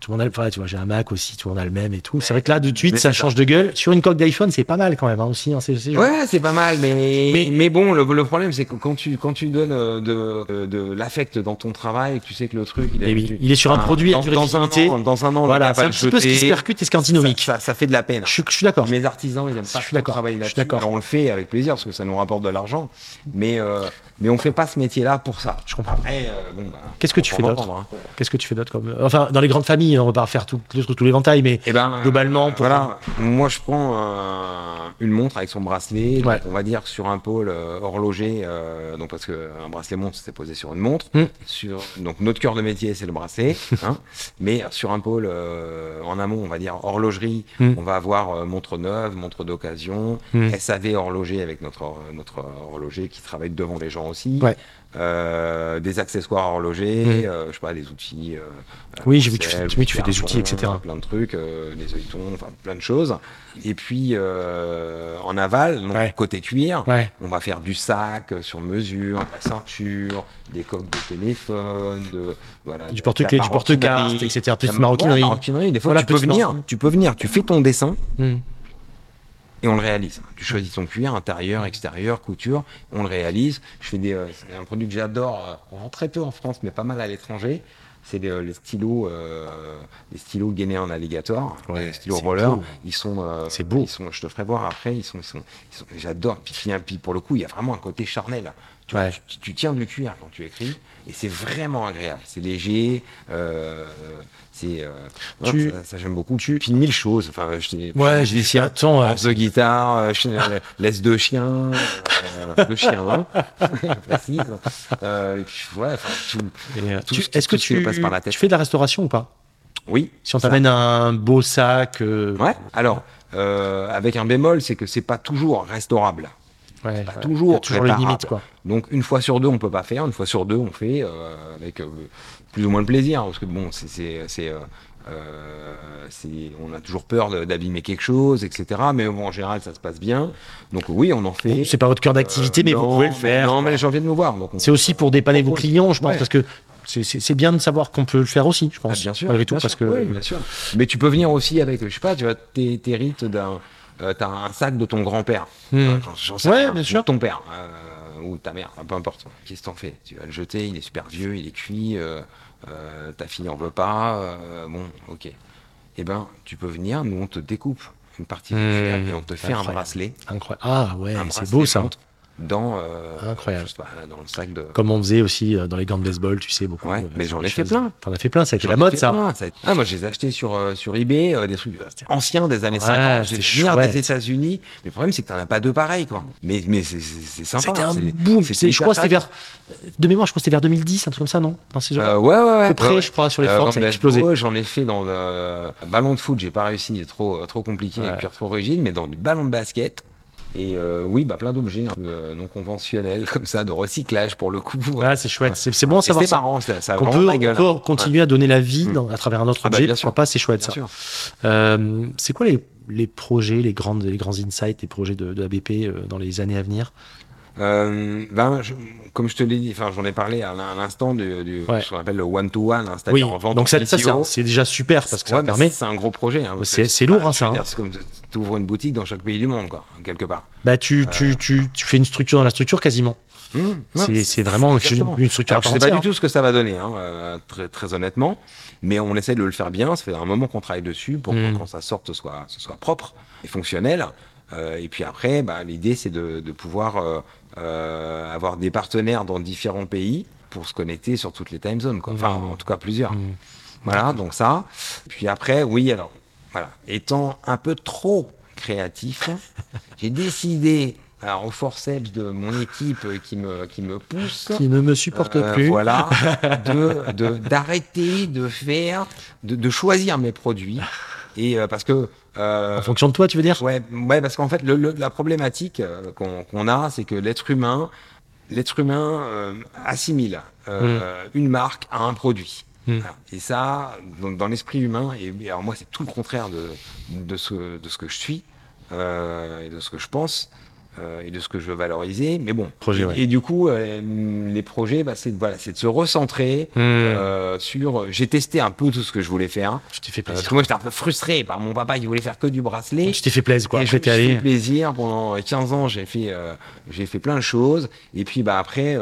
Speaker 1: Tout le monde a, enfin, tu vois, j'ai un Mac aussi, tout le monde a le même et tout. C'est vrai que là, de suite,
Speaker 2: Mais
Speaker 1: ça change de gueule. Sur une coque d'iPhone, c'est pas mal quand même, hein, aussi. hein, c'est-
Speaker 2: Ouais, c'est pas mal, mais
Speaker 1: Mais-
Speaker 2: mais, bon, le, le problème c'est que quand tu quand tu donnes euh, de, de, de l'affect dans ton travail, tu sais que le truc, il, est,
Speaker 1: oui, il est sur un produit à
Speaker 2: dans,
Speaker 1: durée
Speaker 2: dans un an, dans un an,
Speaker 1: Voilà, c'est un
Speaker 2: le
Speaker 1: petit peu ce qui se percute et ce qui est antinomique.
Speaker 2: Ça, ça, ça fait de la peine.
Speaker 1: Je suis, je suis d'accord.
Speaker 2: Mes artisans, ils aiment pas
Speaker 1: Je suis d'accord,
Speaker 2: travailler là-dessus. on le fait avec plaisir parce que ça nous rapporte de l'argent, mais euh, mais on fait pas ce métier-là pour ça.
Speaker 1: Je comprends.
Speaker 2: Euh, bon, bah,
Speaker 1: Qu'est-ce que tu fais d'autre
Speaker 2: hein.
Speaker 1: Qu'est-ce que tu fais d'autre comme. Enfin, dans les grandes familles, on va pas refaire tout, tous les ventailles, mais
Speaker 2: Eh ben,
Speaker 1: Globalement, pour-
Speaker 2: voilà. Moi, je prends un- une montre avec son bracelet. donc on va dire sur un pôle euh, horloger, euh, donc parce que un bracelet montre, c'est posé sur une montre.
Speaker 1: Mm.
Speaker 2: Sur donc notre cœur de métier, c'est le bracelet. hein. Mais sur un pôle euh, en amont, on va dire horlogerie,
Speaker 1: Mm.
Speaker 2: on va avoir euh, montre neuve, montre d'occasion,
Speaker 1: Mm.
Speaker 2: SAV horloger avec notre notre horloger qui travaille devant les gens aussi.
Speaker 1: Ouais.
Speaker 2: Euh, des accessoires horlogers,
Speaker 1: Mm.
Speaker 2: euh, je sais pas, des outils. euh,
Speaker 1: Oui, j'ai vu tu fais- oui, tu fais des outils, etc.
Speaker 2: Plein de trucs, euh, des œilletons, enfin plein de choses. Et puis euh, en aval, donc
Speaker 1: Ouais.
Speaker 2: côté cuir,
Speaker 1: ouais.
Speaker 2: on va faire du sac euh, sur mesure, de la ceinture, des coques de téléphone, de voilà,
Speaker 1: Du porte-clés, du
Speaker 2: maroquinerie.
Speaker 1: etc. Petite maroquinerie.
Speaker 2: maroquinerie. Des fois,
Speaker 1: Voilà,
Speaker 2: tu peux venir, tu peux venir, tu fais ton dessin
Speaker 1: Hmm.
Speaker 2: Et on le réalise. Tu choisis ton cuir, intérieur, extérieur, couture, on le réalise. Je fais des, euh, c'est un produit que j'adore, euh, on vend très peu en France, mais pas mal à l'étranger. C'est des, euh, les stylos, euh, les stylos gainés en alligator,
Speaker 1: Ouais,
Speaker 2: les stylos roller.
Speaker 1: beau.
Speaker 2: Ils sont, euh,
Speaker 1: C'est beau.
Speaker 2: Ils sont, je te ferai voir après. Ils sont, ils sont, ils sont- j'adore. Puis, puis, pour le coup, il y a vraiment un côté charnel. Tu,
Speaker 1: Ouais.
Speaker 2: tu, tu tiens du cuir quand tu écris, et c'est vraiment agréable. C'est léger. Euh, c'est, euh,
Speaker 1: Tu-
Speaker 2: ça, ça, j'aime beaucoup. Puis mille choses. Enfin, je
Speaker 1: Ouais, j'ai dit, attends,
Speaker 2: de guitare, euh, chi- euh, laisse de chien, euh, de chien, hein, précise. Ouais, tout.
Speaker 1: tu- est-ce que tu,
Speaker 2: nous passe par la tête.
Speaker 1: tu fais de la restauration ou pas?
Speaker 2: Oui.
Speaker 1: Si on t'amène un beau sac. euh,
Speaker 2: Ouais. Alors, euh, avec un bémol, c'est que c'est pas toujours restaurable.
Speaker 1: Ouais,
Speaker 2: Pas
Speaker 1: ouais.
Speaker 2: toujours
Speaker 1: toujours les limites, quoi.
Speaker 2: Donc une fois sur deux, on peut pas faire. Une fois sur deux, on fait euh, avec euh, plus ou moins de plaisir, parce que bon, c'est euh, on a toujours peur de- d'abîmer quelque chose, etc. Mais bon, en général, ça se passe bien. Donc oui, on en fait.
Speaker 1: C'est pas votre cœur d'activité, mais vous
Speaker 2: non,
Speaker 1: pouvez le faire.
Speaker 2: Non, mais les gens viennent nous voir.
Speaker 1: C'est aussi pour dépanner vos clients, je pense,
Speaker 2: Ouais.
Speaker 1: parce que c'est- bien de savoir qu'on peut le faire aussi, je
Speaker 2: Ah,
Speaker 1: pense.
Speaker 2: bien sûr,
Speaker 1: Malgré tout,
Speaker 2: bien
Speaker 1: parce
Speaker 2: sûr.
Speaker 1: que.
Speaker 2: Oui, bien sûr. Mais tu peux venir aussi avec, je sais pas, tu vois, tes, tes rites d'un, euh, t'as un sac de ton grand-père. Euh, j'en- sais
Speaker 1: Ouais,
Speaker 2: rien,
Speaker 1: bien sûr.
Speaker 2: Ton père euh, ou ta mère, peu importe. Qu'est-ce que t'en fais? Tu vas le jeter, il est super vieux, il est cuit. ta fille en veut pas. bon, ok. Eh ben, tu peux venir, nous on te découpe une partie du fer et on te fait un bracelet.
Speaker 1: Incroyable. Ah ouais, c'est beau ça.
Speaker 2: Dans, euh,
Speaker 1: Incroyable.
Speaker 2: sais dans le sac de.
Speaker 1: Comme on faisait aussi euh, dans les gants de baseball, tu sais, beaucoup.
Speaker 2: Ouais,
Speaker 1: euh,
Speaker 2: mais j'en ai fait
Speaker 1: choses.
Speaker 2: plein.
Speaker 1: T'en as fait plein, ça a été la mode ça.
Speaker 2: plein, a été- Ah, moi, je les ai achetés sur, euh, sur eBay, euh, des trucs anciens des années
Speaker 1: Ouais,
Speaker 2: 50.
Speaker 1: c'était
Speaker 2: J'ai
Speaker 1: chouette.
Speaker 2: des États-Unis. Mais le problème, c'est que t'en as pas deux pareils, quoi. Mais, mais c'est- sympa.
Speaker 1: C'était un boom. Je crois que c'était vers. De mémoire, je crois que c'était vers 2010, un truc comme ça, non? Dans ces
Speaker 2: Euh, ouais, ouais, ouais.
Speaker 1: À peu près,
Speaker 2: ouais, ouais.
Speaker 1: je crois, sur les
Speaker 2: dans
Speaker 1: ça a explosé.
Speaker 2: J'en ai fait dans le ballon de foot, j'ai pas réussi, il est trop, trop compliqué et puis trop rigide, mais dans du ballon de basket. Et euh, oui, bah, plein d'objets un peu, euh, non conventionnels, comme ça, de recyclage pour le coup.
Speaker 1: Ouais, c'est chouette. C'est c'est bon à savoir
Speaker 2: c'est marrant, ça, ça
Speaker 1: peut
Speaker 2: la gueule.
Speaker 1: encore continuer à donner la vie
Speaker 2: Mm.
Speaker 1: dans- à travers un autre
Speaker 2: Ah bah,
Speaker 1: objet.
Speaker 2: bien sûr.
Speaker 1: pas C'est chouette
Speaker 2: Bien
Speaker 1: ça.
Speaker 2: sûr.
Speaker 1: Euh, c'est quoi les, les projets, les, grandes, les grands insights, les projets de, de ABP euh, dans les années à venir?
Speaker 2: Euh, ben, je- comme je te l'ai dit, enfin, j'en ai parlé à l'in- à l'instant du, du
Speaker 1: Ouais.
Speaker 2: ce qu'on appelle le one-to-one, hein,
Speaker 1: Oui,
Speaker 2: c'est-à-dire en vente
Speaker 1: donc ça, ça, c'est déjà super parce que ça
Speaker 2: Ouais,
Speaker 1: permet.
Speaker 2: C'est un gros projet. hein,
Speaker 1: C'est- lourd, hein, ça, hein.
Speaker 2: C'est comme tu ouvres une boutique dans chaque pays du monde, quoi, quelque part.
Speaker 1: Bah, tu, tu, tu, tu fais une structure dans la structure quasiment.
Speaker 2: Mmh,
Speaker 1: C'est- vraiment
Speaker 2: exactement.
Speaker 1: une structure à
Speaker 2: Alors, je
Speaker 1: part
Speaker 2: sais pas du tout ce que ça va donner, hein, euh, très, très honnêtement, mais on essaie de le faire bien. Ça fait un moment qu'on travaille dessus pour
Speaker 1: Mm.
Speaker 2: que quand ça sorte, ce soit, ce soit propre et fonctionnel. Euh, et puis après, bah, l'idée, c'est de, de pouvoir euh, avoir des partenaires dans différents pays pour se connecter sur toutes les time zones. Quoi. Enfin,
Speaker 1: Mm.
Speaker 2: en tout cas, plusieurs.
Speaker 1: Mm.
Speaker 2: Voilà, donc ça. Puis après, oui, alors, voilà, étant un peu trop créatif, j'ai décidé, alors au forceps de mon équipe qui me, qui me pousse,
Speaker 1: Qui ne me supporte
Speaker 2: euh,
Speaker 1: plus.
Speaker 2: Voilà, de de- d'arrêter de, faire, de, de choisir mes produits. Et euh, parce que. Euh,
Speaker 1: En fonction de toi, tu veux dire?
Speaker 2: Ouais, ouais, parce qu'en fait, le, le- la problématique euh, qu'on a, c'est que l'être humain, l'être humain euh, assimile euh, une marque à un produit.
Speaker 1: Mm.
Speaker 2: Voilà. Et ça, dans, dans l'esprit humain, et, et alors moi, c'est tout le contraire de, de, ce, de ce que je suis euh, et de ce que je pense. Euh, et de ce que je veux valoriser, mais bon.
Speaker 1: Projet,
Speaker 2: et,
Speaker 1: ouais.
Speaker 2: et du coup, euh, les projets, bah, c'est voilà, de se recentrer
Speaker 1: Mm.
Speaker 2: euh, sur. J'ai testé un peu tout ce que je voulais faire.
Speaker 1: Je t'ai fait
Speaker 2: Euh, parce
Speaker 1: plaisir.
Speaker 2: que moi, j'étais un peu frustré par mon papa qui voulait faire que du bracelet.
Speaker 1: Je t'ai fait plaisir, quoi.
Speaker 2: Et je
Speaker 1: allé.
Speaker 2: fait plaisir pendant 15 ans. J'ai fait, j'ai fait plein de choses. Et puis, bah après,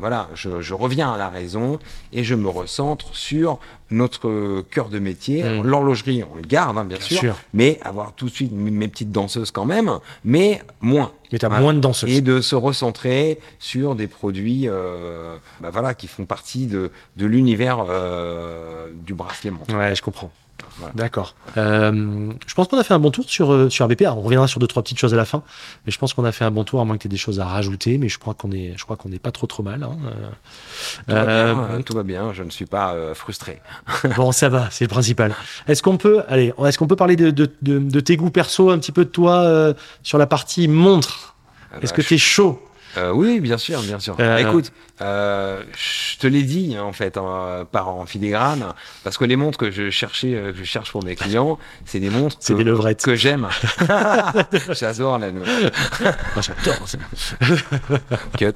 Speaker 2: voilà, je, je reviens à la raison et je me recentre sur notre cœur de métier.
Speaker 1: Mm.
Speaker 2: Alors, L'horlogerie, on le garde, hein, bien,
Speaker 1: Bien
Speaker 2: sûr,
Speaker 1: sûr.
Speaker 2: mais avoir tout de suite mes petites danseuses quand même, mais moins.
Speaker 1: Mais t'as
Speaker 2: Voilà.
Speaker 1: moins de danseuses.
Speaker 2: Et de se recentrer sur des produits, euh, bah voilà, qui font partie de, de l'univers euh, du bracelet.
Speaker 1: Ouais, je comprends.
Speaker 2: Voilà.
Speaker 1: D'accord. Euh, je pense qu'on a fait un bon tour sur, euh, sur ABP. Alors, on reviendra sur deux, trois petites choses à la fin. Mais je pense qu'on a fait un bon tour, à moins que tu aies des choses à rajouter. Mais je crois qu'on est, je crois qu'on n'est pas trop, trop mal. hein. Euh,
Speaker 2: Tout, va bien, euh, tout va bien, je ne suis pas frustré.
Speaker 1: bon, ça va, c'est le principal. Est-ce qu'on peut, allez, est-ce qu'on peut parler de, de, de, de tes goûts perso, un petit peu de toi euh, sur la partie montre? Est-ce
Speaker 2: Euh,
Speaker 1: que tu es chaud?
Speaker 2: Euh, oui, bien sûr, bien sûr.
Speaker 1: Euh,
Speaker 2: Écoute, euh, je te l'ai dit en fait hein, par en filigrane, parce que les montres que je cherchais, que je cherche pour mes clients, c'est des montres
Speaker 1: C'est
Speaker 2: que,
Speaker 1: des
Speaker 2: que j'aime. J'adore la
Speaker 1: j'adore.
Speaker 2: cut.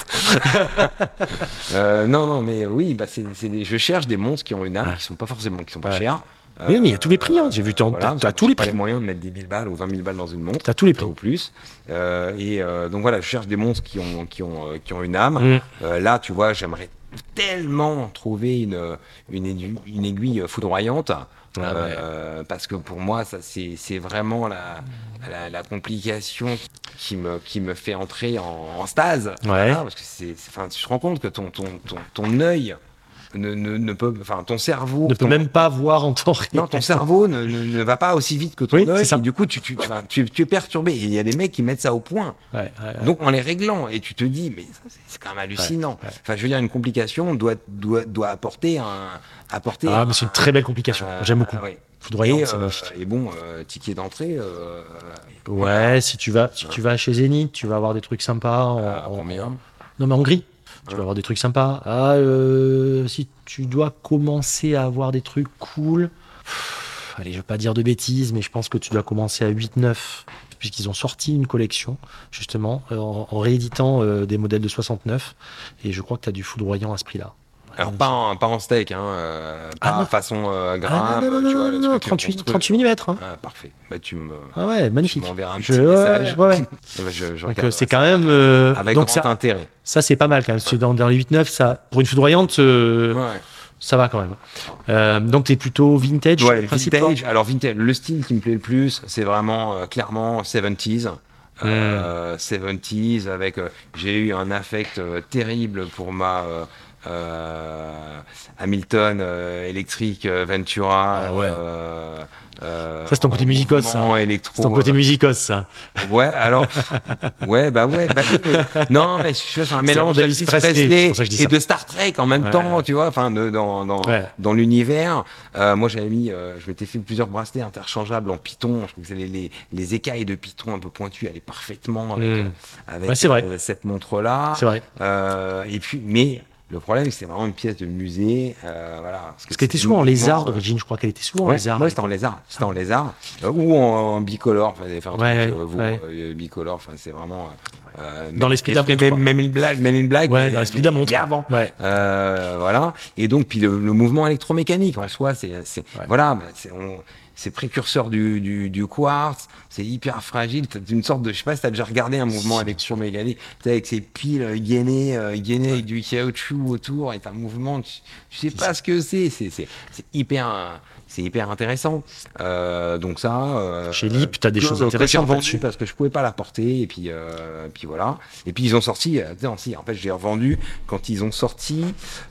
Speaker 2: non, non, mais oui, bah c'est, je cherche des montres qui ont une âme, qui sont pas forcément, qui sont pas
Speaker 1: Ouais.
Speaker 2: chères.
Speaker 1: Oui, mais il y a tous les prix, hein. J'ai vu, t'as- t'as- t'as tous les
Speaker 2: pas
Speaker 1: prix.
Speaker 2: les moyens de mettre 10 000 balles ou 20 000 balles dans une montre.
Speaker 1: T'as tous les prix.
Speaker 2: ou plus. Euh, et euh, donc voilà, je cherche des montres qui ont, qui ont, euh, qui ont une âme.
Speaker 1: Mm.
Speaker 2: Euh, là, tu vois, j'aimerais tellement trouver une, une, aiguille, une aiguille foudroyante.
Speaker 1: Ah
Speaker 2: Parce que pour moi, ça c'est vraiment la, la, la complication qui me, qui me fait entrer en, en stase.
Speaker 1: Ouais.
Speaker 2: parce que c'est- enfin, tu te rends compte que ton, ton, ton, ton œil ne, ne, ne peut, enfin, ton cerveau
Speaker 1: Ne peut même pas voir en temps réel.
Speaker 2: non, ton cerveau ne, ne, ne va pas aussi vite que ton
Speaker 1: Oui, ça.
Speaker 2: du coup, tu, tu, tu, tu es perturbé. Il y a des mecs qui mettent ça au point.
Speaker 1: Ouais, ouais.
Speaker 2: Donc, en les réglant, et tu te dis, mais c'est- quand même hallucinant. Enfin, je veux dire, une complication doit, doit, doit apporter un. Apporter
Speaker 1: Ah,
Speaker 2: un-
Speaker 1: mais c'est une très belle complication. J'aime beaucoup. Foudroyant,
Speaker 2: Et, euh, et bon, euh, ticket d'entrée, euh,
Speaker 1: Ouais, si tu vas, si tu vas chez Zénith, tu vas avoir des trucs sympas. En,
Speaker 2: à
Speaker 1: en-
Speaker 2: combien?
Speaker 1: Non, mais en gris. Tu vas avoir des trucs sympas. Ah, euh, si tu dois commencer à avoir des trucs cool, allez, je vais pas dire de bêtises, mais je pense que tu dois commencer à 8-9, puisqu'ils ont sorti une collection, justement, euh, en, en rééditant euh, des modèles de 69. Et je crois que tu as du foudroyant à ce prix-là.
Speaker 2: Alors, pas en, pas en steak, hein, euh,
Speaker 1: Ah,
Speaker 2: pas
Speaker 1: non.
Speaker 2: façon euh,
Speaker 1: Ah,
Speaker 2: gramme,
Speaker 1: non, non,
Speaker 2: tu vois,
Speaker 1: non,
Speaker 2: le
Speaker 1: non, non,
Speaker 2: truc
Speaker 1: 38,
Speaker 2: monstrueux.
Speaker 1: 38 mm. Hein.
Speaker 2: Ah, parfait. Bah, tu me,
Speaker 1: Ah ouais,
Speaker 2: tu
Speaker 1: magnifique.
Speaker 2: m'enverras un
Speaker 1: Je-
Speaker 2: petit message.
Speaker 1: ouais, ouais.
Speaker 2: Je, je
Speaker 1: Donc euh, c'est quand même. euh,
Speaker 2: Avec
Speaker 1: donc
Speaker 2: grand
Speaker 1: ça,
Speaker 2: intérêt.
Speaker 1: ça c'est pas mal quand même. Dans, dans les 8-9, ça, pour une foudroyante, euh, ça va quand même. Donc tu es plutôt vintage,
Speaker 2: Ouais, vintage. Alors vintage, le style qui me plaît le plus, c'est vraiment clairement 70s. Euh, 70s avec euh, j'ai eu un affect terrible pour ma Hamilton euh, électrique euh, Ventura
Speaker 1: Ah ouais.
Speaker 2: euh, euh,
Speaker 1: Ça, c'est ton côté musicos, ça. C'est ton côté musicos, ça.
Speaker 2: ouais alors ouais bah ouais bah, non mais je suis un mélange
Speaker 1: d'Elvis Presley,
Speaker 2: et de Star Trek en même
Speaker 1: Ouais.
Speaker 2: temps tu vois enfin dans dans
Speaker 1: Ouais.
Speaker 2: dans l'univers. Euh, moi, j'avais mis, euh, je m'étais fait plusieurs bracelets interchangeables en Python. Je trouve que les, les, les écailles de Python un peu pointues allaient parfaitement avec,
Speaker 1: Mm.
Speaker 2: euh, avec
Speaker 1: Ouais, c'est vrai.
Speaker 2: euh, cette montre-là.
Speaker 1: C'est vrai.
Speaker 2: Euh, et puis, mais le problème, c'est que c'est vraiment une pièce de musée. Euh, voilà, parce que
Speaker 1: Parce qu'elle était souvent en lézard d'origine, je crois qu'elle était souvent en
Speaker 2: Ouais,
Speaker 1: lézard.
Speaker 2: ouais, c'était en lézard, c'était en lézard, Euh, ou en, en bicolore, enfin, truc,
Speaker 1: Ouais,
Speaker 2: euh, vous,
Speaker 1: ouais.
Speaker 2: euh, bicolore, enfin, c'est vraiment. euh,
Speaker 1: Dans l'esprit la
Speaker 2: même, même, une blague, même une blague.
Speaker 1: Ouais, dans l'esprit la montre.
Speaker 2: avant.
Speaker 1: Ouais.
Speaker 2: Euh, voilà. Et donc, puis le, le mouvement électromécanique en soi, c'est, voilà, bah, c'est, on- c'est précurseur du, du, du quartz, c'est hyper fragile. T'as une sorte de, je sais pas si t'as déjà regardé un mouvement sais, avec ces piles euh, gainées, euh, gainées avec du caoutchouc autour, et un mouvement, tu, tu sais pas ce que c'est, c'est, c'est, c'est hyper, euh, c'est hyper intéressant. Euh, donc ça. euh,
Speaker 1: Chez Lip, t'as des choses intéressantes
Speaker 2: revendu
Speaker 1: là-dessus.
Speaker 2: parce que je pouvais pas la porter et puis euh, puis voilà et puis ils ont sorti euh, non, si en fait j'ai revendu quand ils ont sorti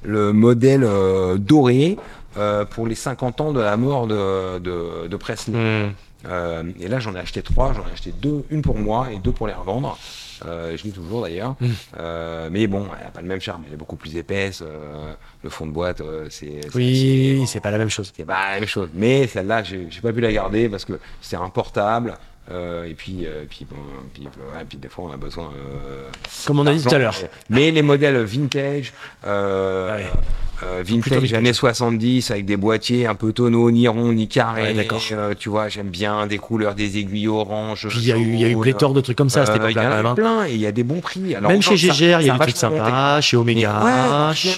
Speaker 2: le modèle euh, doré euh, pour les 50 ans de la mort de de, de Presley
Speaker 1: Hmm.
Speaker 2: Euh, et là j'en ai acheté trois j'en ai acheté deux une pour moi et deux pour les revendre euh, je l'ai toujours d'ailleurs
Speaker 1: Mm.
Speaker 2: Euh, mais bon elle a pas le même charme elle est beaucoup plus épaisse euh, le fond de boîte c'est
Speaker 1: Oui, c'est pas la même chose.
Speaker 2: c'est pas la même chose. Mais celle-là, j'ai pas pu la garder parce que c'est un portable. Euh, et puis, euh, puis, bon, puis, ouais, puis des fois, on a besoin. euh,
Speaker 1: Comme on a dit tout à l'heure.
Speaker 2: Mais les modèles vintage, euh,
Speaker 1: Ah ouais.
Speaker 2: euh, vintage années 70 avec des boîtiers un peu tonneaux, ni ronds, ni carrés.
Speaker 1: Ouais, d'accord.
Speaker 2: euh, tu vois, j'aime bien des couleurs, des aiguilles oranges.
Speaker 1: Puis il y a eu, il y a eu pléthore de trucs comme ça cette
Speaker 2: Euh, Il y en a
Speaker 1: hein.
Speaker 2: plein et il y a des bons prix. Alors,
Speaker 1: Même chez GGR, il y a des trucs sympas, chez Omega, chez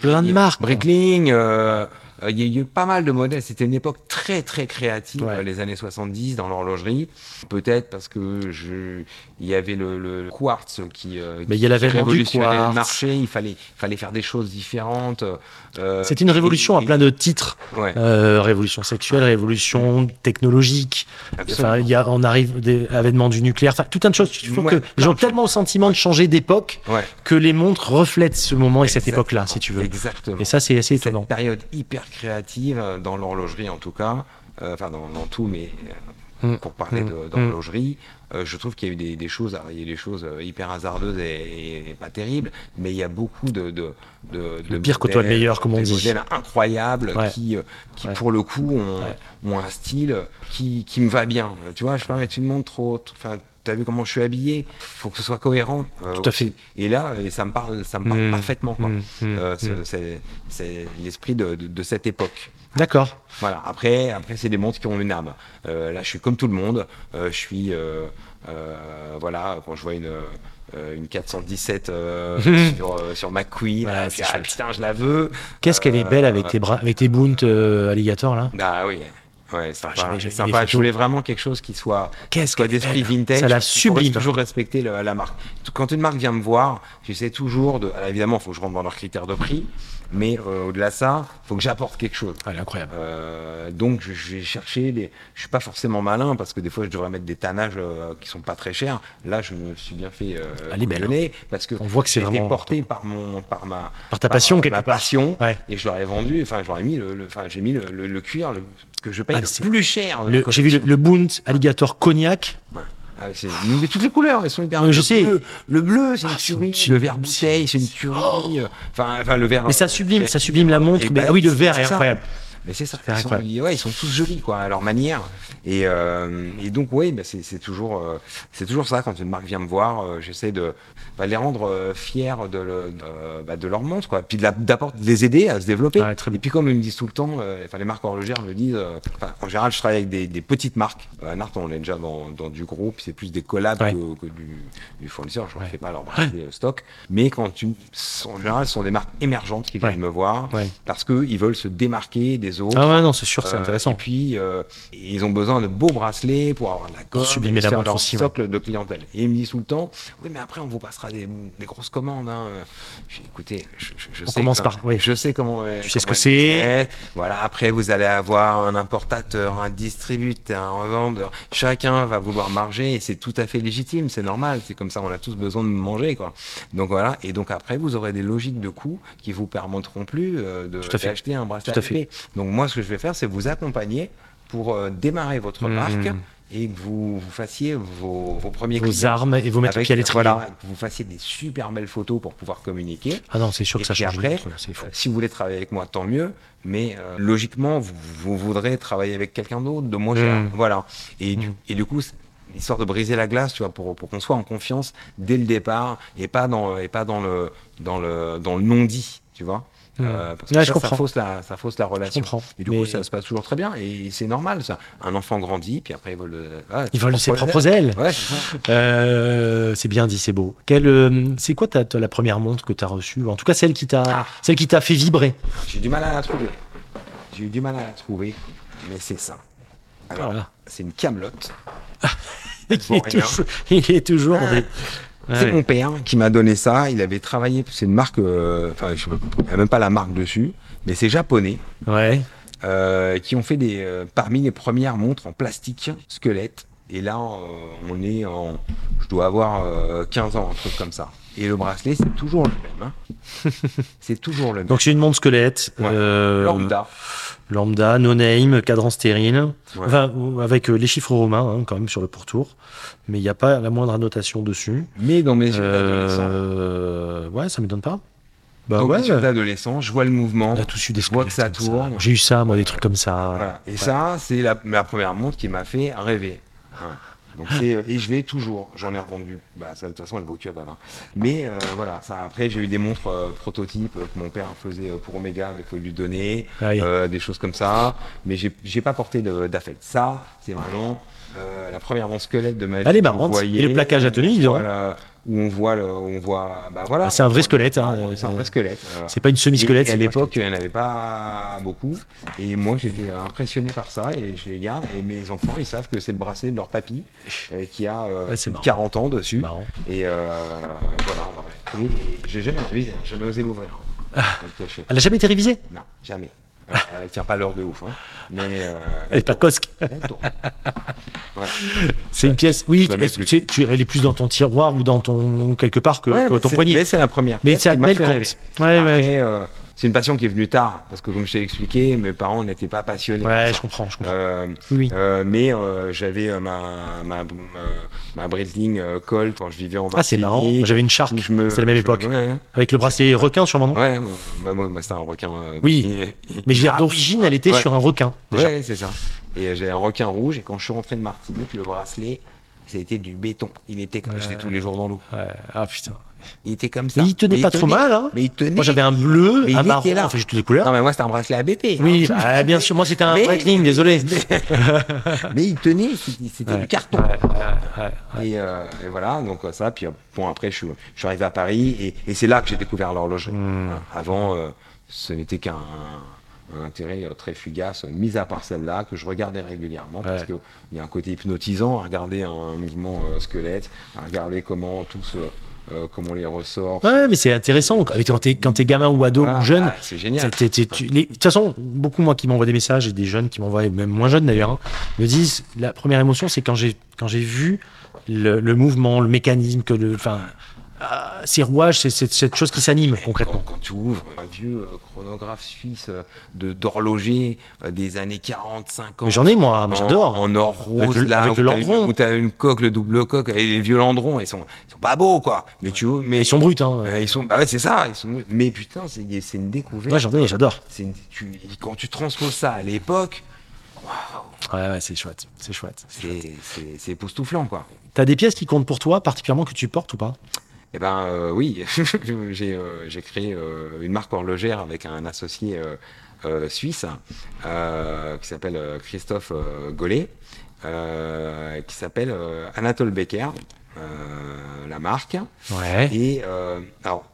Speaker 1: plein de marques.
Speaker 2: Euh, il y a eu pas mal de modèles. C'était une époque très très créative,
Speaker 1: Ouais.
Speaker 2: euh, les années 70 dans l'horlogerie. Peut-être parce que je, il y avait le, le quartz qui, euh,
Speaker 1: Mais il y a l'avènement
Speaker 2: qui
Speaker 1: du
Speaker 2: révolutionnait le marché. Il fallait, fallait faire des choses différentes. euh,
Speaker 1: C'est une révolution
Speaker 2: et-
Speaker 1: à plein de titres.
Speaker 2: Ouais,
Speaker 1: Euh, révolution sexuelle, révolution technologique. Enfin, il y a, on arrive des avènements du nucléaire. Enfin, tout un tas de choses. Il faut
Speaker 2: Ouais,
Speaker 1: que les gens ont tellement le sentiment de changer d'époque que les montres reflètent ce moment et cette époque-là, si tu veux.
Speaker 2: Exactement.
Speaker 1: Et ça, c'est assez étonnant.
Speaker 2: Cette période hyper créative euh, dans l'horlogerie en tout cas, euh, enfin dans, dans tout, mais euh,
Speaker 1: Mm.
Speaker 2: pour parler
Speaker 1: Mm.
Speaker 2: d'horlogerie, euh, je trouve qu'il y a eu des, des choses, il y a eu des choses hyper hasardeuses et, et pas terribles, mais il y a beaucoup de de, de, de
Speaker 1: pire côtoie le meilleur, comme on
Speaker 2: des
Speaker 1: dit.
Speaker 2: modèles incroyables
Speaker 1: Ouais.
Speaker 2: qui qui
Speaker 1: Ouais.
Speaker 2: pour le coup ont, ont un style qui, qui me va bien. Tu vois, je peux pas mettre une montre trop, trop- enfin. T'as vu comment je suis habillé Faut que ce soit cohérent. euh,
Speaker 1: Tout à fait.
Speaker 2: Et là, et ça me parle, ça me parle
Speaker 1: Mm.
Speaker 2: parfaitement. quoi.
Speaker 1: Mm, mm,
Speaker 2: Euh, c'est- l'esprit de, de- de cette époque.
Speaker 1: D'accord.
Speaker 2: Voilà. Après, après c'est des montres qui ont une âme. Euh, là, je suis comme tout le monde. Je suis, voilà, quand je vois une une 417 euh, sur, euh, sur McQueen,
Speaker 1: Ouais,
Speaker 2: là, je
Speaker 1: c'est
Speaker 2: dis, ah, putain, je la veux.
Speaker 1: Qu'est-ce qu'elle est belle avec tes bras, avec tes Boont euh, alligator là?
Speaker 2: Ah oui. Ouais, sympa. sympa. Je voulais vraiment quelque chose qui soit,
Speaker 1: Qu'est-ce est
Speaker 2: d'esprit vintage.
Speaker 1: Ça la sublime.
Speaker 2: toujours respecter le- la marque. Quand une marque vient me voir, j'essaie toujours de. alors, évidemment, il faut que je rentre dans leurs critères de prix, mais euh, au-delà de ça, il faut que j'apporte quelque chose.
Speaker 1: Elle est incroyable.
Speaker 2: Euh, donc je, je vais chercher des. Je suis pas forcément malin parce que des fois je devrais mettre des tanages euh, qui sont pas très chers. Là, je me suis bien fait euh,
Speaker 1: Elle est belle,
Speaker 2: couillonner parce que
Speaker 1: On voit que c'est vraiment-
Speaker 2: porté par mon par ma
Speaker 1: Par ta passion,
Speaker 2: ma
Speaker 1: quelque part.
Speaker 2: passion
Speaker 1: Ouais.
Speaker 2: et je leur ai vendu. Enfin, je leur ai mis le. le- Enfin, j'ai mis le, le- le cuir le- que je paye
Speaker 1: Ah,
Speaker 2: le plus cher.
Speaker 1: Le- J'ai vu le, le Boont alligator cognac.
Speaker 2: Ah, c'est- mais toutes les couleurs, elles sont hyper.
Speaker 1: Ah, je
Speaker 2: le
Speaker 1: sais.
Speaker 2: Bleu, le bleu, c'est une
Speaker 1: Ah, c'est
Speaker 2: tuerie.
Speaker 1: une-
Speaker 2: Le vert bouteille, c'est une tuerie. Enfin, enfin, le vert.
Speaker 1: Mais ça sublime, ça sublime la montre. Mais,
Speaker 2: bah,
Speaker 1: ah oui, le vert est
Speaker 2: ça.
Speaker 1: incroyable.
Speaker 2: Mais c'est ça. Ils sont, ouais, ils sont tous jolis, quoi, à leur manière. Et, euh, et donc, oui, bah, c'est c'est toujours, euh, c'est toujours ça. Quand une marque vient me voir, euh, j'essaie de bah, les rendre euh, fiers de, le- de, bah, de leur montre, quoi. Puis d'apporter, de les aider à se développer.
Speaker 1: Bien.
Speaker 2: et puis, comme ils me disent tout le temps, euh, enfin, les marques horlogères me disent, euh, en général, je travaille avec des, des petites marques. Euh, Nart, on est déjà dans, dans du gros, puis c'est plus des collabs
Speaker 1: Ouais.
Speaker 2: que, que du, du fournisseur. Je ne
Speaker 1: Ouais.
Speaker 2: fais pas leur bracelet stock. Mais quand tu, en général, ce sont des marques émergentes qui viennent me voir
Speaker 1: Ouais.
Speaker 2: parce qu'ils veulent se démarquer des autres.
Speaker 1: Ah ouais, non, c'est sûr, c'est
Speaker 2: Euh,
Speaker 1: intéressant.
Speaker 2: Et puis, euh, ils ont besoin de beaux bracelets pour avoir de la gomme,
Speaker 1: sublimer la
Speaker 2: leur
Speaker 1: aussi, ouais.
Speaker 2: socle de clientèle. Et ils me disent tout le temps, oui, mais après, on vous passera des, des grosses commandes. Hein. Je dis, écoutez, je, je- je
Speaker 1: On
Speaker 2: sais
Speaker 1: commence par- oui.
Speaker 2: Je sais comment.
Speaker 1: Tu sais ce que c'est.
Speaker 2: est. Voilà, après, vous allez avoir un importateur, un distributeur, un revendeur. Chacun va vouloir marger et c'est tout à fait légitime, c'est normal. C'est comme ça, on a tous besoin de manger, quoi. Donc voilà. Et donc après, vous aurez des logiques de coûts qui vous permettront plus euh, de d'acheter un bracelet
Speaker 1: Tout à fait.
Speaker 2: Donc moi, ce que je vais faire, c'est vous accompagner pour euh, démarrer votre
Speaker 1: Mmh.
Speaker 2: marque et que vous, vous fassiez vos, vos premiers
Speaker 1: Vos
Speaker 2: clients.
Speaker 1: armes et vos mettre pied à l'étrier.
Speaker 2: voilà, que vous fassiez des super belles photos pour pouvoir communiquer.
Speaker 1: Ah non, c'est sûr
Speaker 2: Et
Speaker 1: que ça change.
Speaker 2: après,
Speaker 1: c'est fou.
Speaker 2: Euh, si vous voulez travailler avec moi, tant mieux. Mais euh, logiquement, vous, vous voudrez travailler avec quelqu'un d'autre, de moins cher.
Speaker 1: Mm.
Speaker 2: Voilà. Et, du,
Speaker 1: Mm.
Speaker 2: et du coup, histoire de briser la glace, tu vois, pour, pour qu'on soit en confiance dès le départ et pas dans, et pas dans le, dans le, dans le non-dit, tu vois.
Speaker 1: Mm.
Speaker 2: Euh, parce que ça, fausse la, ça fausse la
Speaker 1: Je
Speaker 2: relation. Et du
Speaker 1: Mais
Speaker 2: coup, ça se passe toujours très bien. Et c'est normal, ça. Un enfant grandit, puis après, il vole, le- voilà,
Speaker 1: il vole ses
Speaker 2: propres
Speaker 1: ailes.
Speaker 2: Ouais, c'est.
Speaker 1: Euh, c'est bien dit, c'est beau. Euh, c'est quoi ta, ta- la première montre que tu as reçue? En tout cas, celle qui t'a,
Speaker 2: Ah.
Speaker 1: celle qui t'a fait vibrer.
Speaker 2: J'ai eu du mal à la trouver. J'ai eu du mal à la trouver, mais c'est ça. Alors,
Speaker 1: Voilà.
Speaker 2: c'est une camelote.
Speaker 1: il, est toujours, il est toujours.
Speaker 2: Ah. C'est mon père qui m'a donné ça. Il avait travaillé. C'est une marque. euh, Enfin, je- il n'y a même pas la marque dessus, mais c'est japonais
Speaker 1: Ouais.
Speaker 2: euh, qui ont fait des euh, parmi les premières montres en plastique squelette. Et là, euh, on est en. Je dois avoir euh, 15 ans, un truc comme ça. Et le bracelet, c'est toujours le même. hein. c'est toujours le même.
Speaker 1: Donc c'est une montre squelette.
Speaker 2: Ouais.
Speaker 1: euh,
Speaker 2: Lambda.
Speaker 1: lambda, no name, cadran stérile.
Speaker 2: Ouais.
Speaker 1: Enfin, avec euh, les chiffres romains hein, quand même sur le pourtour. Mais il n'y a pas la moindre annotation dessus.
Speaker 2: Mais dans mes yeux.
Speaker 1: Euh, ouais, ça m'étonne pas. Bah
Speaker 2: Dans
Speaker 1: ouais.
Speaker 2: mes yeux d'adolescent, je vois le mouvement.
Speaker 1: On a tous eu des
Speaker 2: Je vois que ça tourne.
Speaker 1: J'ai eu ça, moi, des trucs comme ça.
Speaker 2: Voilà. Et ça, c'est la, ma première montre qui m'a fait rêver. Donc c'est, euh, et je l'ai toujours. J'en ai revendu. Bah, ça, de toute façon, elle vaut que dalle, hein. Mais euh, voilà, ça, après, j'ai eu des montres euh, prototypes euh, que mon père faisait pour Omega, il faut lui donner, euh, des choses comme ça. Mais j'ai, pas porté d'affect. Ça, c'est vraiment euh, la première montre squelette de ma vie.
Speaker 1: Elle est marrante. Et le plaquage à tenue.
Speaker 2: Voilà, où on voit le, on voit, bah voilà.
Speaker 1: Ah, c'est un vrai squelette, hein.
Speaker 2: C'est un vrai squelette.
Speaker 1: C'est pas une semi-squelette.
Speaker 2: Et à l'époque, il n'y en avait pas beaucoup. Et moi, j'étais impressionné par ça et je les garde. Et mes enfants, ils savent que c'est le bracelet de leur papy euh, qui a euh,
Speaker 1: Ouais, c'est marrant.
Speaker 2: 40 ans dessus.
Speaker 1: marrant.
Speaker 2: Et euh, voilà. J'ai jamais, j'ai jamais osé l'ouvrir.
Speaker 1: Ah.
Speaker 2: Le cacher.
Speaker 1: Elle a jamais été révisée?
Speaker 2: Non, jamais. Euh, elle tient pas l'heure de ouf. Hein. Mais euh,
Speaker 1: Elle est pas cosque.
Speaker 2: Ouais.
Speaker 1: C'est une pièce. Oui,
Speaker 2: la
Speaker 1: est-ce que tu, tu- elle est plus dans ton tiroir ou dans ton quelque part que,
Speaker 2: Ouais,
Speaker 1: que ton poignet.
Speaker 2: Mais c'est la première.
Speaker 1: Mais c'est
Speaker 2: m'a
Speaker 1: belle. Ouais, ouais.
Speaker 2: Euh, c'est une passion qui est venue tard. Parce que comme je t'ai expliqué, mes parents n'étaient pas passionnés.
Speaker 1: Ouais, je comprends, je comprends.
Speaker 2: Euh,
Speaker 1: Oui.
Speaker 2: Euh, mais euh, j'avais euh, ma ma euh, ma Breitling euh, Colt quand je vivais en
Speaker 1: Ah, c'est marrant.
Speaker 2: Martinique.
Speaker 1: J'avais une Shark. C'est la même époque.
Speaker 2: Ouais,
Speaker 1: Avec le bracelet requin sur mon nom.
Speaker 2: ouais, moi, moi, moi, moi, c'était un requin.
Speaker 1: Oui. Mais dire, d'origine, elle était
Speaker 2: Ouais.
Speaker 1: sur un requin. déjà.
Speaker 2: Ouais, c'est ça. Et j'ai un requin rouge et quand je suis rentré de Martinique, le bracelet, c'était du béton. Il était comme j'étais tous les jours dans l'eau.
Speaker 1: Ah putain.
Speaker 2: Il était comme ça.
Speaker 1: Mais il tenait
Speaker 2: Mais
Speaker 1: pas trop mal, hein.
Speaker 2: Mais il tenait.
Speaker 1: Moi, j'avais un bleu,
Speaker 2: Mais il
Speaker 1: un marron.
Speaker 2: là.
Speaker 1: Enfin, j'ai toutes les couleurs.
Speaker 2: Non mais moi c'était un bracelet ABP.
Speaker 1: Oui,
Speaker 2: hein.
Speaker 1: bah, bien sûr. Moi, c'était un Breitling, désolé.
Speaker 2: mais il tenait, c'était
Speaker 1: Ouais.
Speaker 2: du carton.
Speaker 1: Ouais, ouais, ouais.
Speaker 2: Et, euh, et voilà, donc euh, ça. Puis euh, bon, après, je suis, je suis arrivé à Paris et, et c'est là que j'ai découvert l'horlogerie.
Speaker 1: Hmm.
Speaker 2: Voilà. Avant, euh, ce n'était qu'un un intérêt euh, très fugace, mis à part celle-là, que je regardais régulièrement parce qu'il y a un côté hypnotisant à regarder un mouvement euh, squelette, à regarder comment tout se, euh, comment les ressorts.
Speaker 1: Ouais, mais c'est intéressant. Quand t'es, quand t'es gamin ou ado
Speaker 2: Voilà.
Speaker 1: ou jeune,
Speaker 2: Ah, c'est génial.
Speaker 1: de toute façon, beaucoup moi qui m'envoient des messages et des jeunes qui m'envoient, même moins jeunes d'ailleurs, hein, me disent la première émotion, c'est quand j'ai quand j'ai vu le, le mouvement, le mécanisme, que le, enfin, euh, ces rouages, c'est cette chose qui s'anime concrètement.
Speaker 2: Quand, quand tu ouvres un vieux euh, chronographe suisse euh, de d'horloger euh, des années 40, 50.
Speaker 1: Mais J'en ai moi,
Speaker 2: en,
Speaker 1: j'adore.
Speaker 2: en or rose,
Speaker 1: le-
Speaker 2: là,
Speaker 1: avec
Speaker 2: où
Speaker 1: le landron.
Speaker 2: Où t'as une coque, le double coque, et les vieux landrons, ils sont, ils sont pas beaux, quoi. Mais tu vois, mais
Speaker 1: Ils sont bruts, hein.
Speaker 2: euh, ils sont, bah ouais, c'est ça, ils sont, mais putain, c'est, une découverte.
Speaker 1: Ouais, j'en ai, j'adore.
Speaker 2: Quand tu transposes ça à l'époque,
Speaker 1: Ouais, ouais, c'est chouette, c'est chouette.
Speaker 2: c'est, c'est, c'est époustouflant, quoi.
Speaker 1: T'as des pièces qui comptent pour toi, particulièrement que tu portes ou pas?
Speaker 2: Eh ben euh, oui, j'ai euh, j'ai créé euh, une marque horlogère avec un associé suisse qui s'appelle Christophe Gollet, qui s'appelle Anatole Becker, la marque.
Speaker 1: Ouais.
Speaker 2: Et alors,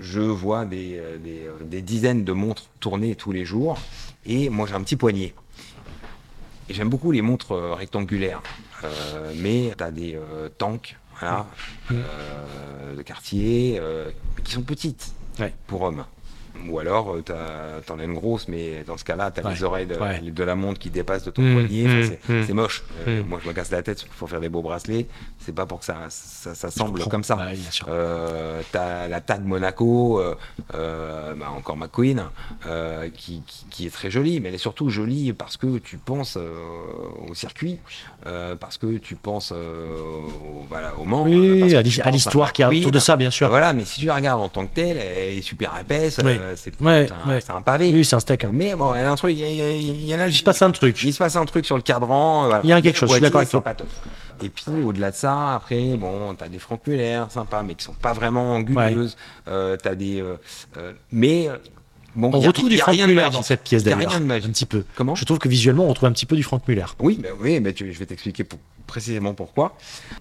Speaker 2: je vois des, des, des dizaines de montres tourner tous les jours, et moi j'ai un petit poignet. Et j'aime beaucoup les montres rectangulaires, mais tu as des tanks, voilà, euh, de quartier, euh, qui sont petites pour hommes. Ou alors, euh, t'as- t'en as une grosse, mais dans ce cas-là, tu as
Speaker 1: Ouais.
Speaker 2: les oreilles de,
Speaker 1: Ouais.
Speaker 2: de la montre qui dépassent de ton
Speaker 1: Mmh,
Speaker 2: poignet.
Speaker 1: Mmh,
Speaker 2: c'est
Speaker 1: mmh.
Speaker 2: c'est moche. Euh. Moi, je me casse la tête pour faire des beaux bracelets. C'est pas pour que ça, ça, ça semble comme ça.
Speaker 1: Ouais.
Speaker 2: Euh, t'as la tag Monaco, euh, bah, encore McQueen, qui, qui, qui est très jolie, mais elle est surtout jolie parce que tu penses au circuit, parce que tu penses au, voilà, au Mans,
Speaker 1: Oui, à l'histoire qui est autour de ça, bien sûr.
Speaker 2: Voilà, mais si tu la regardes en tant que telle, elle est super épaisse,
Speaker 1: Oui.
Speaker 2: Euh, c'est
Speaker 1: Ouais,
Speaker 2: un,
Speaker 1: ouais.
Speaker 2: un pavé.
Speaker 1: Oui, c'est un steak. hein.
Speaker 2: Mais bon, il y a un truc, il y, a- il y en a.
Speaker 1: Il se passe un truc.
Speaker 2: Il se passe un truc sur le cadran. euh, voilà.
Speaker 1: Il y a quelque chose, je suis d'accord avec toi.
Speaker 2: Et puis au-delà de ça, après, bon, t'as des Franck Muller, sympas, mais qui sont pas vraiment anguleuses. Euh, t'as des, euh, euh, mais bon,
Speaker 1: On
Speaker 2: y
Speaker 1: retrouve du
Speaker 2: y
Speaker 1: Frank Muller dans cette pièce d'ailleurs. Un petit peu.
Speaker 2: Comment?
Speaker 1: Je trouve que visuellement, on retrouve un petit peu du Frank Muller.
Speaker 2: Oui, mais oui, mais tu- je vais t'expliquer pour- précisément pourquoi.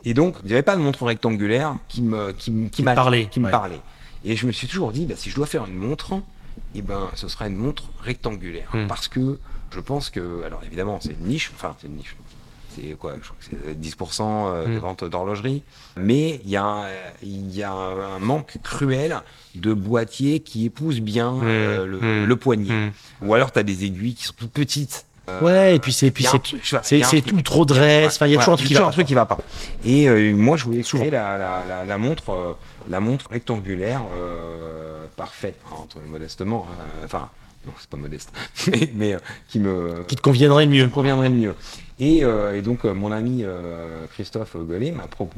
Speaker 2: Et donc, il n'y avait pas de montre rectangulaire qui me, qui, qui,
Speaker 1: parlait,
Speaker 2: qui me parlait. Et je me suis toujours dit, bah, si je dois faire une montre, eh ben, ce sera une montre rectangulaire.
Speaker 1: Hmm.
Speaker 2: Parce que je pense que, alors évidemment, c'est une niche, enfin, c'est une niche. C'est quoi Je crois que c'est 10% euh, de
Speaker 1: Hmm.
Speaker 2: vente d'horlogerie. Mais il y, a y a un manque cruel de boîtiers qui épousent bien euh, le,
Speaker 1: Hmm.
Speaker 2: le poignet. Ou alors, tu as des aiguilles qui sont toutes petites. Euh,
Speaker 1: Ouais, et puis c'est, puis c'est, tout trop dresse. Enfin, il y a toujours un truc qui va pas.
Speaker 2: Et euh, moi, je voulais créer la, la, la, la montre, euh, la montre rectangulaire euh, parfaite, hein, entre modestement. euh, Enfin, non, c'est pas modeste, mais, mais, euh, qui me
Speaker 1: Qui te conviendrait le mieux.
Speaker 2: conviendrait le mieux. Et, euh, et donc, euh, mon ami euh, Christophe Gollet m'a pro-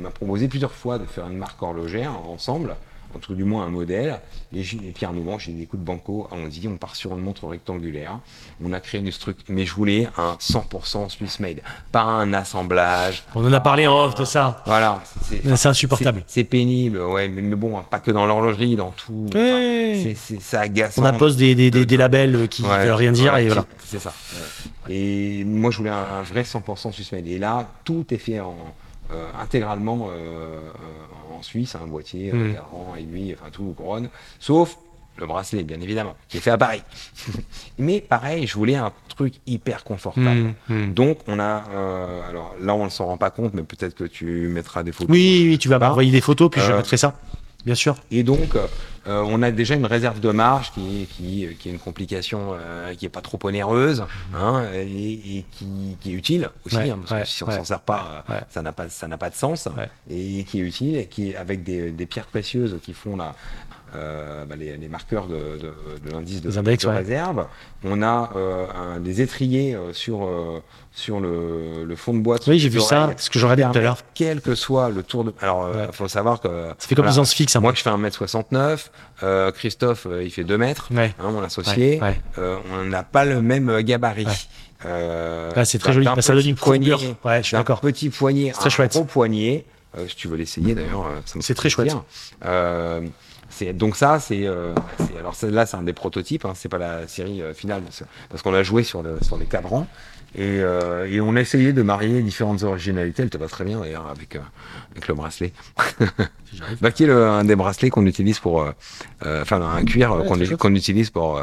Speaker 2: m'a proposé plusieurs fois de faire une marque horlogère ensemble, en tout du moins un modèle. Et, j'ai- et puis à un moment, j'ai dit écoute, Banco, allons-y, on part sur une montre rectangulaire. On a créé une structure, mais je voulais un 100% Swiss made, pas un assemblage.
Speaker 1: On en a parlé en off de ça.
Speaker 2: Voilà,
Speaker 1: c'est insupportable.
Speaker 2: c'est- pénible, ouais, mais, mais bon, pas que dans l'horlogerie, dans tout. C'est- ça agace.
Speaker 1: On impose des, des, des, des labels qui
Speaker 2: Ouais,
Speaker 1: veulent rien dire
Speaker 2: ouais,
Speaker 1: et voilà.
Speaker 2: C'est ça. ouais. Et moi, je voulais un, un vrai 100% Swiss made. Et là, tout est fait en, intégralement euh, euh, en Suisse, un boîtier,
Speaker 1: Mm.
Speaker 2: euh, cadran, aiguille, enfin tout, couronne, sauf le bracelet, bien évidemment, qui est fait à Paris. Mais pareil, je voulais un truc hyper confortable.
Speaker 1: Mm, mm.
Speaker 2: Donc, on a. euh, alors là, on ne s'en rend pas compte, mais peut-être que tu mettras des photos.
Speaker 1: Oui, oui, tu vas
Speaker 2: Bah,
Speaker 1: m'envoyer des photos, puis je
Speaker 2: euh,
Speaker 1: mettrai ça. Bien sûr.
Speaker 2: Et donc, euh, on a déjà une réserve de marge qui, qui, qui est une complication euh, qui est pas trop onéreuse hein, et, et qui, qui est utile aussi,
Speaker 1: Ouais,
Speaker 2: hein, parce
Speaker 1: ouais,
Speaker 2: que si on
Speaker 1: ouais,
Speaker 2: s'en sert pas, ça n'a pas ça n'a pas de sens et qui est utile et qui est avec des, des pierres précieuses qui font la euh, bah, les, les marqueurs de, de, de l'indice de,
Speaker 1: Les index,
Speaker 2: de
Speaker 1: ouais.
Speaker 2: réserve. On a euh, un, des étriers euh, sur euh, sur le, le fond de boîte.
Speaker 1: Oui, j'ai vu ça, ce que j'aurais dit tout à l'heure.
Speaker 2: Quel que soit le tour de. Alors, il
Speaker 1: Ouais.
Speaker 2: faut savoir que
Speaker 1: Ça fait comme
Speaker 2: voilà.
Speaker 1: ans fixe.
Speaker 2: Moi, je fais 1m69. euh, Christophe, il fait 2 mètres.
Speaker 1: Ouais.
Speaker 2: hein, mon associé. On n'a pas le même gabarit.
Speaker 1: Ah, c'est très joli. Bah, ça donne une. Ouais, je suis d'accord.
Speaker 2: petit poignet,
Speaker 1: très
Speaker 2: un
Speaker 1: chouette.
Speaker 2: gros poignet. Si tu veux l'essayer, d'ailleurs, euh, ça me
Speaker 1: C'est très chouette.
Speaker 2: C'est donc ça, c'est euh, alors celle-là, c'est un des prototypes. Hein, c'est pas la série euh, finale parce, parce qu'on a joué sur le sur les cadrans et, euh, et on a essayé de marier différentes originalités. Elle te va très bien d'ailleurs avec avec le bracelet. bah, qui est le- un des bracelets qu'on utilise pour, enfin un cuir
Speaker 1: Ouais,
Speaker 2: qu'on utilise pour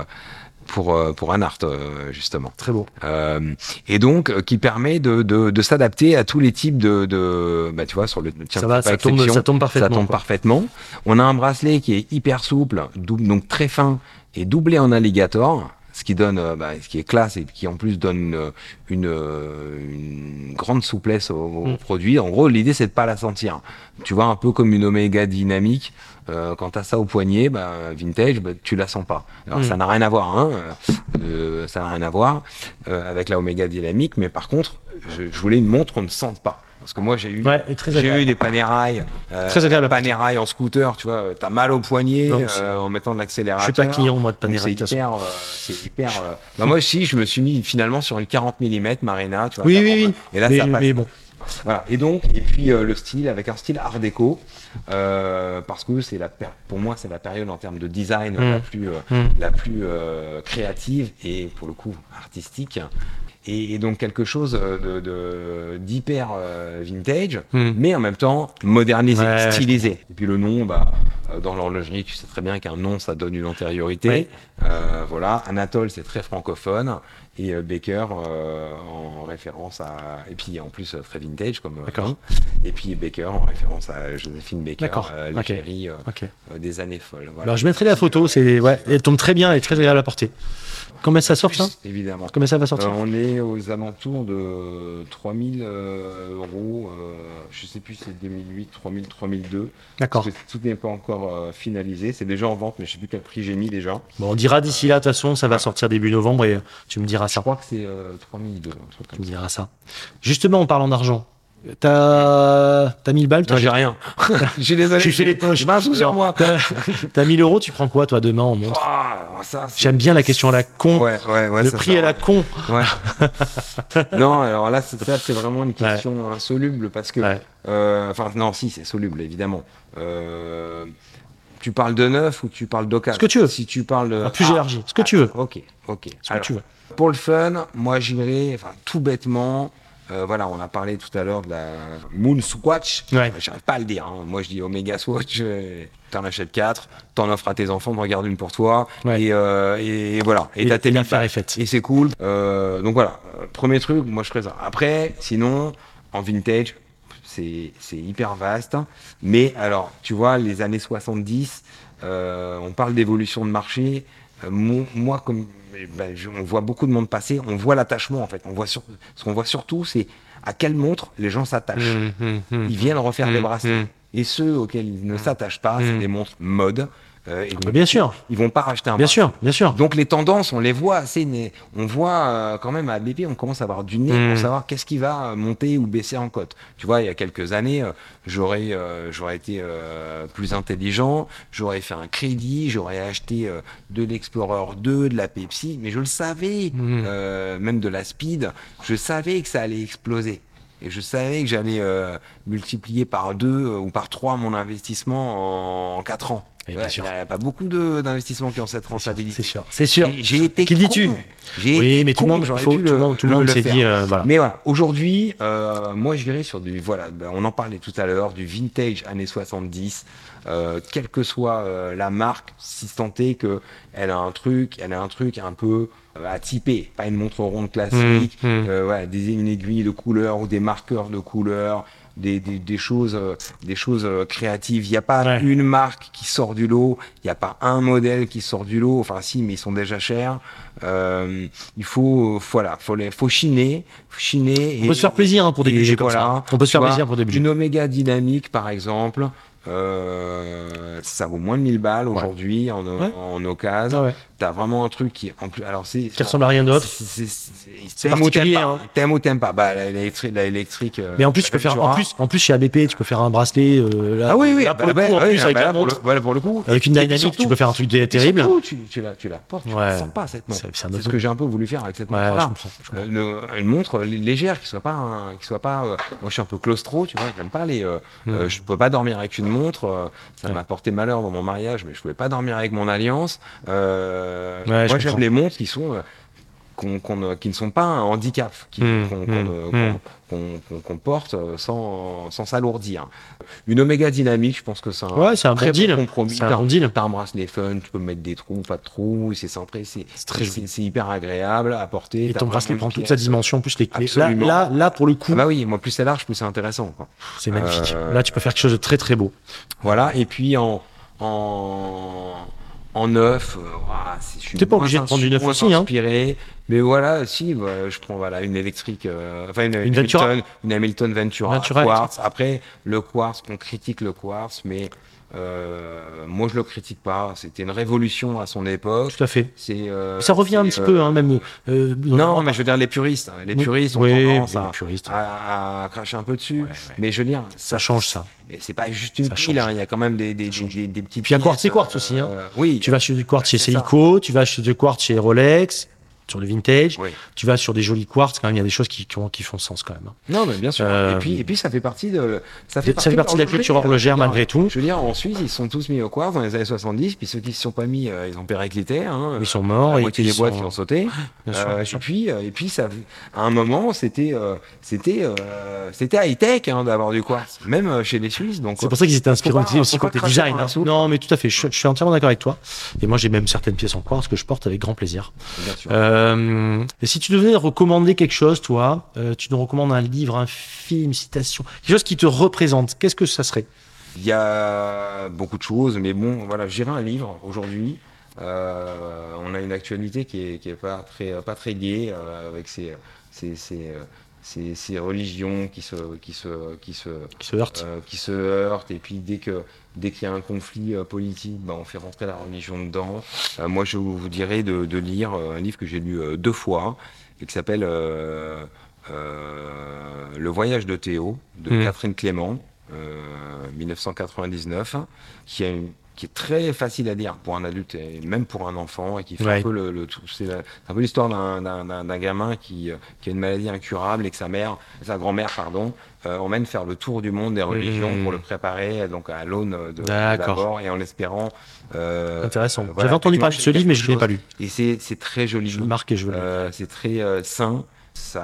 Speaker 2: pour euh, pour un art euh, justement.
Speaker 1: Très beau.
Speaker 2: Euh, et donc euh, qui permet de, de, de s'adapter à tous les types de, de bah tu vois sur le tiens,
Speaker 1: Ça va, ça tombe, ça tombe
Speaker 2: ça
Speaker 1: parfaitement.
Speaker 2: tombe
Speaker 1: quoi.
Speaker 2: parfaitement. On a un bracelet qui est hyper souple, double, donc très fin et doublé en alligator. ce qui donne, bah, ce qui est classe et qui en plus donne une, une, une grande souplesse au, au
Speaker 1: Mm.
Speaker 2: produit. En gros, l'idée c'est de pas la sentir. Tu vois, un peu comme une Omega dynamique. Euh, quand t'as ça au poignet, bah, vintage, bah, tu la sens pas. Alors
Speaker 1: Mm.
Speaker 2: ça n'a rien à voir, hein, euh, ça n'a rien à voir euh, avec la Omega dynamique, mais par contre, je, je voulais une montre qu'on ne sente pas. Parce que moi j'ai eu,
Speaker 1: Ouais,
Speaker 2: j'ai eu des Panerai, euh,
Speaker 1: Très agréable.
Speaker 2: Panerai en scooter, tu vois, t'as mal au poignet
Speaker 1: Non,
Speaker 2: euh, en mettant de
Speaker 1: Je
Speaker 2: l'accélérateur.
Speaker 1: suis pas client, moi, de
Speaker 2: Donc,
Speaker 1: Panerai.
Speaker 2: C'est hyper, euh, c'est hyper. euh, Bah, moi aussi, je me suis mis finalement sur une 40 mm Marina, tu vois.
Speaker 1: Oui, oui, oui.
Speaker 2: Et là,
Speaker 1: mais,
Speaker 2: ça passe.
Speaker 1: mais bon.
Speaker 2: Voilà. Et donc, et puis euh, le style avec un style art déco, euh, parce que c'est la, pour moi, c'est la période en termes de design
Speaker 1: Mm.
Speaker 2: la plus, euh,
Speaker 1: Mm.
Speaker 2: la plus créative et pour le coup artistique. Et, et donc quelque chose de, d'hyper vintage,
Speaker 1: Mm.
Speaker 2: mais en même temps modernisé,
Speaker 1: Ouais,
Speaker 2: stylisé. Et puis le nom, bah, dans l'horlogerie, tu sais très bien qu'un nom, ça donne une antériorité.
Speaker 1: Ouais.
Speaker 2: Voilà, Anatole, c'est très francophone, et euh, Baker euh, en référence à, et puis en plus euh, très vintage comme.
Speaker 1: D'accord.
Speaker 2: Et puis Baker en référence à Joséphine Baker, euh,
Speaker 1: Ok.
Speaker 2: l'égérie, euh,
Speaker 1: Ok.
Speaker 2: euh, des années folles. Voilà.
Speaker 1: Alors, je mettrai la photo. C'est ouais, elle tombe très bien, elle est très agréable à porter. Combien ça sort ça
Speaker 2: Évidemment.
Speaker 1: Combien ça va
Speaker 2: Euh,
Speaker 1: sortir
Speaker 2: on est aux alentours de 3000 euh, euros. euh, je sais plus si c'est 2008, 3000, 3002.
Speaker 1: D'accord.
Speaker 2: Tout n'est pas encore euh, finalisé. C'est déjà en vente, mais je sais plus quel prix j'ai mis déjà.
Speaker 1: Bon, on dira d'ici là, de toute façon, ça va sortir début novembre et euh, tu me diras
Speaker 2: Je
Speaker 1: ça.
Speaker 2: crois que c'est euh, 3002. un truc
Speaker 1: Tu me diras ça. Justement, en parlant d'argent, t'as t'as 1000 balles, toi
Speaker 2: Non, j'ai rien. Je suis désolé.
Speaker 1: Tu fais les poches.
Speaker 2: J'ai un sou sur moi.
Speaker 1: T'as t'as 1000 euros, tu prends quoi, toi, demain en montre
Speaker 2: Ah,
Speaker 1: J'aime bien la question à la con.
Speaker 2: Ouais, ouais, ouais.
Speaker 1: le
Speaker 2: ça,
Speaker 1: prix
Speaker 2: ça,
Speaker 1: à la con.
Speaker 2: Ouais. non, alors là, c'est- ça, c'est vraiment une question insoluble parce que.
Speaker 1: Ouais.
Speaker 2: euh, Enfin, non, si, c'est soluble, évidemment. Euh, tu parles de neuf ou tu parles d'occasion
Speaker 1: Ce que tu veux.
Speaker 2: Si tu parles de.
Speaker 1: Ah, plus
Speaker 2: Ah,
Speaker 1: élargi. Ce que tu veux.
Speaker 2: Ok, ok.
Speaker 1: Ce que
Speaker 2: Alors,
Speaker 1: tu veux.
Speaker 2: Pour le fun, moi j'irais, enfin tout bêtement, euh, voilà, on a parlé tout à l'heure de la Moon Swatch.
Speaker 1: Ouais.
Speaker 2: J'arrive pas à le dire. hein. Moi je dis Omega Swatch. euh, T'en achètes quatre, t'en offres à tes enfants, t'en regardes une pour toi,
Speaker 1: Ouais.
Speaker 2: et, euh, et voilà. Et, t'as tes
Speaker 1: est faite.
Speaker 2: Et c'est cool. Euh, donc voilà, premier truc, moi je ferais ça. Après, sinon, en vintage, c'est c'est hyper vaste. Mais alors, tu vois, les années 70, euh, on parle d'évolution de marché. Euh, mo- moi, comme ben, je- on voit beaucoup de monde passer, on voit l'attachement en fait. On voit sur, ce qu'on voit surtout, c'est à quelle montre les gens s'attachent.
Speaker 1: Hum,
Speaker 2: Ils viennent refaire des bracelets. Et ceux auxquels ils ne s'attachent pas, c'est des montres mode. Euh, donc,
Speaker 1: Bien sûr,
Speaker 2: ils vont pas racheter un
Speaker 1: bien sûr, bien sûr.
Speaker 2: Donc les tendances, on les voit assez. né- On voit euh, quand même à BP, on commence à avoir du nez pour savoir qu'est-ce qui va euh, monter ou baisser en cote. Tu vois, il y a quelques années, euh, j'aurais euh, j'aurais été euh, plus intelligent, j'aurais fait un crédit, j'aurais acheté euh, de l'Explorer 2, de la Pepsi, mais je le savais,
Speaker 1: Mm.
Speaker 2: euh, même de la Speed, je savais que ça allait exploser. Et je savais que j'allais euh, multiplier par deux ou par trois mon investissement en, en quatre ans. Ouais. Il n'y a pas beaucoup d'investissements qui ont cette rentabilité.
Speaker 1: C'est sûr, c'est sûr.
Speaker 2: J'ai été
Speaker 1: Qui dis-tu Oui, mais tout le monde, tout
Speaker 2: le-
Speaker 1: monde, tout le monde s'est dit, euh, voilà.
Speaker 2: Mais voilà, aujourd'hui, euh, moi je dirais sur du, voilà, ben, on en parlait tout à l'heure, du vintage années 70, euh, quelle que soit euh, la marque, si tant est que elle a un truc, elle a un truc un peu euh, à typer, pas une montre ronde classique,
Speaker 1: Mmh, mmh.
Speaker 2: euh, ouais, des, une aiguille de couleur ou des marqueurs de couleur. Des, des, des choses, euh, des choses euh, créatives. Il n'y a pas
Speaker 1: Ouais.
Speaker 2: une marque qui sort du lot. Il n'y a pas un modèle qui sort du lot. Enfin, si, mais ils sont déjà chers. Euh, il faut, voilà, faut les, faut chiner, faut chiner.
Speaker 1: On peut se faire plaisir hein, pour des
Speaker 2: et
Speaker 1: budgets comme
Speaker 2: voilà.
Speaker 1: ça. On peut se faire
Speaker 2: vois,
Speaker 1: plaisir pour des budgets.
Speaker 2: Une Omega dynamique, par exemple, euh, ça vaut moins de 1000 balles aujourd'hui en,
Speaker 1: Ouais.
Speaker 2: en occasion.
Speaker 1: Ah ouais.
Speaker 2: T'as vraiment un truc qui, en plus, alors c'est,
Speaker 1: Qui ressemble à rien d'autre.
Speaker 2: c'est- t'aimes ou pas.
Speaker 1: hein.
Speaker 2: T'aimes ou t'aimes pas. Bah, l'électrique, la électrique. euh,
Speaker 1: Mais en plus, tu peux faire, en plus, en plus chez ABP, tu peux faire un bracelet. euh, là,
Speaker 2: Ah oui, oui,
Speaker 1: là, pour le coup,
Speaker 2: là, pour le,
Speaker 1: montre,
Speaker 2: voilà, pour le coup.
Speaker 1: avec une dynamique, tu peux faire un truc terrible.
Speaker 2: tu, tu la, tu la portes, tu sens pas cette montre.
Speaker 1: C'est-
Speaker 2: ce que j'ai un peu voulu faire avec cette
Speaker 1: je comprends.
Speaker 2: Euh, une, montre lé- légère qui soit pas qui soit pas euh, moi je suis un peu claustro tu vois j'aime pas les je peux pas dormir avec une montre ça m'a porté malheur dans mon mariage mais je pouvais pas dormir avec mon alliance euh,
Speaker 1: Ouais, je
Speaker 2: moi j'aime les montres qui sont euh, qu'on- qu'on, euh, qui ne sont pas un handicap qui-
Speaker 1: Mm,
Speaker 2: qu'on
Speaker 1: mm,
Speaker 2: euh,
Speaker 1: mm.
Speaker 2: qu'on porte euh, sans sans s'alourdir une Omega dynamique je pense que c'est un
Speaker 1: Ouais, un
Speaker 2: très
Speaker 1: bon deal.
Speaker 2: compromis
Speaker 1: C'est un bon deal.
Speaker 2: Un bracelet fun, tu peux mettre des trous, pas de trous, c'est centré, c'est hyper agréable à porter.
Speaker 1: Et ton bracelet prend toute sa dimension. En plus, les clés. Là, là, là, pour le coup,
Speaker 2: Ah bah oui, moi plus c'est large, plus c'est intéressant.
Speaker 1: C'est magnifique.
Speaker 2: Euh,
Speaker 1: Là, tu peux faire quelque chose de très très beau.
Speaker 2: Voilà, et puis en, en, en neuf, ouah, je suis
Speaker 1: pas obligé de prendre du neuf aussi, hein.
Speaker 2: inspiré. Mais voilà, si, bah, je prends voilà une électrique, euh, enfin une,
Speaker 1: Une Ventura.
Speaker 2: Hamilton, une Hamilton Ventura,
Speaker 1: Ventura
Speaker 2: quartz. Après le quartz, on critique le quartz, mais euh, moi je le critique pas. C'était une révolution à son époque.
Speaker 1: Tout à fait.
Speaker 2: C'est euh,
Speaker 1: Ça revient un petit
Speaker 2: euh,
Speaker 1: peu, hein, même. euh,
Speaker 2: Non, mais je veux dire les puristes. hein. Les
Speaker 1: Oui.
Speaker 2: puristes ont
Speaker 1: Oui,
Speaker 2: tendance
Speaker 1: oui,
Speaker 2: à,
Speaker 1: les puristes.
Speaker 2: à- à cracher un peu dessus.
Speaker 1: Ouais, ouais.
Speaker 2: Mais je veux dire,
Speaker 1: Ça change ça.
Speaker 2: mais c'est pas juste une pile, hein, il y a quand même des, des, des, des, petites
Speaker 1: Puis il y a quartz et quartz aussi, hein.
Speaker 2: euh, oui.
Speaker 1: Tu vas chez du quartz chez. Seiko, tu vas chez du quartz chez Rolex, sur le vintage.
Speaker 2: Oui.
Speaker 1: Tu vas sur des jolis quartz, quand même, il y a des choses qui, qui, ont- qui font sens quand même.
Speaker 2: Non, mais bien sûr.
Speaker 1: Euh,
Speaker 2: et, puis, et puis, ça fait partie de.
Speaker 1: Ça
Speaker 2: Ça
Speaker 1: fait partie de la culture horlogère malgré tout.
Speaker 2: Je veux dire, en Suisse, ils sont tous mis au quartz dans les années 70, puis ceux qui ne se sont pas mis, euh, ils ont périclité. Hein,
Speaker 1: Ils sont morts
Speaker 2: la
Speaker 1: et
Speaker 2: moitié
Speaker 1: ils
Speaker 2: des boîtes
Speaker 1: sont-
Speaker 2: qui ont sauté.
Speaker 1: Bien sûr,
Speaker 2: Euh, et puis, euh, et puis ça, à un moment, c'était, euh, c'était, euh, c'était high tech hein, d'avoir du quartz, même euh, chez les Suisses. Donc,
Speaker 1: C'est pour ça qu'ils étaient inspirés
Speaker 2: pas-
Speaker 1: aussi côté design. hein. Non, mais tout à fait. Je, je suis entièrement d'accord avec toi. Et moi, j'ai même certaines pièces en quartz que je porte avec grand plaisir.
Speaker 2: bien sûr.
Speaker 1: Euh, et si tu devais recommander quelque chose, toi, euh, tu nous recommandes un livre, un film, une citation, quelque chose qui te représente. Qu'est-ce que ça serait?
Speaker 2: Il y a beaucoup de choses, mais bon, voilà, j'irai un livre aujourd'hui. Euh, on a une actualité qui est, qui est pas très, pas très gaie avec ces, religions qui se, qui se, qui se,
Speaker 1: qui se heurte
Speaker 2: euh, qui se heurtent. Et puis dès que dès qu'il y a un conflit euh, politique, ben, on fait rentrer la religion dedans. Euh, moi, je vous dirais de, de lire euh, un livre que j'ai lu deux fois et qui s'appelle Le voyage de Théo de
Speaker 1: Mhm.
Speaker 2: Catherine Clément, euh, 1999, qui a une- qui est très facile à lire pour un adulte et même pour un enfant et qui fait
Speaker 1: Ouais.
Speaker 2: un peu le, le. C'est un peu l'histoire d'un- d'un d'un- d'un gamin qui, euh, qui a une maladie incurable et que sa mère, sa grand-mère, pardon, euh, emmène faire le tour du monde des religions
Speaker 1: Mhm.
Speaker 2: pour le préparer donc à l'aune de, de l'abord et en l'espérant. euh,
Speaker 1: Intéressant.
Speaker 2: euh, voilà,
Speaker 1: J'avais entendu parler de ce livre, mais je ne l'ai pas lu.
Speaker 2: Et c'est c'est très joli.
Speaker 1: Je marque et je
Speaker 2: Euh, c'est très euh, sain. Ça,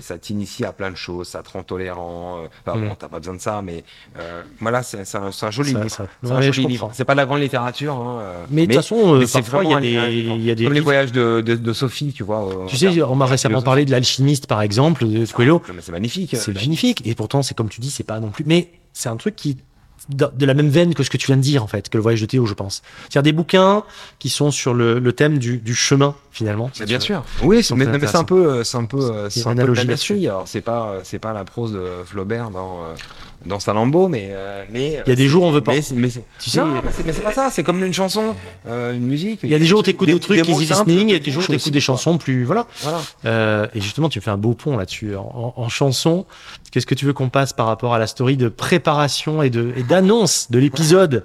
Speaker 2: ça t'initie à plein de choses, ça te rend tolérant. euh, Enfin,
Speaker 1: Mm.
Speaker 2: bon, t'as pas besoin de ça, mais euh, voilà, c'est un, un joli
Speaker 1: Ça-
Speaker 2: livre.
Speaker 1: ça-
Speaker 2: C'est un joli livre. C'est pas de la grande littérature. Hein, euh,
Speaker 1: Mais de toute façon, euh,
Speaker 2: c'est
Speaker 1: parfois, il y a des, il y a des
Speaker 2: Comme les voyages de, de, de Sophie, tu vois.
Speaker 1: Tu sais, on m'a récemment parlé de l'alchimiste, par exemple, de Coelho.
Speaker 2: Non, mais c'est magnifique.
Speaker 1: C'est magnifique. Et pourtant, c'est comme tu dis, c'est pas non plus. Mais c'est un truc qui de la même veine que ce que tu viens de dire en fait, que le voyage de Théo, je pense. C'est-à-dire des bouquins qui sont sur le, le thème du, du chemin finalement. si
Speaker 2: bien
Speaker 1: veux.
Speaker 2: sûr. Oui, mais,
Speaker 1: c'est
Speaker 2: mais c'est un peu, euh, c'est un peu, euh,
Speaker 1: C'est
Speaker 2: un peu de la c'est pas, euh, c'est pas la prose de Flaubert dans dans Salammbô, mais euh, mais.
Speaker 1: Il y a des jours on veut pas.
Speaker 2: Mais, mais
Speaker 1: Tu sais,
Speaker 2: non, mais c'est- pas ça. C'est comme une chanson, euh, une musique.
Speaker 1: il y a des jours où t'écoutes des, trucs
Speaker 2: mots
Speaker 1: easy listening, et des jours où t'écoutes des chansons plus, voilà.
Speaker 2: Voilà.
Speaker 1: Euh, et justement, tu fais un beau pont là-dessus. En, en, en chanson, qu'est-ce que tu veux qu'on passe par rapport à la story de préparation et de et d'annonce de l'épisode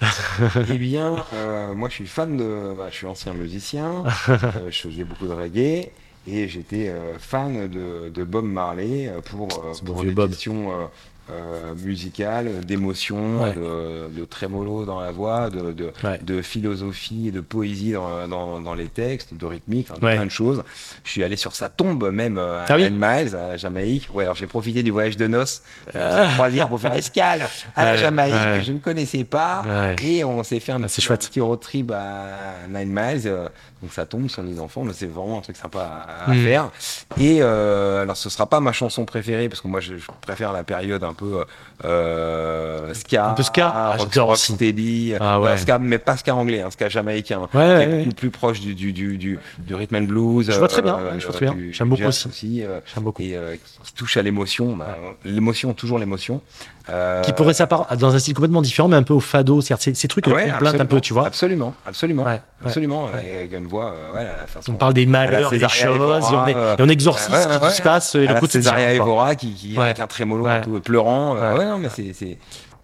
Speaker 2: Eh bien, euh, moi, je suis fan de. bah, je suis ancien musicien. euh, je faisais beaucoup de reggae. Et j'étais euh, fan de, de Bob Marley pour, euh, pour des questions euh, euh, musicales, d'émotion,
Speaker 1: Ouais.
Speaker 2: de, de trémolo dans la voix, de, de,
Speaker 1: Ouais.
Speaker 2: de philosophie et de poésie dans, dans, dans les textes, de rythmique, enfin, de
Speaker 1: Ouais.
Speaker 2: plein de choses. Je suis allé sur sa tombe même euh, à
Speaker 1: Ah oui
Speaker 2: Nine Miles, à Jamaïque. Ouais, alors j'ai profité du voyage de noces, euh, croisière pour faire escale à la Jamaïque que je ne connaissais pas.
Speaker 1: Ouais.
Speaker 2: Et on s'est fait un,
Speaker 1: Ah,
Speaker 2: petit-
Speaker 1: chouette.
Speaker 2: un petit road trip à Nine Miles. euh, donc ça tombe sur les enfants. C'est vraiment un truc sympa à, à
Speaker 1: Mm.
Speaker 2: faire. Et euh, alors ce sera pas ma chanson préférée parce que moi je, je préfère la période un 不 euh, ska,
Speaker 1: Un peu ska Ah,
Speaker 2: rock,
Speaker 1: j'adore
Speaker 2: rock
Speaker 1: aussi.
Speaker 2: steady,
Speaker 1: Ah ouais.
Speaker 2: euh, ska, mais pas ska anglais, hein, ska jamaïcain.
Speaker 1: Ouais, ouais,
Speaker 2: beaucoup plus proche du, du, du, du, du rhythm and blues.
Speaker 1: Je vois très bien,
Speaker 2: euh,
Speaker 1: ouais, je vois
Speaker 2: euh,
Speaker 1: très bien.
Speaker 2: du-
Speaker 1: J'aime beaucoup
Speaker 2: jazz
Speaker 1: aussi.
Speaker 2: euh,
Speaker 1: J'aime beaucoup.
Speaker 2: et euh, qui, touche à l'émotion. Bah, l'émotion, toujours l'émotion. Euh,
Speaker 1: Qui pourrait s'apparaître dans un style complètement différent, mais un peu au fado, c'est-à-dire ces, trucs de complainte un peu, tu vois.
Speaker 2: Absolument, absolument, absolument. Avec une voix, euh, la façon.
Speaker 1: On parle des malheurs, des choses, et on, et exorcise ce qui se passe et le
Speaker 2: la
Speaker 1: quotidien.
Speaker 2: Césaria. Evora qui, qui avec un trémolo peu pleurant. Non, mais c'est, c'est,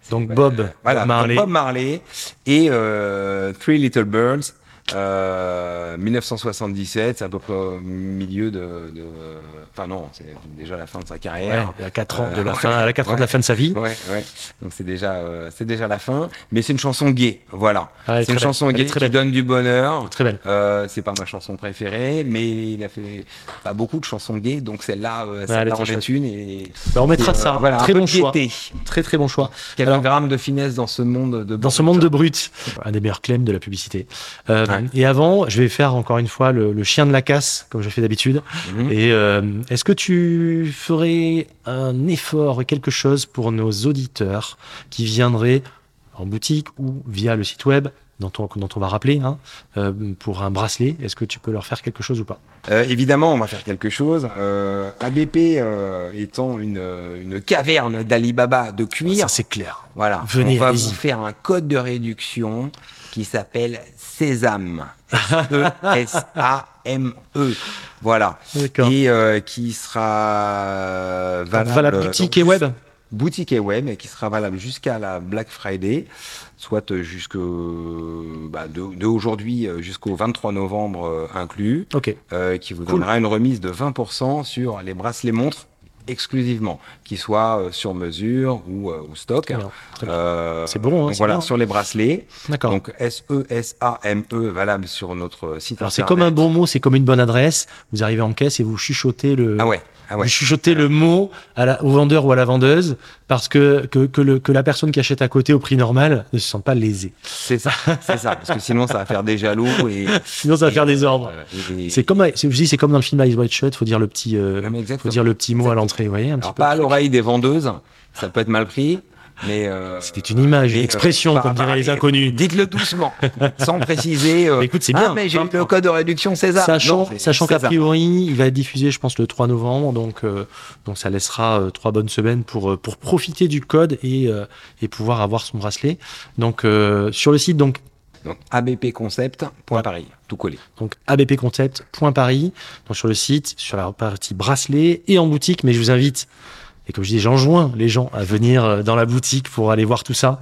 Speaker 1: Donc Bob
Speaker 2: voilà,
Speaker 1: Bob Marley.
Speaker 2: Bob Marley et euh, Three Little Birds. Euh, 1977, c'est à peu près au milieu de, de- enfin non, c'est déjà la fin de sa
Speaker 1: Ouais,
Speaker 2: carrière.
Speaker 1: à 4 ans de
Speaker 2: Euh,
Speaker 1: la
Speaker 2: ouais,
Speaker 1: fin, à la 4 ans de la
Speaker 2: ouais.
Speaker 1: fin de sa vie.
Speaker 2: Ouais, ouais. Donc c'est déjà, euh, c'est déjà la fin. Mais c'est une chanson gay, voilà.
Speaker 1: Ah,
Speaker 2: c'est une
Speaker 1: belle.
Speaker 2: chanson gay
Speaker 1: très
Speaker 2: qui
Speaker 1: belle.
Speaker 2: donne du bonheur.
Speaker 1: Très belle.
Speaker 2: Euh, c'est pas ma chanson préférée, mais il a fait pas beaucoup de chansons gays, donc celle-là, euh, celle-là
Speaker 1: très
Speaker 2: en est une. Et,
Speaker 1: Bah, on mettra
Speaker 2: et, euh,
Speaker 1: ça.
Speaker 2: Voilà,
Speaker 1: très bon choix.
Speaker 2: gaieté.
Speaker 1: Très très bon choix.
Speaker 2: Quelques grammes de finesse dans ce monde de.
Speaker 1: Dans ce monde de brut, un des meilleurs claims de la publicité. Euh,
Speaker 2: Ouais.
Speaker 1: Et avant, je vais faire encore une fois le, le chien de la casse, comme je fais d'habitude.
Speaker 2: Mhm.
Speaker 1: Et euh, est-ce que tu ferais un effort quelque chose pour nos auditeurs qui viendraient en boutique ou via le site web dont on, dont on va rappeler, hein, euh, pour un bracelet? Est-ce que tu peux leur faire quelque chose ou pas?
Speaker 2: Euh, évidemment, on va faire quelque chose. Euh, ABP euh, étant une, une caverne d'Alibaba de cuir,
Speaker 1: Ça, c'est clair.
Speaker 2: voilà,
Speaker 1: Venez,
Speaker 2: on va vous faire un code de réduction qui s'appelle Sésame. E S-E-S-A-M-E. Voilà. Et euh, qui sera valable,
Speaker 1: Valable boutique et web
Speaker 2: boutique et web et qui sera valable jusqu'à la Black Friday, soit euh, jusque bah, de, de aujourd'hui euh, jusqu'au 23 novembre euh, inclus,
Speaker 1: Ok.
Speaker 2: euh, qui vous
Speaker 1: Cool.
Speaker 2: donnera une remise de 20% sur les bracelets montres exclusivement, qu'ils soient euh, sur mesure ou, euh, ou stock. Euh,
Speaker 1: C'est bon, hein,
Speaker 2: donc voilà,
Speaker 1: bon.
Speaker 2: sur les bracelets.
Speaker 1: D'accord.
Speaker 2: Donc S-E-S-A-M-E, valable sur notre site
Speaker 1: Alors, c'est comme un bon mot, c'est comme une bonne adresse. Vous arrivez en caisse et vous chuchotez le,
Speaker 2: Ah ouais, ah ouais.
Speaker 1: vous chuchotez le mot à la, au vendeur ou à la vendeuse parce que, que, que, le, que la personne qui achète à côté au prix normal ne se sent pas lésée.
Speaker 2: C'est ça, c'est ça. Parce que sinon, ça va faire des jaloux et.
Speaker 1: Sinon, ça va faire des ordres.
Speaker 2: et-
Speaker 1: C'est comme, je dis, c'est comme dans le film Eyes Wide Shut, faut dire le petit, euh, faut dire le petit mot à l'entrée, vous voyez, un petit peu.
Speaker 2: pas à l'oreille des vendeuses, ça peut être mal pris, mais. euh,
Speaker 1: C'était une image, une
Speaker 2: euh,
Speaker 1: expression, comme
Speaker 2: par-
Speaker 1: diraient les
Speaker 2: et-
Speaker 1: inconnus.
Speaker 2: Dites-le doucement, sans préciser. euh,
Speaker 1: Mais écoute, c'est
Speaker 2: Ah,
Speaker 1: bien.
Speaker 2: mais j'ai
Speaker 1: Hein,
Speaker 2: le code de réduction César.
Speaker 1: Sachant, sachant
Speaker 2: César.
Speaker 1: priori, il va être diffusé, je pense, le 3 novembre, donc, euh, donc ça laissera trois bonnes semaines pour, pour profiter du code et, euh, et pouvoir avoir son bracelet. Donc, euh, sur le site, donc,
Speaker 2: Donc, abpconcept.paris, tout collé.
Speaker 1: donc abpconcept.paris, donc sur le site, sur la partie bracelet et en boutique, mais je vous invite, et comme je dis, j'enjoins les gens à venir euh, dans la boutique pour aller voir tout ça.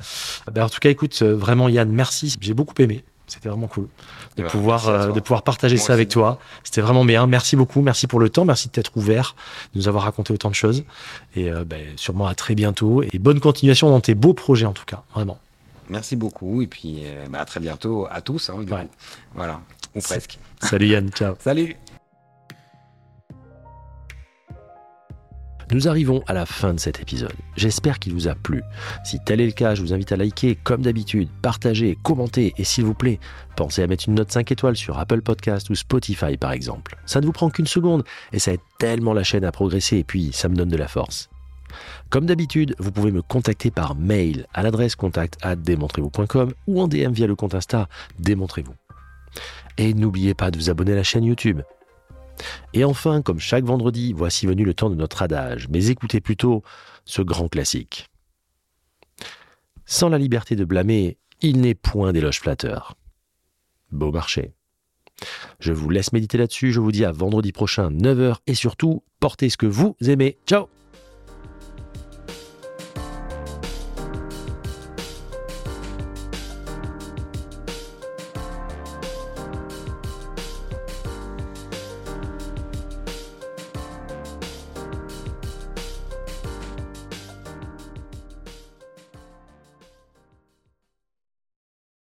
Speaker 1: Ben, en tout cas, écoute, euh, vraiment Yann, merci, j'ai beaucoup aimé. C'était vraiment cool de
Speaker 2: Eh ben,
Speaker 1: pouvoir euh, de pouvoir partager
Speaker 2: Moi
Speaker 1: ça avec toi. C'était vraiment bien. Merci beaucoup, merci pour le temps, merci de t'être ouvert, de nous avoir raconté autant de choses. Et euh, ben, sûrement à très bientôt. Et bonne continuation dans tes beaux projets en tout cas, vraiment.
Speaker 2: Merci beaucoup, et puis euh, bah, à très bientôt à tous. hein,
Speaker 1: Ouais.
Speaker 2: Voilà, ou presque.
Speaker 1: Salut Yann, ciao.
Speaker 2: Salut
Speaker 1: Nous arrivons à la fin de cet épisode. J'espère qu'il vous a plu. Si tel est le cas, je vous invite à liker comme d'habitude, partager, commenter et s'il vous plaît, pensez à mettre une note 5 étoiles sur Apple Podcast ou Spotify par exemple. Ça ne vous prend qu'une seconde et ça aide tellement la chaîne à progresser et puis ça me donne de la force. Comme d'habitude, vous pouvez me contacter par mail à l'adresse contact at démontrez-vous.com ou en DM via le compte Insta Démontrez-vous. Et n'oubliez pas de vous abonner à la chaîne YouTube. Et enfin, comme chaque vendredi, voici venu le temps de notre adage, mais écoutez plutôt ce grand classique. Sans la liberté de blâmer, il n'est point d'éloge flatteur. Beau marché. Je vous laisse méditer là-dessus, je vous dis à vendredi prochain, 9h, et surtout, portez ce que vous aimez. Ciao